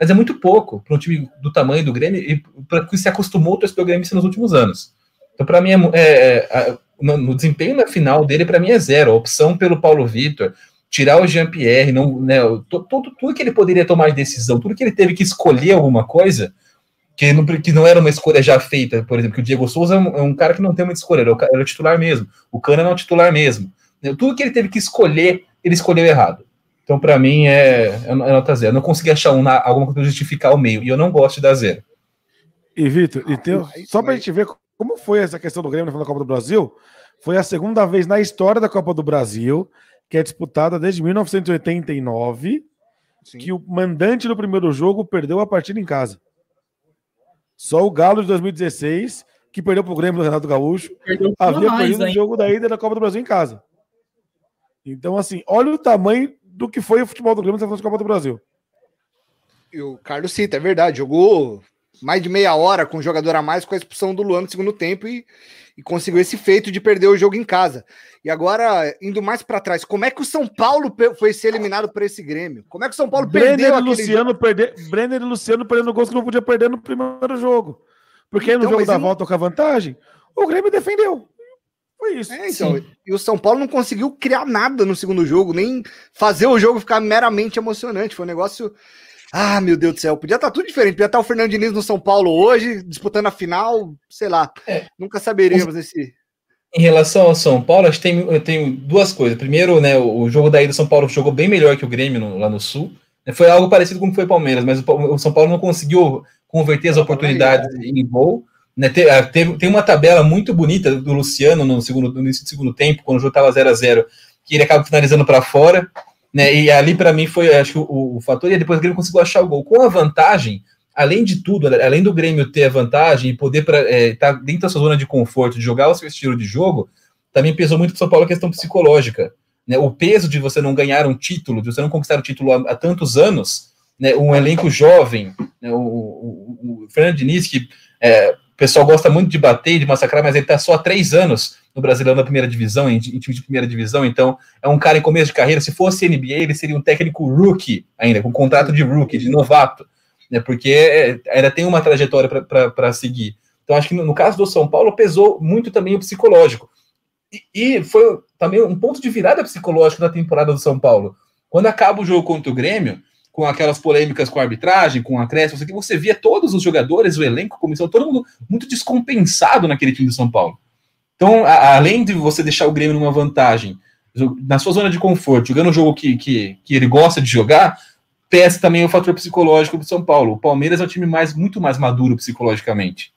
Mas é muito pouco para um time do tamanho do Grêmio e para que se acostumou o torcedor Grêmio nos últimos anos. Então, para mim, é, é, é, no, no, desempenho na final dele, para mim é zero. A opção pelo Paulo Vitor, tirar o Jean-Pierre, não, né, tudo, tudo que ele poderia tomar de decisão, tudo que ele teve que escolher alguma coisa, que não, que não era uma escolha já feita, por exemplo, que o Diego Souza é um, é um cara que não tem uma escolha, ele é o, o titular mesmo, o Cana não é o titular mesmo. Né, tudo que ele teve que escolher, ele escolheu errado. Então, para mim, é, é, nota zero. Eu não consegui achar um, alguma coisa para justificar o meio, e eu não gosto de dar zero. E, Vitor, e tem, só para a gente ver como foi essa questão do Grêmio na Copa do Brasil, foi a segunda vez na história da Copa do Brasil, que é disputada desde 1989, Sim. que o mandante do primeiro jogo perdeu a partida em casa. Só o Galo de 2016, que perdeu para o Grêmio do Renato Gaúcho, perdeu havia mais, perdido o jogo da ida da Copa do Brasil em casa. Então, assim, olha o tamanho do que foi o futebol do Grêmio na Copa do Brasil. E o Carlos cita, é verdade, jogou mais de meia hora com um jogador a mais com a expulsão do Luan no segundo tempo e, e conseguiu esse feito de perder o jogo em casa. E agora, indo mais para trás, como é que o São Paulo foi ser eliminado por esse Grêmio? Como é que o São Paulo Brenner perdeu e Luciano jogo? perder, Brenner e Luciano perdendo gols que não podia perder no primeiro jogo. Porque então, no jogo da volta com a vantagem, o Grêmio defendeu. Foi isso. É, então, e o São Paulo não conseguiu criar nada no segundo jogo, nem fazer o jogo ficar meramente emocionante. Foi um negócio ah, meu Deus do céu, podia estar tá tudo diferente. Podia estar tá o Fernando Diniz no São Paulo hoje, disputando a final, sei lá. É. Nunca saberíamos esse. Em relação ao São Paulo, acho que tem, eu tenho duas coisas. Primeiro, né, o jogo daí do São Paulo jogou bem melhor que o Grêmio no, lá no Sul. Foi algo parecido com o que foi o Palmeiras, mas o, o São Paulo não conseguiu converter as oportunidades em gol. Né, teve, tem uma tabela muito bonita do Luciano no, segundo, no início do segundo tempo, quando o jogo estava 0 a 0 que ele acaba finalizando para fora. Né? E ali, para mim, foi acho que o, o, fator. E depois o Grêmio conseguiu achar o gol. Com a vantagem, além de tudo, além do Grêmio ter a vantagem e poder estar é, tá dentro da sua zona de conforto, de jogar o seu estilo de jogo, também pesou muito para São Paulo a questão psicológica. Né? O peso de você não ganhar um título, de você não conquistar o um título há, há, tantos anos, né? um elenco jovem, né? o, o, o, Fernando Diniz, que é, o pessoal gosta muito de bater, de massacrar, mas ele está só há três anos no Brasileiro da primeira divisão, em, em time de primeira divisão, então é um cara em começo de carreira. Se fosse NBA, ele seria um técnico rookie ainda, com contrato de rookie, de novato, né? Porque é, ainda tem uma trajetória para seguir. Então, acho que no, no, caso do São Paulo pesou muito também o psicológico. E, e foi também um ponto de virada psicológico da temporada do São Paulo. Quando acaba o jogo contra o Grêmio, com aquelas polêmicas com a arbitragem, com a acréscimo, você, você via todos os jogadores, o elenco, a comissão, todo mundo muito descompensado naquele time do São Paulo. Então, a, além de você deixar o Grêmio numa vantagem, na sua zona de conforto, jogando um jogo que, que, que ele gosta de jogar, pesa também o fator psicológico do São Paulo. O Palmeiras é um time mais, muito mais maduro psicologicamente.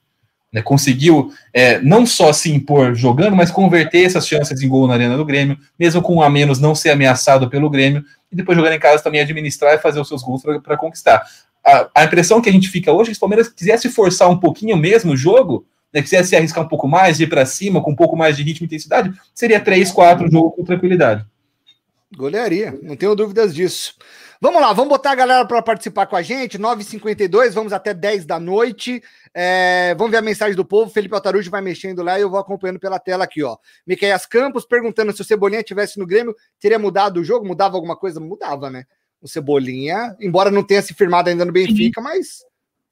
Né? Conseguiu é, não só se impor jogando, mas converter essas chances em gol na arena do Grêmio, mesmo com um a menos não ser ameaçado pelo Grêmio, e depois jogando em casa também administrar e fazer os seus gols para conquistar. A, a, impressão que a gente fica hoje é que se o Palmeiras quisesse forçar um pouquinho mesmo o jogo, né, quisesse arriscar um pouco mais, ir para cima, com um pouco mais de ritmo e intensidade, seria 3, 4 jogo com tranquilidade. Golearia, não tenho dúvidas disso. Vamos lá, vamos botar a galera para participar com a gente. 9h52, vamos até 10 da noite. É, vamos ver a mensagem do povo. Felipe Altarujo vai mexendo lá e eu vou acompanhando pela tela aqui, ó. Miqueias Campos perguntando se o Cebolinha tivesse no Grêmio, teria mudado o jogo? Mudava alguma coisa? Mudava, né? O Cebolinha, embora não tenha se firmado ainda no Benfica, mas.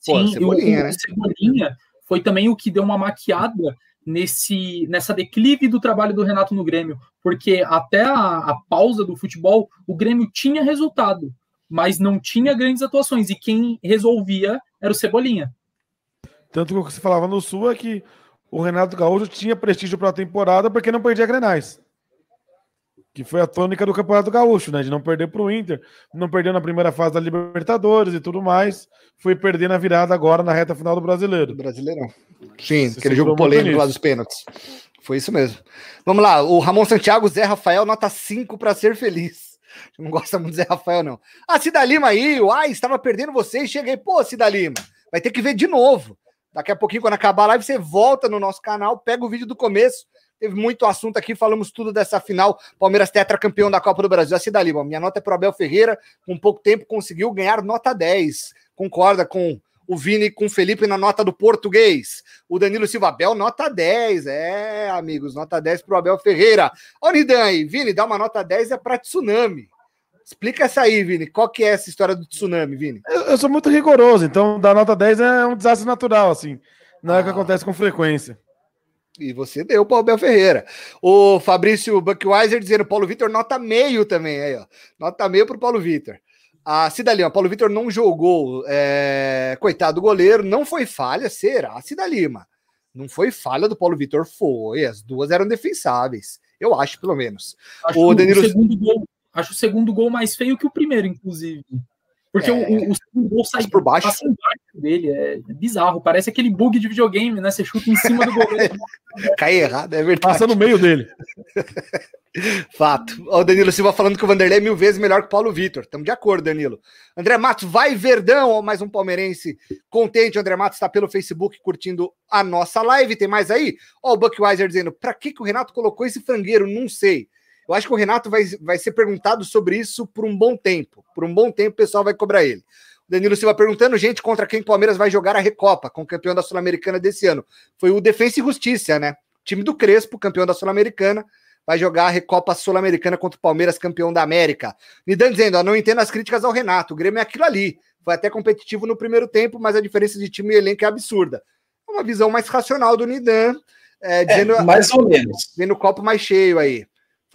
Pô, Sim, Cebolinha, o, né? O Cebolinha foi também o que deu uma maquiada nesse nessa declive do trabalho do Renato no Grêmio, porque até a, a, pausa do futebol, o Grêmio tinha resultado, mas não tinha grandes atuações, e quem resolvia era o Cebolinha. Tanto que o que você falava no Sul é que o Renato Gaúcho tinha prestígio para a temporada porque não perdia Grenais. Que foi a tônica do Campeonato Gaúcho, né? De não perder para o Inter, não perder na primeira fase da Libertadores e tudo mais, foi perder na virada agora na reta final do Brasileiro. Brasileirão. Sim, Você aquele jogo polêmico lá dos pênaltis. Foi isso mesmo. Vamos lá, o Ramon Santiago, Zé Rafael, nota 5 para ser feliz. Não gosta muito do Zé Rafael, não. Ah, Cida Lima aí, uai, estava perdendo vocês, cheguei. Pô, Cida Lima, vai ter que ver de novo. Daqui a pouquinho, quando acabar a live, você volta no nosso canal, pega o vídeo do começo Teve muito assunto aqui, falamos tudo dessa final. Palmeiras campeão da Copa do Brasil. Assim dali, minha nota é para Abel Ferreira, com pouco tempo conseguiu ganhar nota 10. Concorda com o Vini com o Felipe na nota do português. O Danilo Silva Abel, nota 10. É, amigos, nota 10 para o Abel Ferreira. Ô, Nidan aí, Vini, dá uma nota 10 é para tsunami. Explica essa aí, Vini. Qual que é essa história do tsunami, Vini? Eu, eu sou muito rigoroso, então dar nota 10 é um desastre natural, assim. Não é o que ah. acontece com frequência. E você deu para o Abel Ferreira. O Fabrício Buckweiser dizendo Paulo Vitor nota meio também. Aí, ó. Nota meio para o Paulo Vitor. A Cidalima, Paulo Vitor não jogou. É... Coitado do goleiro, não foi falha, será? Cidalima. Não foi falha do Paulo Vitor, foi. As duas eram defensáveis. Eu acho, pelo menos. Acho o Danilo... O segundo gol, acho o segundo gol mais feio que o primeiro, inclusive. Porque é... o, o, segundo gol sai por baixo. Dele, é, bizarro. Parece aquele bug de videogame, né? Você chuta em cima do goleiro. Cai errado, é verdade. Passa no meio dele. Fato. O Danilo Silva falando que o Vanderlei é mil vezes melhor que o Paulo Vitor. Estamos de acordo, Danilo. André Matos, vai Verdão, mais um palmeirense contente. O André Matos está pelo Facebook curtindo a nossa live. Tem mais aí? Ó, o Buckweiser dizendo: para que, que o Renato colocou esse frangueiro? Não sei. Eu acho que o Renato vai, vai ser perguntado sobre isso por um bom tempo. Por um bom tempo, o pessoal vai cobrar ele. O Danilo Silva perguntando, gente, contra quem o Palmeiras vai jogar a Recopa, com o campeão da Sul-Americana desse ano. Foi o Defensa e Justiça, né? O time do Crespo, campeão da Sul-Americana, vai jogar a Recopa Sul-Americana contra o Palmeiras, campeão da América. Nidan dizendo, ó, não entendo as críticas ao Renato, o Grêmio é aquilo ali. Foi até competitivo no primeiro tempo, mas a diferença de time e elenco é absurda. É uma visão mais racional do Nidan, é, dizendo, é, mais ou menos. Vendo o copo mais cheio aí.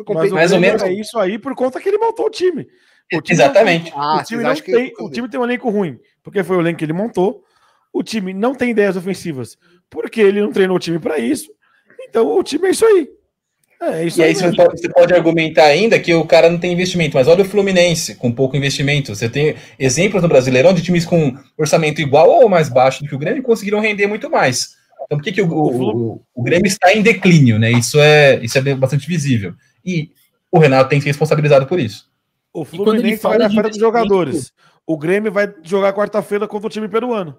Mas mais ou menos é isso aí por conta que ele montou o time. O time Exatamente. Não, ah, o, time não tem, o time tem um elenco ruim, porque foi o elenco que ele montou. O time não tem ideias ofensivas, porque ele não treinou o time para isso. Então o time é isso aí. É, isso e aí, você pode, você pode, argumentar ainda que o cara não tem investimento, mas olha o Fluminense com pouco investimento. Você tem exemplos no Brasileirão de times com orçamento igual ou mais baixo do que o Grêmio conseguiram render muito mais. Então, por que, que o, o, o, o Grêmio está em declínio? Né? Isso, é, isso é bastante visível. E o Renato tem que ser responsabilizado por isso. O Fluminense vai na feira dos jogadores. O Grêmio vai jogar quarta-feira contra o time peruano.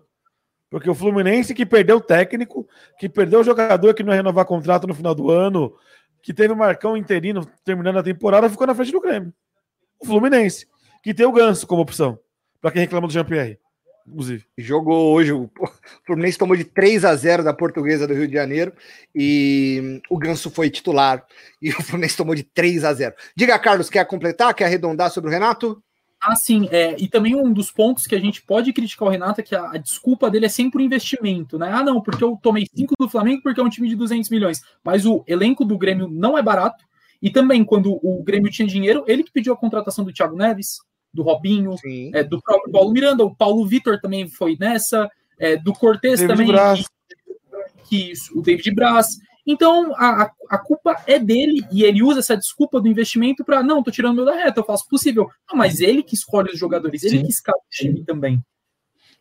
Porque o Fluminense que perdeu o técnico, que perdeu o jogador que não ia renovar contrato no final do ano, que teve o Marcão interino terminando a temporada, ficou na frente do Grêmio. O Fluminense, que tem o Ganso como opção, para quem reclama do Jean-Pierre inclusive. Jogou hoje, o Fluminense tomou de 3 a 0 da Portuguesa do Rio de Janeiro e o Ganso foi titular e o Fluminense tomou de 3 a 0. Diga, Carlos, quer completar, quer arredondar sobre o Renato? Ah, sim, é, e também um dos pontos que a gente pode criticar o Renato é que a, a desculpa dele é sempre o investimento, né? Ah, não, porque eu tomei 5 do Flamengo porque é um time de 200 milhões, mas o elenco do Grêmio não é barato, e também quando o Grêmio tinha dinheiro, ele que pediu a contratação do Thiago Neves, do Robinho, é, do próprio Paulo Miranda, o Paulo Vitor também foi nessa, é, do Cortez também, Braz. que o David Braz. Então a, a culpa é dele e ele usa essa desculpa do investimento para não, tô tirando meu da reta, eu faço possível. Não, mas ele que escolhe os jogadores, Sim. ele que escala o time também.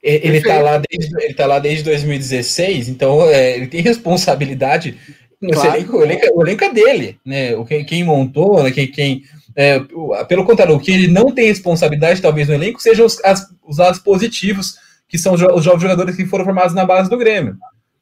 Ele está lá desde ele tá lá desde 2016, então é, ele tem responsabilidade. Claro. Elenco, o, elenco, o elenco é dele, né? O quem, quem montou, né? quem, quem é, pelo contrário, o que ele não tem responsabilidade, talvez, no elenco, sejam os, as, os lados positivos, que são os jovens jogadores que foram formados na base do Grêmio.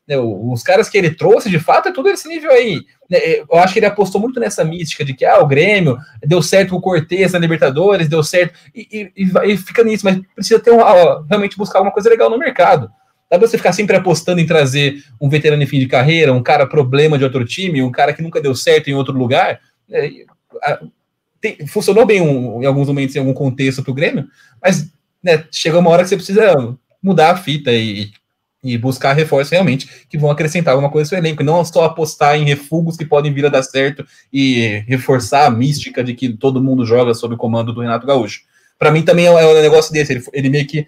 É, os caras que ele trouxe, de fato, é tudo esse nível aí. É, eu acho que ele apostou muito nessa mística de que ah, o Grêmio deu certo com o Cortez na Libertadores, deu certo, e, e, e fica nisso, mas precisa ter um, ó, realmente buscar alguma coisa legal no mercado. Dá pra você ficar sempre apostando em trazer um veterano em fim de carreira, um cara problema de outro time, um cara que nunca deu certo em outro lugar. É, tem, funcionou bem um, em alguns momentos, em algum contexto para o Grêmio, mas né, chega uma hora que você precisa mudar a fita e, e buscar reforços realmente que vão acrescentar alguma coisa ao seu elenco, não só apostar em refugos que podem vir a dar certo e reforçar a mística de que todo mundo joga sob o comando do Renato Gaúcho. Para mim também é um é negócio desse, ele, ele meio que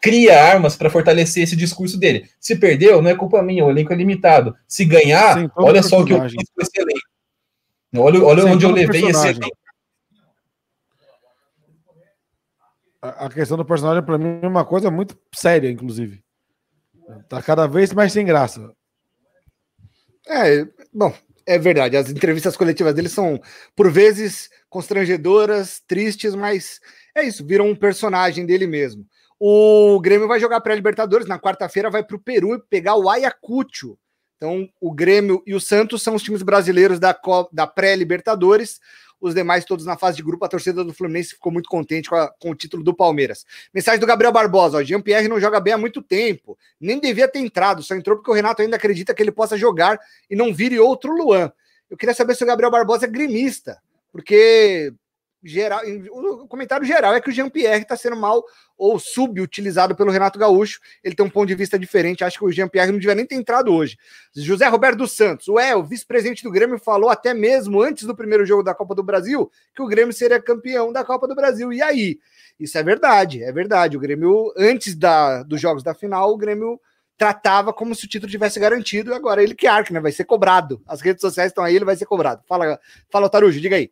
cria armas para fortalecer esse discurso dele. Se perdeu, não é culpa minha, o elenco é limitado. Se ganhar, Sim, olha só o que eu fiz com esse elenco. Olha, olha onde eu levei esse elenco. A questão do personagem, para mim, é uma coisa muito séria, inclusive. Tá cada vez mais sem graça. É, bom, é verdade. As entrevistas coletivas dele são, por vezes, constrangedoras, tristes, mas é isso, viram um personagem dele mesmo. O Grêmio vai jogar pré-Libertadores, na quarta-feira vai para o Peru pegar o Ayacucho. Então, o Grêmio e o Santos são os times brasileiros da, da pré-Libertadores os demais todos na fase de grupo. A torcida do Fluminense ficou muito contente com, a, com o título do Palmeiras. Mensagem do Gabriel Barbosa: Jean-Pierre não joga bem há muito tempo, nem devia ter entrado, só entrou porque o Renato ainda acredita que ele possa jogar e não vire outro Luan. Eu queria saber se o Gabriel Barbosa é gremista, porque geral, o comentário geral é que o Jean-Pierre está sendo mal ou subutilizado pelo Renato Gaúcho. Ele tem um ponto de vista diferente. Acho que o Jean-Pierre não devia nem ter entrado hoje. José Roberto dos Santos, ué, o vice-presidente do Grêmio falou até mesmo antes do primeiro jogo da Copa do Brasil que o Grêmio seria campeão da Copa do Brasil. E aí? Isso é verdade, é verdade. O Grêmio, antes da, dos jogos da final, o Grêmio tratava como se o título tivesse garantido. Agora ele que arca, né? Vai ser cobrado. As redes sociais estão aí, ele vai ser cobrado. Fala, fala Tarujo, diga aí.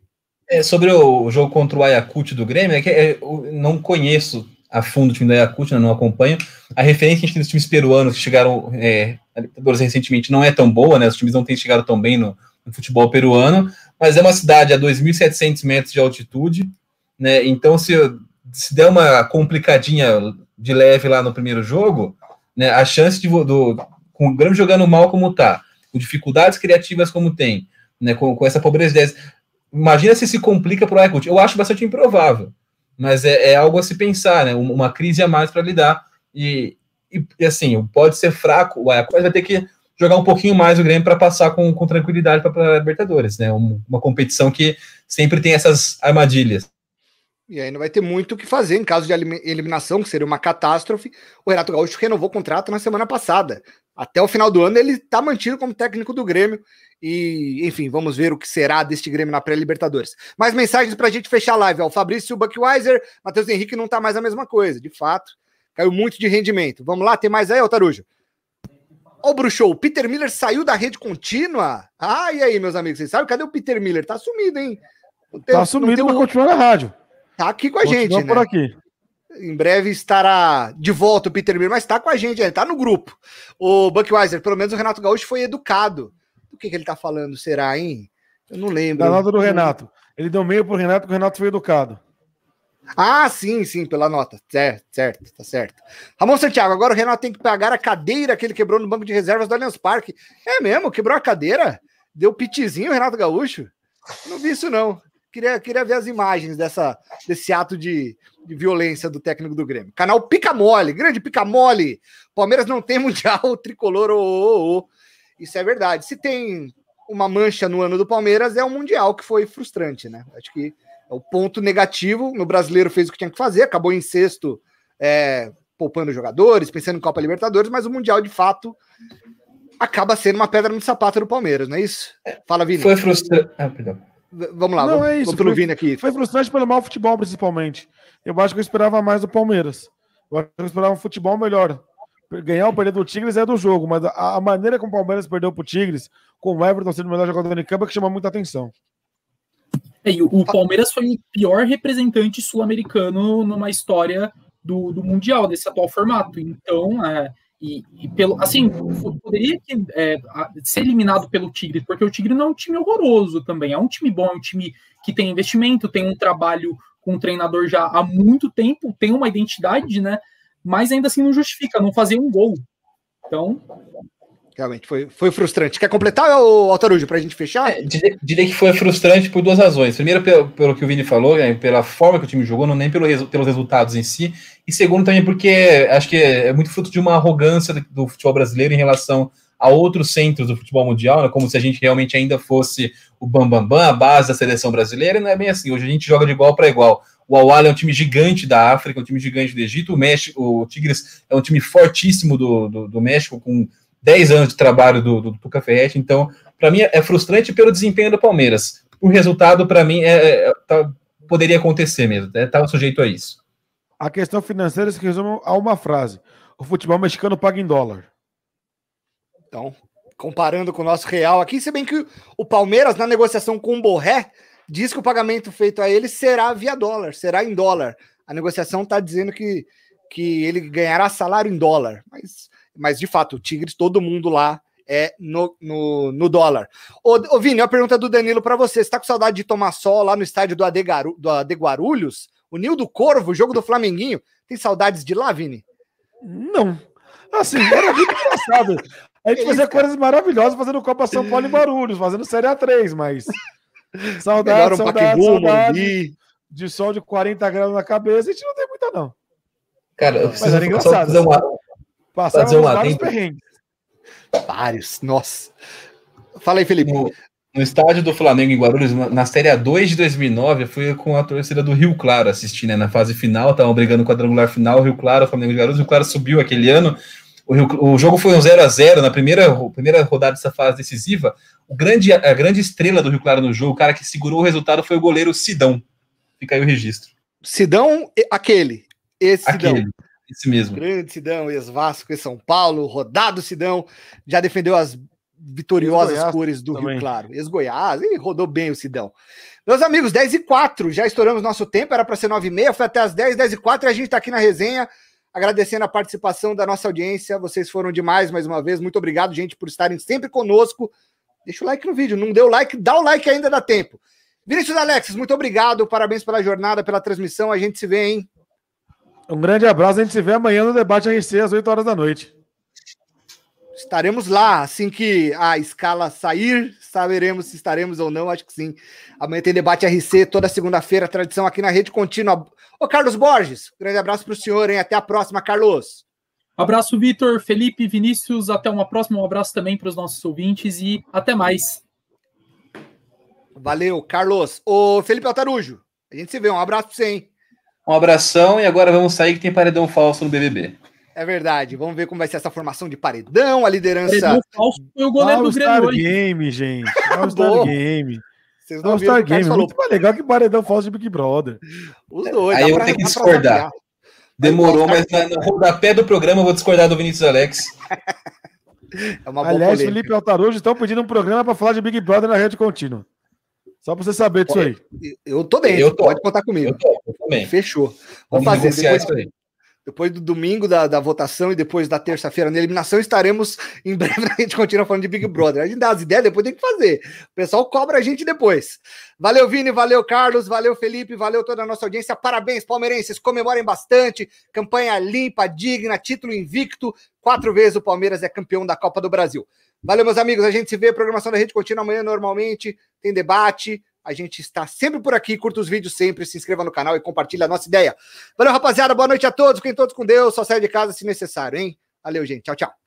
É, sobre o jogo contra o Ayacucho do Grêmio, é que é, eu não conheço a fundo o time do Ayacucho, né, não acompanho. A referência que a gente tem dos times peruanos que chegaram é, recentemente não é tão boa, né? Os times não têm chegado tão bem no, no futebol peruano, mas é uma cidade a 2.700 metros de altitude, né? Então, se, se der uma complicadinha de leve lá no primeiro jogo, né, a chance de do, com o Grêmio jogando mal como tá, com dificuldades criativas como tem, né, com, com essa pobreza de ideias, Imagina se se complica para o Ayacucho. Eu acho bastante improvável, mas é, é algo a se pensar, né? Uma crise a mais para lidar. E, e, assim, pode ser fraco, o Ayacucho vai ter que jogar um pouquinho mais o Grêmio para passar com, com tranquilidade para a Libertadores, né? Um, uma competição que sempre tem essas armadilhas. E aí não vai ter muito o que fazer em caso de eliminação, que seria uma catástrofe. O Renato Gaúcho renovou o contrato na semana passada. Até o final do ano ele está mantido como técnico do Grêmio. E, enfim, vamos ver o que será deste Grêmio na pré-Libertadores. Mais mensagens para a gente fechar a live. Ó. O Fabrício Buckweiser, Matheus Henrique não está mais a mesma coisa, de fato. Caiu muito de rendimento. Vamos lá, tem mais aí, Altarujo? Ó, o Bruxou, Peter Miller saiu da rede contínua? Ah, e aí, meus amigos, vocês sabem? Cadê o Peter Miller? Tá sumido, hein? Tá sumido, mas continua na rádio. Tá aqui com a Continua gente, por né? aqui. Em breve estará de volta o Peter Miller, mas tá com a gente, ele tá no grupo. O Buckweiser, pelo menos o Renato Gaúcho foi educado. Do que, que ele tá falando, será, hein? Eu não lembro. Da nota do Renato. Ele deu meio pro Renato, porque o Renato foi educado. Ah, sim, sim, pela nota. Certo, certo, tá certo. Ramon Santiago, agora o Renato tem que pagar a cadeira que ele quebrou no banco de reservas do Allianz Parque. É mesmo? Quebrou a cadeira? Deu pitizinho, Renato Gaúcho? Não vi isso, não. Queria, queria ver as imagens dessa, desse ato de, de violência do técnico do Grêmio. Canal Pica Mole, grande Pica Mole. Palmeiras não tem mundial tricolor. Oh, oh, oh. Isso é verdade. Se tem uma mancha no ano do Palmeiras, é o um mundial que foi frustrante, né? Acho que é o ponto negativo. No brasileiro fez o que tinha que fazer, acabou em sexto, é, poupando jogadores, pensando em Copa Libertadores, mas o mundial de fato acaba sendo uma pedra no sapato do Palmeiras, não é isso? Fala, Vini. Foi frustrante. Ah, perdão. Vamos lá, não, vamos, é isso. Vamos foi, aqui. Foi frustrante pelo mau futebol, principalmente. Eu acho que eu esperava mais do Palmeiras. Eu acho que eu esperava um futebol melhor. Ganhar ou perder do Tigres é do jogo, mas a, a maneira como o Palmeiras perdeu pro Tigres, com o Everton sendo o melhor jogador em campo, é que chama muita atenção. É, e o, o Palmeiras foi o pior representante sul-americano numa história do, do Mundial, desse atual formato. Então, é, e, e, pelo assim, poderia é, ser eliminado pelo Tigre, porque o Tigre não é um time horroroso também, é um time bom, é um time que tem investimento, tem um trabalho com o treinador já há muito tempo, tem uma identidade, né? Mas ainda assim não justifica não fazer um gol. Então, Realmente, foi, foi frustrante. Quer completar, Altarujo, para a gente fechar? É, diria, diria, que foi frustrante por duas razões. Primeiro, pelo, pelo que o Vini falou, né, pela forma que o time jogou, não nem pelo, pelos resultados em si. E segundo, também porque acho que é, é muito fruto de uma arrogância do, do, futebol brasileiro em relação a outros centros do futebol mundial, né, como se a gente realmente ainda fosse o bambambam, bam, bam, a base da seleção brasileira. E não é bem assim. Hoje a gente joga de igual para igual. O Awali é um time gigante da África, um time gigante do Egito. O México, o Tigres é um time fortíssimo do, do, do México, com 10 anos de trabalho do, do Tuca Ferretti, então, para mim é frustrante pelo desempenho do Palmeiras. O resultado, para mim, é, é tá, poderia acontecer mesmo, estava né? sujeito a isso. A questão financeira se resume a uma frase: o futebol mexicano paga em dólar. Então, comparando com o nosso real aqui, se bem que o Palmeiras, na negociação com o Borré, diz que o pagamento feito a ele será via dólar, será em dólar. a negociação está dizendo que, que ele ganhará salário em dólar. Mas, mas de fato, o Tigres, todo mundo lá é no, no, no dólar. Ô, ô Vini, a pergunta do Danilo para você. Você está com saudade de tomar sol lá no estádio do AD, Garu, do AD Guarulhos? O Nil do Corvo, jogo do Flamenguinho. Tem saudades de lá, Vini? Não. Assim, era muito engraçado. A gente fazia coisas maravilhosas fazendo Copa São Paulo em Barulhos, fazendo Série A3, mas. Saudade, um saudade, saudade de sol de 40 graus na cabeça, a gente não tem muita, não. Cara, eu preciso mas era engraçado. Fazer uma, Passava fazer uma vários perrengues. Vários, nossa. Fala aí, Felipe. No, no, estádio do Flamengo em Guarulhos, na Série A2 de 2009, eu fui com a torcida do Rio Claro assistir, né? Na fase final, estavam brigando no quadrangular final, Rio Claro, Flamengo de Guarulhos, o Rio Claro subiu aquele ano. O, Rio, o jogo foi um 0 a 0 na primeira, primeira rodada dessa fase decisiva. O grande, a grande estrela do Rio Claro no jogo, o cara que segurou o resultado foi o goleiro Sidão. Fica aí o registro. Sidão, aquele. Esse aquele. Sidão. Esse mesmo. Grande Sidão, ex-Vasco, ex-São Paulo, rodado Sidão, já defendeu as vitoriosas cores do também. Rio Claro. Ex-Goiás, e rodou bem o Sidão. Meus amigos, 10 e 4, já estouramos nosso tempo, era para ser 9 e meia, foi até as 10, 10 e 4, e a gente está aqui na resenha, agradecendo a participação da nossa audiência, vocês foram demais mais uma vez, muito obrigado, gente, por estarem sempre conosco. Deixa o like no vídeo, não deu like, dá o like ainda dá tempo. Vinícius Alexis, muito obrigado, parabéns pela jornada, pela transmissão, a gente se vê, hein? Um grande abraço, a gente se vê amanhã no debate RC às 8 horas da noite. Estaremos lá assim que a escala sair, saberemos se estaremos ou não, acho que sim. Amanhã tem debate RC toda segunda-feira, tradição aqui na rede contínua. Ô Carlos Borges, grande abraço para o senhor, hein? Até a próxima, Carlos. Abraço, Vitor, Felipe, Vinícius. Até uma próxima. Um abraço também para os nossos ouvintes e até mais. Valeu, Carlos. Ô Felipe Altarujo, a gente se vê. Um abraço para você, hein? Um abração e agora vamos sair que tem paredão falso no BBB. É verdade. Vamos ver como vai ser essa formação de paredão, a liderança. Paredão falso foi o goleiro do Grêmio. All Game, gente. All Star Game. Vocês não All Star Game. Falou. Muito mais legal que paredão falso de Big Brother. Os dois. Aí eu tenho que discordar. Demorou, mas no rodapé do programa eu vou discordar do Vinícius Alex. é uma Aliás, polêmica. Felipe Altarujo estão pedindo um programa para falar de Big Brother na rede contínua. Só para você saber disso aí. Eu tô dentro, eu tô. pode contar comigo. Eu tô, Fechou. Vamos, fazer. Depois, isso aí. depois do domingo da, da votação e depois da terça-feira na eliminação, estaremos em breve. A gente continua falando de Big Brother. A gente dá as ideias, depois tem que fazer. O pessoal cobra a gente depois. Valeu, Vini, valeu, Carlos, valeu, Felipe, valeu toda a nossa audiência. Parabéns, palmeirenses. Comemorem bastante. Campanha limpa, digna, título invicto. Quatro vezes o Palmeiras é campeão da Copa do Brasil. Valeu, meus amigos. A gente se vê. Programação da Rede Contínua amanhã normalmente. Tem debate. A gente está sempre por aqui. Curta os vídeos sempre. Se inscreva no canal e compartilhe a nossa ideia. Valeu, rapaziada. Boa noite a todos. Fiquem todos com Deus. Só saia de casa se necessário, hein? Valeu, gente. Tchau, tchau.